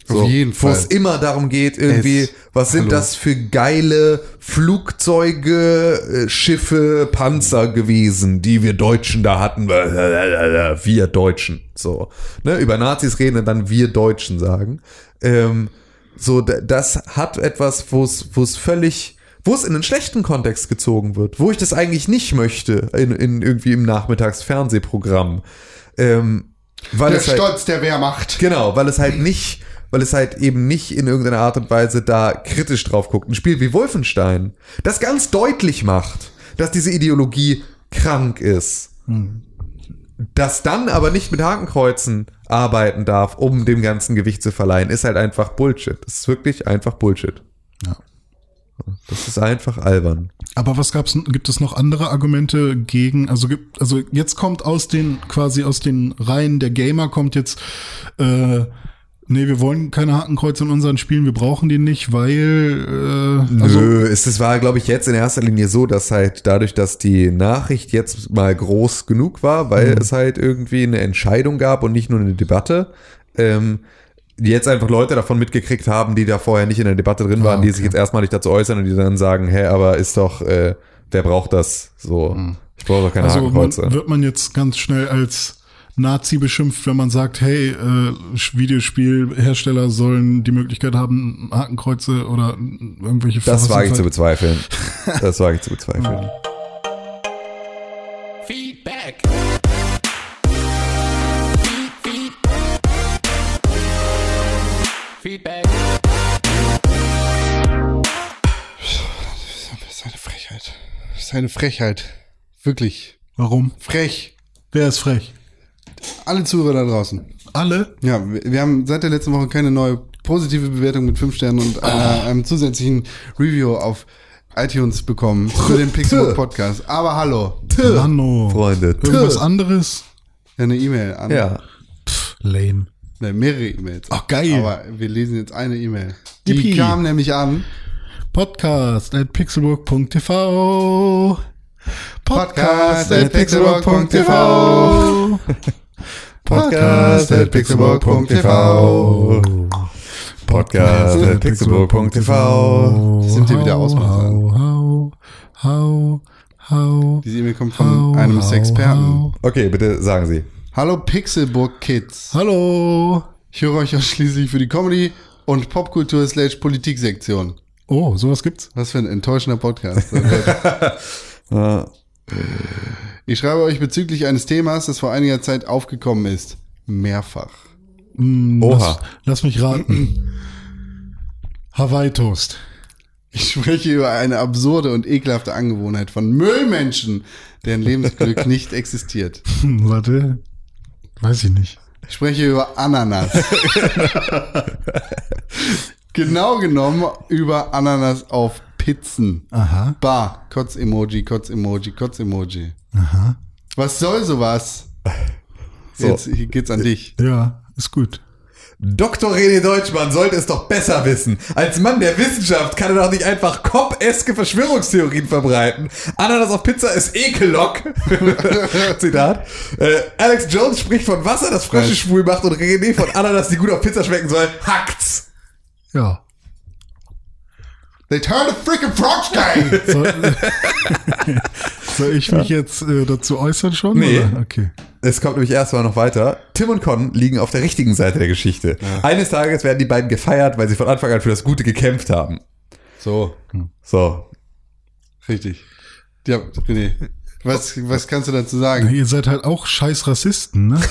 Speaker 1: Auf jeden
Speaker 3: Wo
Speaker 1: Fall.
Speaker 3: es immer darum geht, irgendwie,
Speaker 1: Es-
Speaker 3: was sind
Speaker 1: Hallo.
Speaker 3: das für geile Flugzeuge, äh, Schiffe, Panzer gewesen, die wir Deutschen da hatten. Wir Deutschen. So. Ne? Über Nazis reden und dann wir Deutschen sagen. Ähm, so, das hat etwas, wo es, wo es völlig, wo es in einen schlechten Kontext gezogen wird, wo ich das eigentlich nicht möchte, in, in irgendwie im Nachmittagsfernsehprogramm. Ähm, weil
Speaker 1: Der
Speaker 3: es halt,
Speaker 1: Stolz der Wehrmacht.
Speaker 3: Genau, weil es halt nicht, weil es halt eben nicht in irgendeiner Art und Weise da kritisch drauf guckt. Ein Spiel wie Wolfenstein, das ganz deutlich macht, dass diese Ideologie krank ist. Das dann aber nicht mit Hakenkreuzen arbeiten darf, um dem ganzen Gewicht zu verleihen, ist halt einfach Bullshit. Das ist wirklich einfach Bullshit.
Speaker 2: Ja.
Speaker 3: Das ist einfach albern.
Speaker 2: Aber was gab's, gibt es noch andere Argumente gegen, also gibt, also jetzt kommt aus den, quasi aus den Reihen der Gamer kommt jetzt, äh, nee, wir wollen keine Hakenkreuze in unseren Spielen, wir brauchen die nicht, weil, äh, also,
Speaker 3: Nö, es, es war, glaube ich, jetzt in erster Linie so, dass halt dadurch, dass die Nachricht jetzt mal groß genug war, weil es halt irgendwie eine Entscheidung gab und nicht nur eine Debatte, ähm, die jetzt einfach Leute davon mitgekriegt haben, die da vorher nicht in der Debatte drin waren, die sich jetzt erstmalig dazu äußern und die dann sagen, hä, aber ist doch, äh, wer braucht das? So, ich brauche doch keine
Speaker 2: also man,
Speaker 3: Hakenkreuze.
Speaker 2: wird man jetzt ganz schnell als Nazi beschimpft, wenn man sagt, hey, äh, Videospielhersteller sollen die Möglichkeit haben, Hakenkreuze oder irgendwelche
Speaker 3: Das wage ich zu bezweifeln. Das wage ich zu bezweifeln.
Speaker 4: Feedback. Feedback.
Speaker 1: Das ist eine Frechheit. Das ist eine Frechheit. Wirklich.
Speaker 2: Warum?
Speaker 1: Frech.
Speaker 2: Wer ist frech?
Speaker 1: Alle Zuhörer da draußen.
Speaker 2: Alle?
Speaker 1: Ja, wir, wir haben seit der letzten Woche keine neue positive Bewertung mit fünf Sternen und einer, einem zusätzlichen Review auf iTunes bekommen für den Pixelbook Podcast. Aber hallo.
Speaker 2: Mano.
Speaker 3: Freunde.
Speaker 2: Irgendwas anderes?
Speaker 1: Ja, eine E-Mail an.
Speaker 3: Ja.
Speaker 2: Lame.
Speaker 1: Ne, mehrere E-Mails.
Speaker 2: Ach, geil.
Speaker 1: Aber wir lesen jetzt eine E-Mail. Die
Speaker 2: Yippie.
Speaker 1: kam nämlich an.
Speaker 2: Podcast at pixelburg.tv
Speaker 1: Podcast at pixelburg.tv. Podcast at pixelburg.tv.
Speaker 3: Podcast at pixelburg.tv.
Speaker 1: Sind hier wieder Ausmacher.
Speaker 2: Hau, hau, hau, hau.
Speaker 1: Diese E-Mail kommt von einem Sexperten.
Speaker 3: Okay, bitte sagen Sie.
Speaker 1: Hallo Pixelburg Kids.
Speaker 2: Hallo.
Speaker 1: Ich höre euch ausschließlich für die Comedy und Popkultur slash Politiksektion.
Speaker 2: Oh, sowas gibt's?
Speaker 1: Was für ein enttäuschender Podcast. ich schreibe euch bezüglich eines Themas, das vor einiger Zeit aufgekommen ist. Mehrfach.
Speaker 2: Hm,
Speaker 3: Oha.
Speaker 2: Lass, lass mich raten. Hawaii Toast.
Speaker 1: Ich spreche über eine absurde und ekelhafte Angewohnheit von Müllmenschen, deren Lebensglück nicht existiert.
Speaker 2: Hm, warte. Weiß ich nicht.
Speaker 1: Ich spreche über Ananas. genau genommen über Ananas auf Pizzen.
Speaker 2: Aha.
Speaker 1: Bah, Kotz-Emoji, Kotz-Emoji, Kotz-Emoji.
Speaker 2: Aha.
Speaker 1: Was soll sowas?
Speaker 3: So.
Speaker 1: Jetzt geht's an dich.
Speaker 2: Ja, ist gut.
Speaker 3: Dr. René Deutschmann sollte es doch besser wissen. Als Mann der Wissenschaft kann er doch nicht einfach cop-eske Verschwörungstheorien verbreiten. Ananas auf Pizza ist Ekellock. Zitat. Äh, Alex Jones spricht von Wasser, das Frösche
Speaker 1: Nice.
Speaker 3: schwul macht und René von Ananas, die gut auf Pizza schmecken soll, hackt's.
Speaker 2: Ja.
Speaker 1: They turned a freaking frogs game!
Speaker 2: Soll, Soll ich mich jetzt äh, dazu äußern schon?
Speaker 3: Nee.
Speaker 2: Oder? Okay.
Speaker 3: Es kommt nämlich erstmal noch weiter. Tim und Con liegen auf der richtigen Seite der Geschichte. Eines Tages werden die beiden gefeiert, weil sie von Anfang an für das Gute gekämpft haben.
Speaker 1: So,
Speaker 3: So.
Speaker 1: richtig. Ja, René, was, was kannst du dazu sagen?
Speaker 2: Ihr seid halt auch scheiß Rassisten, ne?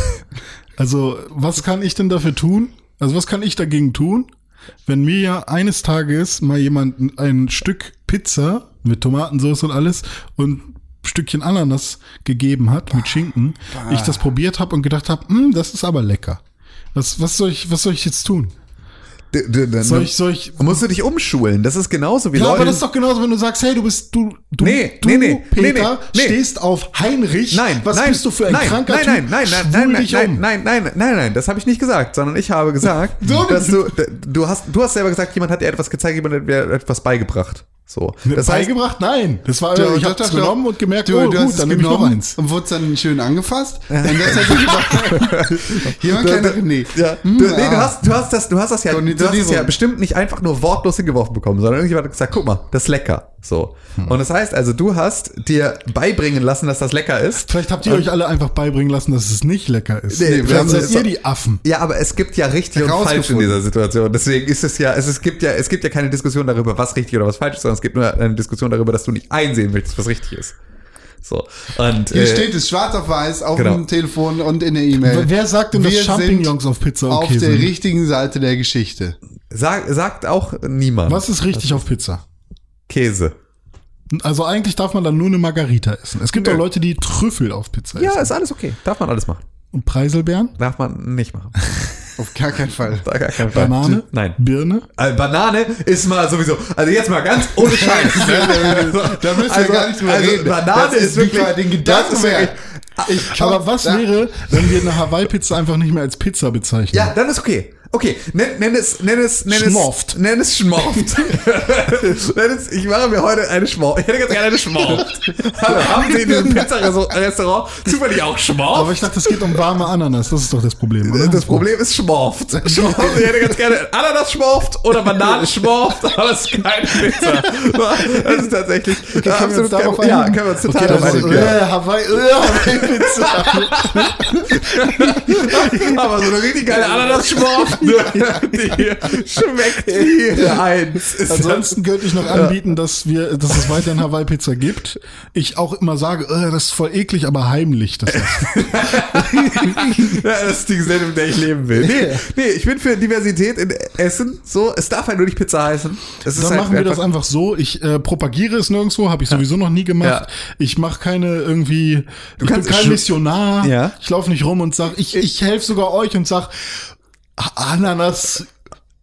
Speaker 2: Also, was kann ich denn dafür tun? Also, was kann ich dagegen tun, wenn mir ja eines Tages mal jemand ein Stück Pizza mit Tomatensauce und alles und ein Stückchen Ananas gegeben hat mit Schinken, ich das probiert habe und gedacht habe, hm, das ist aber lecker. Was, was soll ich, was soll ich jetzt tun? Soll ich, soll ich,
Speaker 3: musst du dich umschulen. Das ist genauso wie
Speaker 2: ja,
Speaker 3: Leute.
Speaker 2: aber das ist doch genauso, wenn du sagst, hey, du bist, du, du,
Speaker 3: Nee,
Speaker 2: du
Speaker 3: nee, nee, nee,
Speaker 2: Peter,
Speaker 3: nee, nee.
Speaker 2: stehst auf Heinrich.
Speaker 3: Nein,
Speaker 2: was
Speaker 3: nein,
Speaker 2: bist du für ein
Speaker 3: nein,
Speaker 2: kranker
Speaker 3: nein,
Speaker 2: Typ?
Speaker 3: nein, nein, nein, nein, nein, nein,
Speaker 2: um.
Speaker 3: nein, nein, nein, nein, nein, das habe ich nicht gesagt, sondern ich habe gesagt,
Speaker 2: So,
Speaker 3: dass du, du hast, du hast selber gesagt, jemand hat dir etwas gezeigt, jemand hat dir etwas beigebracht. So. Das
Speaker 2: beigebracht? Nein. Das war,
Speaker 1: Du,
Speaker 2: ich habe
Speaker 1: doch.
Speaker 2: genommen und gemerkt,
Speaker 1: Du,
Speaker 2: oh
Speaker 1: du
Speaker 2: gut, dann nehme ich noch eins.
Speaker 1: Und wurde dann schön angefasst. Und das hat gesagt, hier war kleiner René.
Speaker 3: ja,
Speaker 1: Hm,
Speaker 3: du, nee, du hast, du hast das, du hast das ja, du hast es ja bestimmt nicht einfach nur wortlos hingeworfen bekommen, sondern irgendjemand hat gesagt, guck mal, das ist lecker. So. Und das heißt also, du hast dir beibringen lassen, dass das lecker ist.
Speaker 2: Vielleicht habt ihr euch alle einfach beibringen lassen, dass es nicht lecker ist.
Speaker 3: Nee, wir
Speaker 2: Vielleicht
Speaker 3: haben
Speaker 2: seid
Speaker 3: das-
Speaker 2: ihr die Affen.
Speaker 3: Ja, aber es gibt ja richtig und falsch in dieser Situation. Deswegen ist es ja, es, es gibt ja, es gibt ja keine Diskussion darüber, was richtig oder was falsch ist, sondern es gibt nur eine Diskussion darüber, dass du nicht einsehen möchtest, was richtig ist. So. Und
Speaker 1: Hier
Speaker 3: äh,
Speaker 1: steht es schwarz auf weiß auf
Speaker 3: genau.
Speaker 1: dem Telefon und in der E-Mail.
Speaker 2: Wer sagt denn, dass
Speaker 1: Wir
Speaker 2: Champignons
Speaker 1: sind
Speaker 2: auf Pizza
Speaker 1: auf
Speaker 2: okay
Speaker 1: der
Speaker 2: sind?
Speaker 1: richtigen Seite der Geschichte.
Speaker 3: sag, sagt auch niemand.
Speaker 2: Was ist richtig auf Pizza?
Speaker 3: Käse.
Speaker 2: Also eigentlich darf man dann nur eine Margarita essen. Es gibt
Speaker 3: Nö.
Speaker 2: auch Leute, die Trüffel auf Pizza
Speaker 3: Ja,
Speaker 2: essen.
Speaker 3: ist alles okay. Darf man alles machen.
Speaker 2: Und Preiselbeeren?
Speaker 3: Darf man nicht machen.
Speaker 1: Auf gar keinen Fall.
Speaker 3: Da gar keinen Fall.
Speaker 2: Banane?
Speaker 3: Nein.
Speaker 2: Birne?
Speaker 3: Also Banane ist mal sowieso, also jetzt mal ganz ohne Scheiß.
Speaker 1: Da müssen wir gar nicht drüber
Speaker 3: also
Speaker 1: reden.
Speaker 3: Banane
Speaker 1: ist
Speaker 3: ist wirklich,
Speaker 1: den Gedanken
Speaker 3: wirklich,
Speaker 1: Ich
Speaker 2: Aber was
Speaker 1: ja.
Speaker 2: wäre, wenn wir eine Hawaii-Pizza einfach nicht mehr als Pizza bezeichnen?
Speaker 3: Ja, dann ist okay. Okay, nenn, nenn es, nenn es, nenn
Speaker 2: Schmorft.
Speaker 3: es, nenn es Schmorft. nenn es, ich mache mir heute eine Schmorft. Ich hätte ganz gerne eine Schmorft. Haben Sie in diesem Pizzarestaurant zufällig auch Schmorft?
Speaker 2: Aber ich dachte, es geht um warme Ananas. Das ist doch das Problem, oder?
Speaker 3: Das Problem ist Schmorft. Schmorft. Ich hätte ganz gerne Ananas Schmorft oder Bananen Schmorft, aber es ist keine Pizza. Das ist tatsächlich
Speaker 2: können wir uns
Speaker 3: absolut
Speaker 2: darauf
Speaker 3: kein, Ja, können wir uns total
Speaker 2: Okay,
Speaker 3: darauf einigen.
Speaker 2: äh, Hawaii, äh, Hawaii-Pizza.
Speaker 3: Aber so eine richtig geile Ananas-Schmorft? die schmeckt wie eins.
Speaker 2: Ansonsten könnte ich noch anbieten, dass wir, dass es weiterhin Hawaii-Pizza gibt. Ich auch immer sage, äh, das ist voll eklig, aber heimlich. Das ist.
Speaker 3: Ja, das ist die Gesellschaft, in der ich leben will. Nee, nee, ich bin für Diversität in Essen. So, es darf halt nur nicht Pizza heißen. Es ist
Speaker 2: Dann
Speaker 3: halt
Speaker 2: machen wir das
Speaker 3: einfach-
Speaker 2: so. Ich äh, propagiere es nirgendwo, habe ich sowieso noch nie gemacht.
Speaker 3: Ja.
Speaker 2: Ich mache keine irgendwie, ich bin
Speaker 3: kannst
Speaker 2: kein
Speaker 3: sch-
Speaker 2: Missionar.
Speaker 3: Ja.
Speaker 2: Ich laufe nicht rum und sag, ich, ich helfe sogar euch und sag, Ananas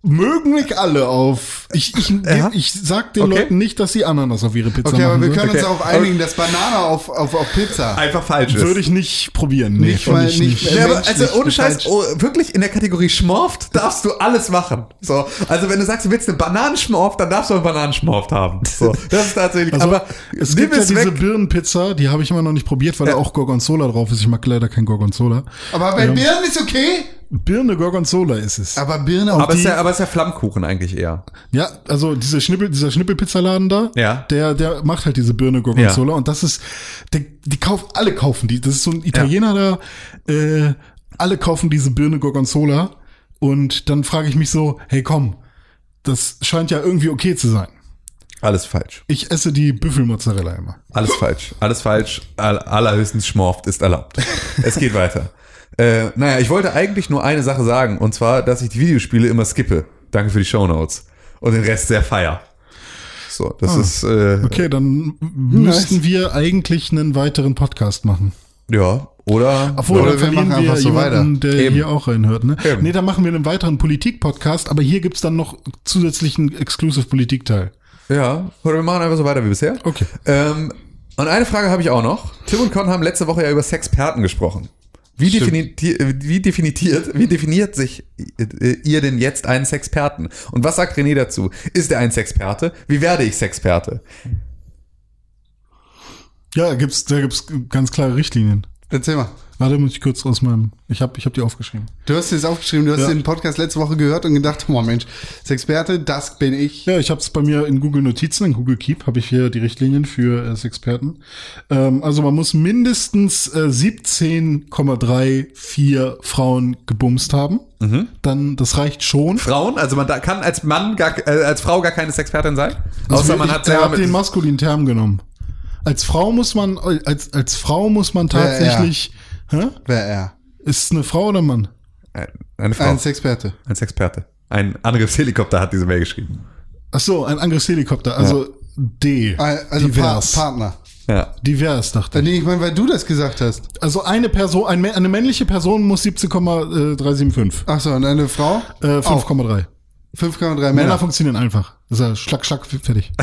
Speaker 2: mögen nicht alle auf. Ich, ich,
Speaker 3: Ja.
Speaker 2: ich sag den
Speaker 3: Okay.
Speaker 2: Leuten nicht, dass sie Ananas auf ihre Pizza
Speaker 1: Okay, aber
Speaker 2: machen
Speaker 1: wir
Speaker 2: sollen.
Speaker 1: können uns
Speaker 3: Okay.
Speaker 1: darauf einigen, dass Banane auf, auf, auf Pizza.
Speaker 3: einfach falsch ist.
Speaker 2: Würde ich nicht probieren. Nee,
Speaker 1: Nicht
Speaker 2: ich
Speaker 1: nicht
Speaker 2: nicht.
Speaker 3: Ja, aber also ohne Scheiß, oh, wirklich in der Kategorie Schmorft darfst du alles machen. So, also wenn du sagst, du willst eine Bananenschmorft, dann darfst du eine Bananenschmorft haben. So, das ist tatsächlich.
Speaker 2: Also,
Speaker 3: aber
Speaker 2: es gibt ja
Speaker 3: es
Speaker 2: diese
Speaker 3: weg.
Speaker 2: Birnenpizza, die habe ich immer noch nicht probiert, weil
Speaker 3: Ja.
Speaker 2: da auch Gorgonzola drauf ist. Ich mag leider kein Gorgonzola.
Speaker 1: Aber bei Birnen ist okay.
Speaker 2: Birne Gorgonzola ist es.
Speaker 1: Aber Birne
Speaker 3: Aber
Speaker 1: auf
Speaker 3: es ist
Speaker 1: die...
Speaker 3: ja, aber es ist ja Flammkuchen eigentlich eher.
Speaker 2: Ja, also diese Schnippel, dieser Schnippelpizzaladen da,
Speaker 3: Ja.
Speaker 2: der, der macht halt diese Birne Gorgonzola und das ist, der, die kaufen, alle kaufen die. Das ist so ein Italiener da, äh, alle kaufen diese Birne Gorgonzola und dann frage ich mich so, hey komm, das scheint ja irgendwie okay zu sein.
Speaker 3: Alles falsch.
Speaker 2: Ich esse die Büffelmozzarella immer.
Speaker 3: Alles falsch. Alles falsch. All, allerhöchstens Schmorft ist erlaubt. es geht weiter. Äh, naja, ich wollte eigentlich nur eine Sache sagen, und zwar, dass ich die Videospiele immer skippe. Danke für die Shownotes. Und den Rest sehr feier. So, das ist, äh,
Speaker 2: Okay, dann müssten wir eigentlich einen weiteren Podcast machen.
Speaker 3: ja, oder?
Speaker 2: Obwohl,
Speaker 1: Oder wir machen
Speaker 2: wir
Speaker 1: einfach so
Speaker 2: jemanden, der
Speaker 3: Eben.
Speaker 2: hier auch reinhört. Ne?
Speaker 3: Eben.
Speaker 2: Nee, dann machen wir einen weiteren Politik-Podcast, aber hier gibt's dann noch zusätzlichen Exclusive-Politik-Teil.
Speaker 3: Ja, oder wir machen einfach so weiter wie bisher.
Speaker 2: Okay.
Speaker 3: Ähm, und eine Frage habe ich auch noch. Tim und Con haben letzte Woche ja über Sexperten gesprochen. Wie, definiert, wie, definiert, wie definiert sich äh, ihr denn jetzt einen Sexperten? Und was sagt René dazu? Ist er ein Sexperte? Wie werde ich Sexperte?
Speaker 2: Ja, gibt's, da gibt's ganz klare Richtlinien.
Speaker 1: Erzähl mal.
Speaker 2: Warte, muss ich kurz aus meinem. Ich habe ich hab die aufgeschrieben.
Speaker 1: Du hast es aufgeschrieben, du hast
Speaker 2: Ja.
Speaker 1: den Podcast letzte Woche gehört und gedacht, oh Mensch, als Experte, das bin ich.
Speaker 2: Ja, ich habe es bei mir in Google Notizen, in Google Keep, habe ich hier die Richtlinien für äh, Experten. Ähm, also man muss mindestens äh, 17,34 Frauen gebumst haben. Dann, das reicht schon.
Speaker 3: Frauen, also man da kann als Mann gar, äh, als Frau gar keine Sexpertin sein.
Speaker 2: Also
Speaker 3: Außer man
Speaker 2: ich-
Speaker 3: hat
Speaker 2: hat den maskulinen Term genommen. Als Frau muss man, als, als Frau muss man tatsächlich, hä?
Speaker 1: Wer er?
Speaker 2: Ist es eine Frau oder ein Mann?
Speaker 3: eine Frau,
Speaker 1: Ein Experte.
Speaker 3: ein Sexperte. Ein Angriffshelikopter hat diese Mail geschrieben.
Speaker 2: Ach so, ein Angriffshelikopter, also D.
Speaker 1: Also Pa
Speaker 2: divers.
Speaker 1: Partner.
Speaker 3: Ja.
Speaker 2: divers, dachte ich.
Speaker 1: Nee, ich meine, weil du das gesagt hast.
Speaker 2: Also eine Person, eine männliche Person muss 17,375.
Speaker 1: Ach so, und eine Frau?
Speaker 2: Äh,
Speaker 1: Auch.
Speaker 2: 5,3.
Speaker 1: 5,3
Speaker 2: Männer
Speaker 1: Männer.
Speaker 2: funktionieren einfach. Das ist ja schlag, schlag, fertig.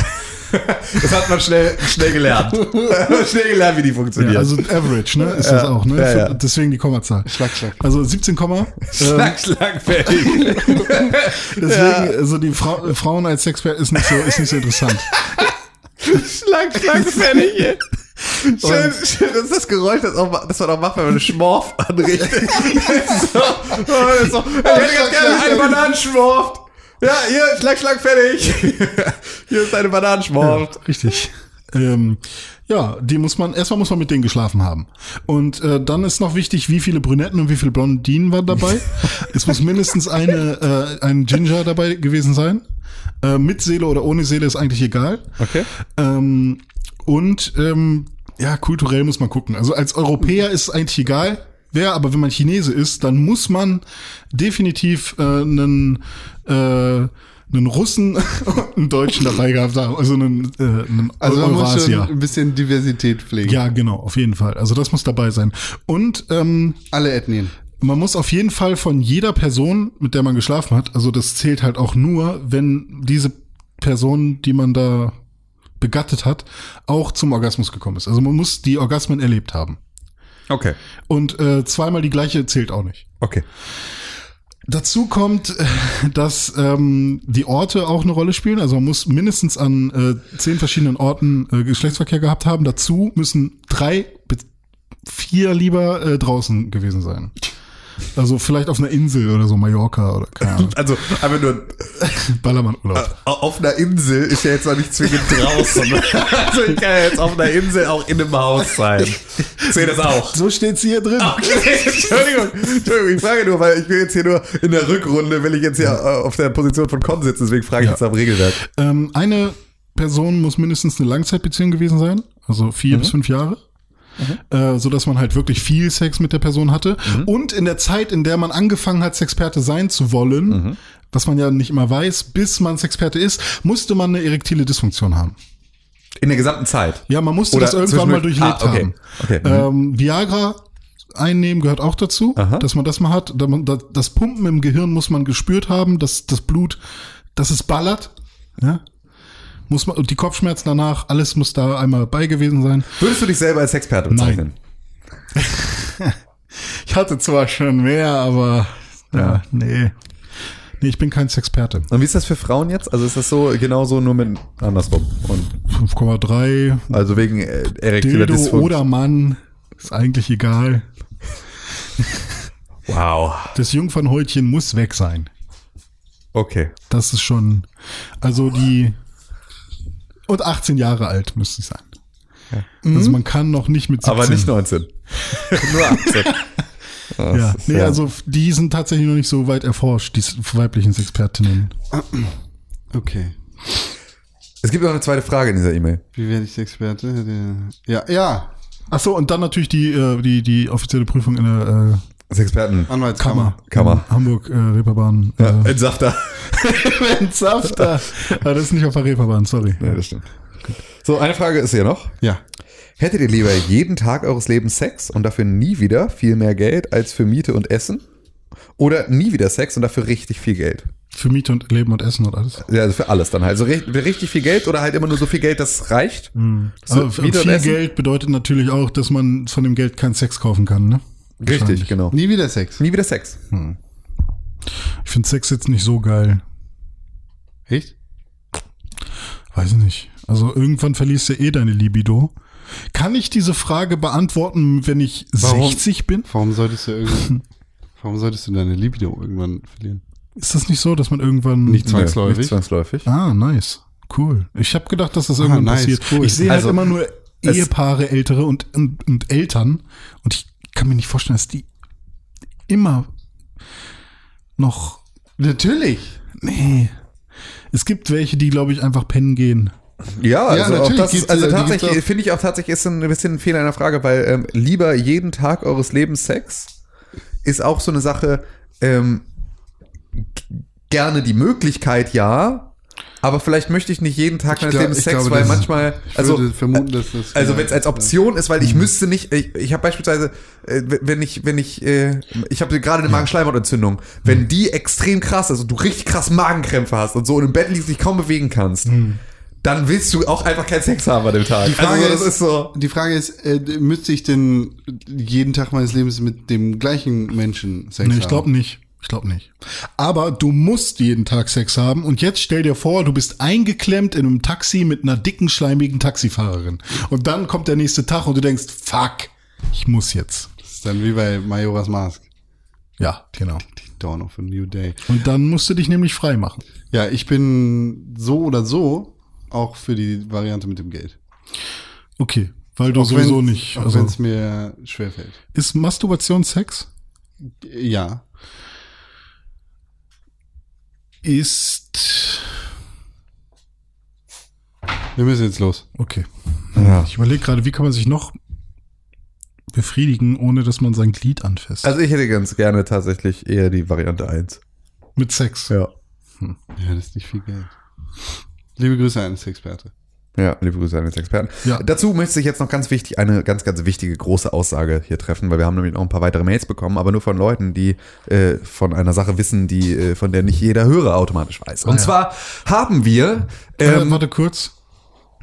Speaker 3: Das hat man schnell, schnell gelernt. schnell gelernt, wie die
Speaker 2: Ja,
Speaker 3: funktionieren.
Speaker 2: also Average, ne? Ist das auch, ne?
Speaker 3: ja, ja.
Speaker 2: Deswegen die Kommazahl.
Speaker 1: Schlag, schlag.
Speaker 2: Also 17, Komma. Ähm,
Speaker 3: schlag, schlag, fertig.
Speaker 2: deswegen, also die Frau, Frauen als Sexpert ist nicht so, ist nicht so interessant.
Speaker 3: schlag, schlag, fertig. Schön, schön, das ist das Geräusch, das, auch, das man auch macht, wenn man eine Schmorf anrichtet. so, oh, ist so, ich hätte ganz gerne eine Bananenschmorf. Ja, hier, schlag, schlag, fertig. hier ist eine Bananenschmorf.
Speaker 2: Richtig. Ähm, ja, die muss man, erstmal muss man mit denen geschlafen haben. Und äh, dann ist noch wichtig, wie viele Brünetten und wie viele Blondinen waren dabei. es muss mindestens eine, äh, ein Ginger dabei gewesen sein. Äh, mit Seele oder ohne Seele ist eigentlich egal.
Speaker 3: Okay.
Speaker 2: Ähm, und ähm, ja, kulturell muss man gucken. Also als Europäer ist es eigentlich egal, wer, aber wenn man Chinese ist, dann muss man definitiv äh, einen, äh, einen Russen und einen Deutschen dabei gehabt haben. Also einen, äh, einen
Speaker 1: Also man muss schon ein bisschen Diversität pflegen.
Speaker 2: Ja, genau, auf jeden Fall. Also das muss dabei sein. Und ähm,
Speaker 1: Alle Ethnien.
Speaker 2: man muss auf jeden Fall von jeder Person, mit der man geschlafen hat, also das zählt halt auch nur, wenn diese Person, die man da begattet hat, auch zum Orgasmus gekommen ist. Also man muss die Orgasmen erlebt haben.
Speaker 3: Okay.
Speaker 2: Und äh, zweimal die gleiche zählt auch nicht.
Speaker 3: Okay.
Speaker 2: Dazu kommt, äh, dass ähm, die Orte auch eine Rolle spielen. Also man muss mindestens an äh, zehn verschiedenen Orten äh, Geschlechtsverkehr gehabt haben. Dazu müssen drei, bis vier lieber äh, draußen gewesen sein. Also vielleicht auf einer Insel oder so, Mallorca oder keine Ahnung.
Speaker 3: Also, aber nur
Speaker 2: Ballermann-Urlaub.
Speaker 3: auf einer Insel ist ja jetzt noch nicht zwingend draußen. also ich kann ja jetzt auf einer Insel auch in einem Haus sein. Sehe das auch.
Speaker 2: So steht's hier drin.
Speaker 3: Okay, Entschuldigung, Entschuldigung, ich frage nur, weil ich bin jetzt hier nur in der Rückrunde, will ich jetzt hier äh, auf der Position von Con sitzen, deswegen frage ich
Speaker 2: Ja.
Speaker 3: jetzt am Regelwerk.
Speaker 2: Ähm, eine Person muss mindestens eine Langzeitbeziehung gewesen sein, also vier bis fünf Jahre. Äh, so dass man halt wirklich viel Sex mit der Person hatte. Und in der Zeit, in der man angefangen hat, Sexperte sein zu wollen, was man ja nicht immer weiß, bis man Sexperte ist, musste man eine erektile Dysfunktion haben.
Speaker 3: In der gesamten Zeit.
Speaker 2: Ja, man musste
Speaker 3: Oder
Speaker 2: das irgendwann mal durchlebt
Speaker 3: Ah, okay.
Speaker 2: haben.
Speaker 3: Okay, mhm.
Speaker 2: Ähm, Viagra einnehmen gehört auch dazu,
Speaker 3: Aha.
Speaker 2: dass man das mal hat. Das Pumpen im Gehirn muss man gespürt haben, dass das Blut, dass es ballert. Ja? Muss man, und die Kopfschmerzen danach, alles muss da einmal bei gewesen sein.
Speaker 3: Würdest du dich selber als Experte bezeichnen?
Speaker 2: Ich hatte zwar schon mehr, aber ja, nee. Nee, ich bin kein Sexperte.
Speaker 3: Und wie ist das für Frauen jetzt? Also ist das so genauso nur mit andersrum? Und
Speaker 2: 5,3
Speaker 3: also wegen äh, erektiler
Speaker 2: Dildo oder Mann, ist eigentlich egal.
Speaker 3: Wow.
Speaker 2: Das Jungfernhäutchen muss weg sein.
Speaker 3: Okay.
Speaker 2: Das ist schon, also die, und 18 Jahre alt müsste sie sein. Also man kann noch nicht mit 17.
Speaker 3: Aber nicht 19. nur 18. Das
Speaker 2: Ja,
Speaker 3: ist
Speaker 2: nee, also die sind tatsächlich noch nicht so weit erforscht, die weiblichen Expertinnen.
Speaker 1: Okay.
Speaker 3: Es gibt noch eine zweite Frage in dieser E-Mail.
Speaker 1: Wie werde ich Experte? Ja, ja.
Speaker 2: Ach so, und dann natürlich die, äh, die, die offizielle Prüfung in der
Speaker 3: Das Experten.
Speaker 1: Anwaltskammer.
Speaker 2: Kammer. Hamburg, äh, Reeperbahn.
Speaker 3: Ja,
Speaker 2: Äh,
Speaker 3: Entsafter.
Speaker 2: Safter. ah, das ist nicht auf der Reeperbahn, sorry.
Speaker 3: Ja, das stimmt. So, eine Frage ist hier noch.
Speaker 1: Ja.
Speaker 3: Hättet ihr lieber jeden Tag eures Lebens Sex und dafür nie wieder viel mehr Geld als für Miete und Essen? Oder nie wieder Sex und dafür richtig viel Geld?
Speaker 2: Für Miete und Leben und Essen und alles.
Speaker 3: Ja, also für alles dann halt. Also ri- richtig viel Geld oder halt immer nur so viel Geld, dass es reicht? So,
Speaker 2: Aber
Speaker 3: Miete und
Speaker 2: viel? Geld bedeutet natürlich auch, dass man von dem Geld keinen Sex kaufen kann, ne?
Speaker 3: Richtig, genau.
Speaker 1: Nie wieder Sex.
Speaker 3: Nie wieder Sex.
Speaker 2: Ich finde Sex jetzt nicht so geil.
Speaker 1: Echt?
Speaker 2: Weiß ich nicht. Also irgendwann verlierst du eh deine Libido. Kann ich diese Frage beantworten, wenn ich
Speaker 1: Warum?
Speaker 2: 60 bin?
Speaker 1: Warum solltest du irgendwann, warum solltest du deine Libido irgendwann verlieren?
Speaker 2: Ist das nicht so, dass man irgendwann
Speaker 1: Nicht
Speaker 3: Nee,
Speaker 1: zwangsläufig.
Speaker 3: Nicht zwangsläufig.
Speaker 2: Ah, nice. Cool. Ich habe gedacht, dass das irgendwann
Speaker 1: nice,
Speaker 2: passiert.
Speaker 1: cool.
Speaker 2: Ich sehe
Speaker 3: Also,
Speaker 2: halt immer nur Ehepaare, ältere und, und, und Eltern. Und ich kann mir nicht vorstellen, dass die immer noch.
Speaker 1: Natürlich.
Speaker 2: Nee. Es gibt welche, die, glaube ich, einfach pennen gehen.
Speaker 3: Ja, also auch
Speaker 1: natürlich
Speaker 3: das, also
Speaker 1: äh,
Speaker 3: tatsächlich
Speaker 1: auch.
Speaker 3: finde ich auch tatsächlich ist ein bisschen ein Fehler in der Frage, weil ähm, lieber jeden Tag eures Lebens Sex ist auch so eine Sache. Ähm, gerne die Möglichkeit, ja. Aber vielleicht möchte ich nicht jeden Tag meines Lebens Sex,
Speaker 1: glaube,
Speaker 3: weil
Speaker 1: das-
Speaker 3: manchmal,
Speaker 1: Ich
Speaker 3: also
Speaker 1: würde vermuten, dass das.
Speaker 3: also wenn es als Option ist, weil ich müsste nicht, ich, ich habe beispielsweise, äh, wenn ich, wenn ich, äh, ich habe gerade eine Magenschleimhautentzündung, wenn die extrem krass ist und du richtig krass Magenkrämpfe hast und so und im Bett liegst, dich kaum bewegen kannst, dann willst du auch einfach keinen Sex haben an dem Tag.
Speaker 1: Die Frage,
Speaker 3: also,
Speaker 1: ist,
Speaker 3: ist so.
Speaker 1: die Frage ist, äh, müsste ich denn jeden Tag meines Lebens mit dem gleichen Menschen Sex
Speaker 2: Nee,
Speaker 1: haben?
Speaker 2: ich glaube nicht. Ich glaube nicht. Aber du musst jeden Tag Sex haben. Und jetzt stell dir vor, du bist eingeklemmt in einem Taxi mit einer dicken, schleimigen Taxifahrerin. Und dann kommt der nächste Tag und du denkst, fuck, ich muss jetzt.
Speaker 1: Das ist dann wie bei Majora's Mask.
Speaker 2: Ja, genau.
Speaker 1: Die Dawn of a New Day.
Speaker 2: Und dann musst du dich nämlich frei machen.
Speaker 1: Ja, ich bin so oder so auch für die Variante mit dem Geld.
Speaker 2: Okay, weil du
Speaker 1: Auch
Speaker 2: sowieso nicht.
Speaker 1: Auch
Speaker 2: Also,
Speaker 1: wenn es mir schwerfällt.
Speaker 2: ist Masturbation Sex?
Speaker 1: Ja.
Speaker 2: Ist.
Speaker 1: Wir müssen jetzt los.
Speaker 2: Okay.
Speaker 3: Ja.
Speaker 2: Ich überlege gerade, wie kann man sich noch befriedigen, ohne dass man sein Glied anfasst.
Speaker 3: Also ich hätte ganz gerne tatsächlich eher die Variante 1.
Speaker 2: Mit Sex.
Speaker 3: Ja.
Speaker 1: Ja, das ist nicht viel Geld. Liebe Grüße an den Experte.
Speaker 3: Ja, liebe Grüße an den Experten.
Speaker 2: Ja.
Speaker 3: Dazu möchte ich jetzt noch ganz wichtig eine ganz, ganz wichtige große Aussage hier treffen, weil wir haben nämlich noch ein paar weitere Mails bekommen, aber nur von Leuten, die äh, von einer Sache wissen, die äh, von der nicht jeder Hörer automatisch weiß. Und
Speaker 2: Ah, ja.
Speaker 3: zwar haben wir
Speaker 2: äh,
Speaker 3: ähm,
Speaker 2: warte kurz.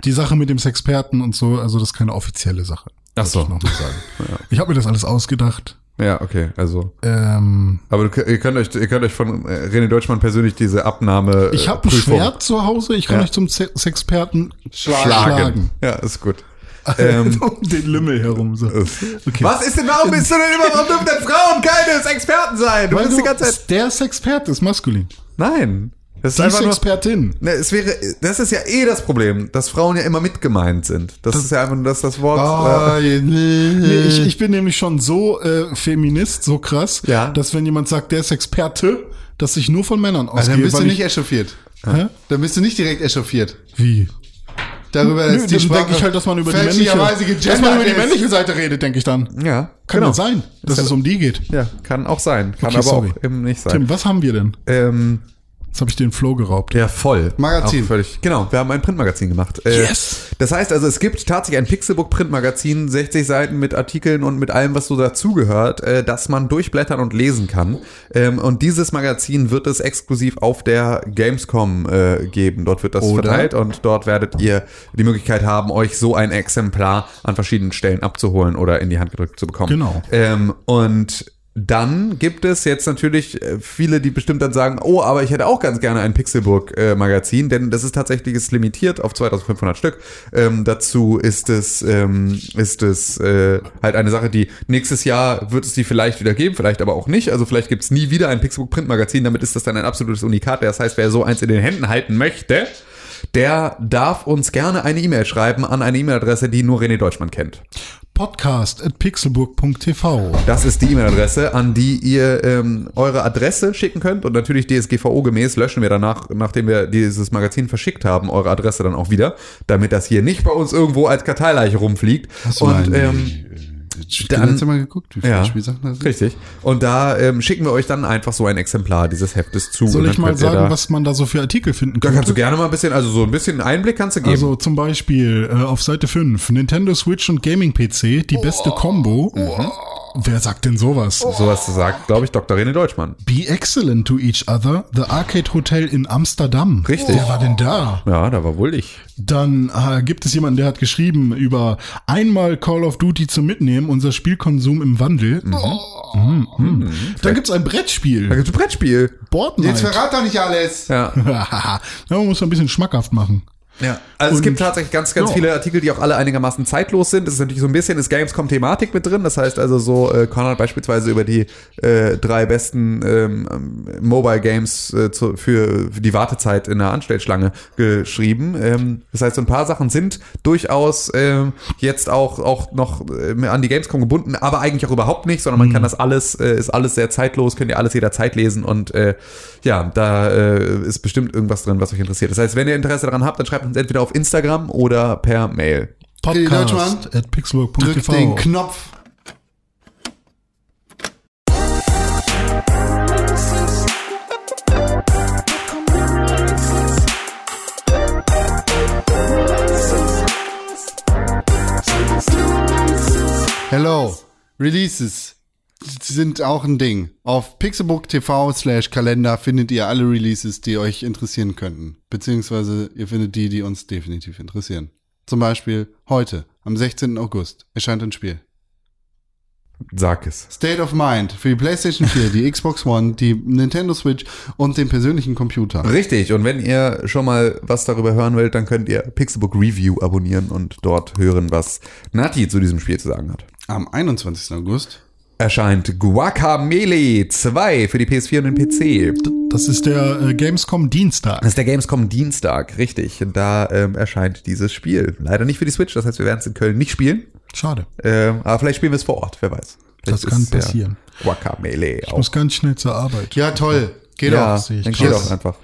Speaker 2: Die Sache mit dem Sexperten und so, also das ist keine offizielle Sache.
Speaker 3: Ach so.
Speaker 2: Ich, sagen. ich habe mir das alles ausgedacht.
Speaker 3: Ja okay, also
Speaker 2: Ähm,
Speaker 3: aber du, ihr könnt euch ihr könnt euch von äh, René Deutschmann persönlich diese Abnahme
Speaker 2: ich
Speaker 3: äh,
Speaker 2: habe ein
Speaker 3: Prüfung
Speaker 2: Schwert zu Hause. Ich kann
Speaker 3: Ja.
Speaker 2: euch zum Se Sexperten
Speaker 3: schlagen.
Speaker 2: schlagen.
Speaker 3: Ja, ist gut. Ähm,
Speaker 2: um den Lümmel herum. So. Okay.
Speaker 3: Was ist denn, warum bist du denn immer, warum dürfen denn Frauen keine Experten sein? Du
Speaker 2: Weil
Speaker 3: bist
Speaker 2: du,
Speaker 3: die ganze Zeit.
Speaker 2: der Sexperte ist maskulin.
Speaker 3: Nein. Das ist
Speaker 2: Die
Speaker 3: einfach nur. Ne, es wäre, das ist ja eh das Problem, dass Frauen ja immer mitgemeint sind. Das, ist ja einfach nur das, das Wort.
Speaker 1: Oh,
Speaker 3: äh,
Speaker 2: Nee, ich, ich bin nämlich schon so äh, Feminist, so krass,
Speaker 3: Ja.
Speaker 2: dass wenn jemand sagt, der ist Experte, dass ich nur von Männern
Speaker 1: Also
Speaker 2: ausgehe.
Speaker 1: dann bist du nicht
Speaker 2: ich,
Speaker 1: echauffiert.
Speaker 2: Hä?
Speaker 1: Dann bist du nicht direkt echauffiert.
Speaker 2: Wie?
Speaker 1: Darüber
Speaker 2: Nö,
Speaker 1: ist die Sprache
Speaker 2: denke ich halt, dass man über die männliche, dass man über die männliche Seite redet, denke ich dann.
Speaker 3: ja,
Speaker 2: Kann
Speaker 3: genau.
Speaker 2: sein, dass
Speaker 3: Ist
Speaker 2: es um die geht.
Speaker 3: Ja, kann auch sein. Kann
Speaker 2: Okay,
Speaker 3: aber
Speaker 2: sorry.
Speaker 3: auch eben nicht sein.
Speaker 2: Tim, was haben wir denn?
Speaker 3: Ähm,
Speaker 2: Jetzt habe ich den Flow geraubt.
Speaker 3: ja, voll.
Speaker 1: Magazin.
Speaker 3: Auch völlig. Genau, wir haben ein Printmagazin gemacht. Äh,
Speaker 2: Yes.
Speaker 3: Das heißt also, es gibt tatsächlich ein Pixelbook-Printmagazin, 60 Seiten mit Artikeln und mit allem, was so dazugehört, äh, das man durchblättern und lesen kann. Ähm, und dieses Magazin wird es exklusiv auf der Gamescom äh, geben. Dort wird das
Speaker 2: Oder?
Speaker 3: verteilt und dort werdet ihr die Möglichkeit haben, euch so ein Exemplar an verschiedenen Stellen abzuholen oder in die Hand gedrückt zu bekommen.
Speaker 2: Genau.
Speaker 3: Ähm, und dann gibt es jetzt natürlich äh, viele, die bestimmt dann sagen, oh, aber ich hätte auch ganz gerne ein Pixelburg-Magazin, denn das ist tatsächlich ist limitiert auf 2500 Stück. Ähm, dazu ist es, ähm, ist es äh, halt eine Sache, die nächstes Jahr wird es die vielleicht wieder geben, vielleicht aber auch nicht. Also vielleicht gibt es nie wieder ein Pixelburg-Print-Magazin, damit ist das dann ein absolutes Unikat. Das heißt, wer so eins in den Händen halten möchte, der darf uns gerne eine E-Mail schreiben an eine E-Mail-Adresse, die nur René Deutschmann kennt.
Speaker 2: Podcast at pixelburg.tv.
Speaker 3: Das ist die E-Mail-Adresse, an die ihr ähm, eure Adresse schicken könnt und natürlich DSGVO-gemäß löschen wir danach, nachdem wir dieses Magazin verschickt haben, eure Adresse dann auch wieder, damit das hier nicht bei uns irgendwo als Karteileiche rumfliegt.
Speaker 1: Du
Speaker 3: und ähm,
Speaker 1: dann,
Speaker 3: dann-
Speaker 1: dann mal geguckt, wie viele
Speaker 3: ja,
Speaker 1: Spielsachen da sind?
Speaker 3: richtig. Und da ähm, schicken wir euch dann einfach so ein Exemplar dieses Heftes zu.
Speaker 2: Soll ich mal sagen,
Speaker 3: da,
Speaker 2: was man da so für Artikel finden
Speaker 3: Da
Speaker 2: könnte?
Speaker 3: kannst du gerne mal ein bisschen, also so ein bisschen Einblick kannst du geben.
Speaker 2: Also zum Beispiel äh, auf Seite 5, Nintendo Switch und Gaming-PC, die beste Combo. Wer sagt denn sowas?
Speaker 3: Sowas sagt, glaube ich, Dr. René Deutschmann.
Speaker 2: Be excellent to each other, The Arcade Hotel in Amsterdam.
Speaker 3: Richtig.
Speaker 2: Wer war denn da?
Speaker 3: Ja, da war wohl ich.
Speaker 2: Dann äh, gibt es jemanden, der hat geschrieben über einmal Call of Duty zum Mitnehmen, unser Spielkonsum im Wandel. Mhm. Mhm. Dann gibt's ein
Speaker 3: Da
Speaker 2: Brettspiel,
Speaker 3: gibt's ein Brettspiel.
Speaker 2: Board
Speaker 1: Jetzt verrat doch nicht alles.
Speaker 3: Ja.
Speaker 2: ja, man muss ein bisschen schmackhaft machen.
Speaker 3: Ja, also es
Speaker 2: Und-
Speaker 3: gibt tatsächlich ganz, ganz
Speaker 2: ja.
Speaker 3: viele Artikel, die auch alle einigermaßen zeitlos sind. Das ist natürlich so ein bisschen ist Gamescom-Thematik mit drin. Das heißt also so, äh, Conrad beispielsweise über die äh, drei besten ähm, ähm, Mobile Games äh, zu, für, für die Wartezeit in der Anstellschlange geschrieben. Ähm, das heißt, so ein paar Sachen sind durchaus ähm, jetzt auch, auch noch äh, an die Gamescom gebunden, aber eigentlich auch überhaupt nicht, sondern man kann das alles, äh, ist alles sehr zeitlos, könnt ihr alles jederzeit lesen und äh, ja, da äh, ist bestimmt irgendwas drin, was euch interessiert. Das heißt, wenn ihr Interesse daran habt, dann schreibt uns entweder auf Instagram oder per Mail.
Speaker 2: Podcast at
Speaker 1: Drück
Speaker 2: pixelburg.tv.
Speaker 1: den Knopf. Hello. Releases sind auch ein Ding. Auf Pixelbook TV slash Kalender findet ihr alle Releases, die euch interessieren könnten. Beziehungsweise ihr findet die, die uns definitiv interessieren. Zum Beispiel heute, am 16. August, erscheint ein Spiel.
Speaker 3: Sag es.
Speaker 1: State of Mind für die PlayStation 4, die Xbox One, die Nintendo Switch und den persönlichen Computer.
Speaker 3: Richtig, und wenn ihr schon mal was darüber hören wollt, dann könnt ihr Pixelbook Review abonnieren und dort hören, was Nati zu diesem Spiel zu sagen hat.
Speaker 1: Am 21. August
Speaker 3: Erscheint Guacamelee 2 für die PS4 und den PC.
Speaker 2: Das ist der äh, Gamescom Dienstag.
Speaker 3: Das ist der Gamescom Dienstag, richtig. Und da ähm, erscheint dieses Spiel. Leider nicht für die Switch, das heißt, wir werden es in Köln nicht spielen.
Speaker 2: Schade.
Speaker 3: Ähm, aber vielleicht spielen wir es vor Ort, wer weiß. Vielleicht
Speaker 2: Das kann passieren.
Speaker 3: Guacamelee
Speaker 2: Ich
Speaker 3: auch.
Speaker 2: muss ganz schnell zur Arbeit.
Speaker 1: Ja, toll. Geht
Speaker 3: ja,
Speaker 1: auch.
Speaker 3: geht auch einfach.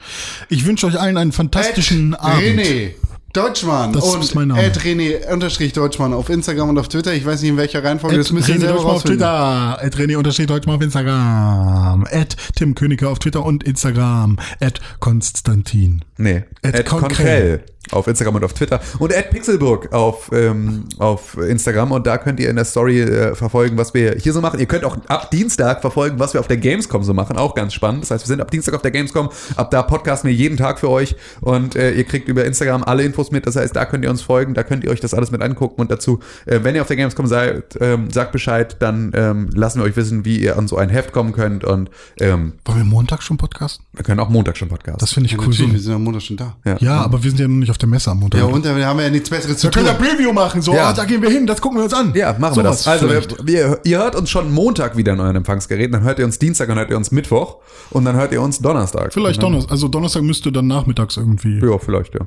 Speaker 2: Ich wünsche euch allen einen fantastischen
Speaker 1: Ed
Speaker 2: Abend.
Speaker 1: René Deutschmann
Speaker 2: Das
Speaker 1: und
Speaker 2: ist mein Name.
Speaker 1: Ed René unterstrich Deutschmann auf Instagram und auf Twitter. Ich weiß nicht, in welcher Reihenfolge.
Speaker 2: Ed
Speaker 1: Das müsst ihr selber
Speaker 2: Deutschmann auf
Speaker 1: rausfinden.
Speaker 2: Twitter, Ed René untersteht Deutschmann auf Instagram, Ed Tim Königke auf Twitter und Instagram, Ed Konstantin.
Speaker 3: Nee,
Speaker 2: Ed
Speaker 3: Ed
Speaker 2: Konkrell.
Speaker 3: Auf Instagram und auf Twitter. Und Ed Pixelburg auf, ähm, auf Instagram. Und da könnt ihr in der Story äh, verfolgen, was wir hier so machen. Ihr könnt auch ab Dienstag verfolgen, was wir auf der Gamescom so machen, auch ganz spannend. Das heißt, wir sind ab Dienstag auf der Gamescom, ab da podcasten wir jeden Tag für euch. Und äh, ihr kriegt über Instagram alle Infos mit. Das heißt, da könnt ihr uns folgen, da könnt ihr euch das alles mit angucken. Und dazu, äh, wenn ihr auf der Gamescom seid, ähm, sagt Bescheid, dann ähm, lassen wir euch wissen, wie ihr an so ein Heft kommen könnt. Und ähm,
Speaker 2: Wollen wir Montag schon podcasten?
Speaker 3: Wir können auch Montag schon podcasten.
Speaker 2: Das finde ich
Speaker 1: Ja,
Speaker 2: cool.
Speaker 1: natürlich, wir
Speaker 2: So.
Speaker 1: sind am Montag schon da.
Speaker 2: Ja, aber wir sind ja noch nicht auf der Messe am Montag.
Speaker 1: Ja, und wir haben ja nichts Besseres zu
Speaker 2: wir können
Speaker 1: tun.
Speaker 2: ja Preview machen, so,
Speaker 3: Ja.
Speaker 2: ah, da gehen wir hin, das gucken wir uns an.
Speaker 3: Ja, machen wir
Speaker 2: Sowas
Speaker 3: das. Also, wir, wir, ihr hört uns schon Montag wieder in euren Empfangsgeräten, dann hört ihr uns Dienstag, dann hört ihr uns Mittwoch und dann hört ihr uns Donnerstag.
Speaker 2: Vielleicht
Speaker 3: dann-
Speaker 2: Donnerstag, also Donnerstag müsste dann nachmittags irgendwie.
Speaker 3: Ja, vielleicht, ja.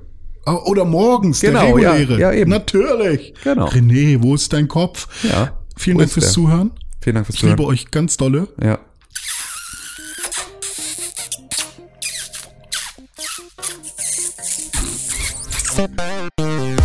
Speaker 2: Ah, Oder morgens,
Speaker 3: Genau,
Speaker 2: der
Speaker 3: ja,
Speaker 2: reguläre.
Speaker 3: ja, eben.
Speaker 2: Natürlich.
Speaker 3: Genau.
Speaker 2: René, wo ist dein Kopf?
Speaker 3: Ja.
Speaker 2: Vielen
Speaker 3: Wo
Speaker 2: Dank fürs
Speaker 3: der?
Speaker 2: Zuhören.
Speaker 3: Vielen Dank fürs
Speaker 2: Ich liebe
Speaker 3: Zuhören.
Speaker 2: euch ganz dolle.
Speaker 3: Ja.
Speaker 4: Música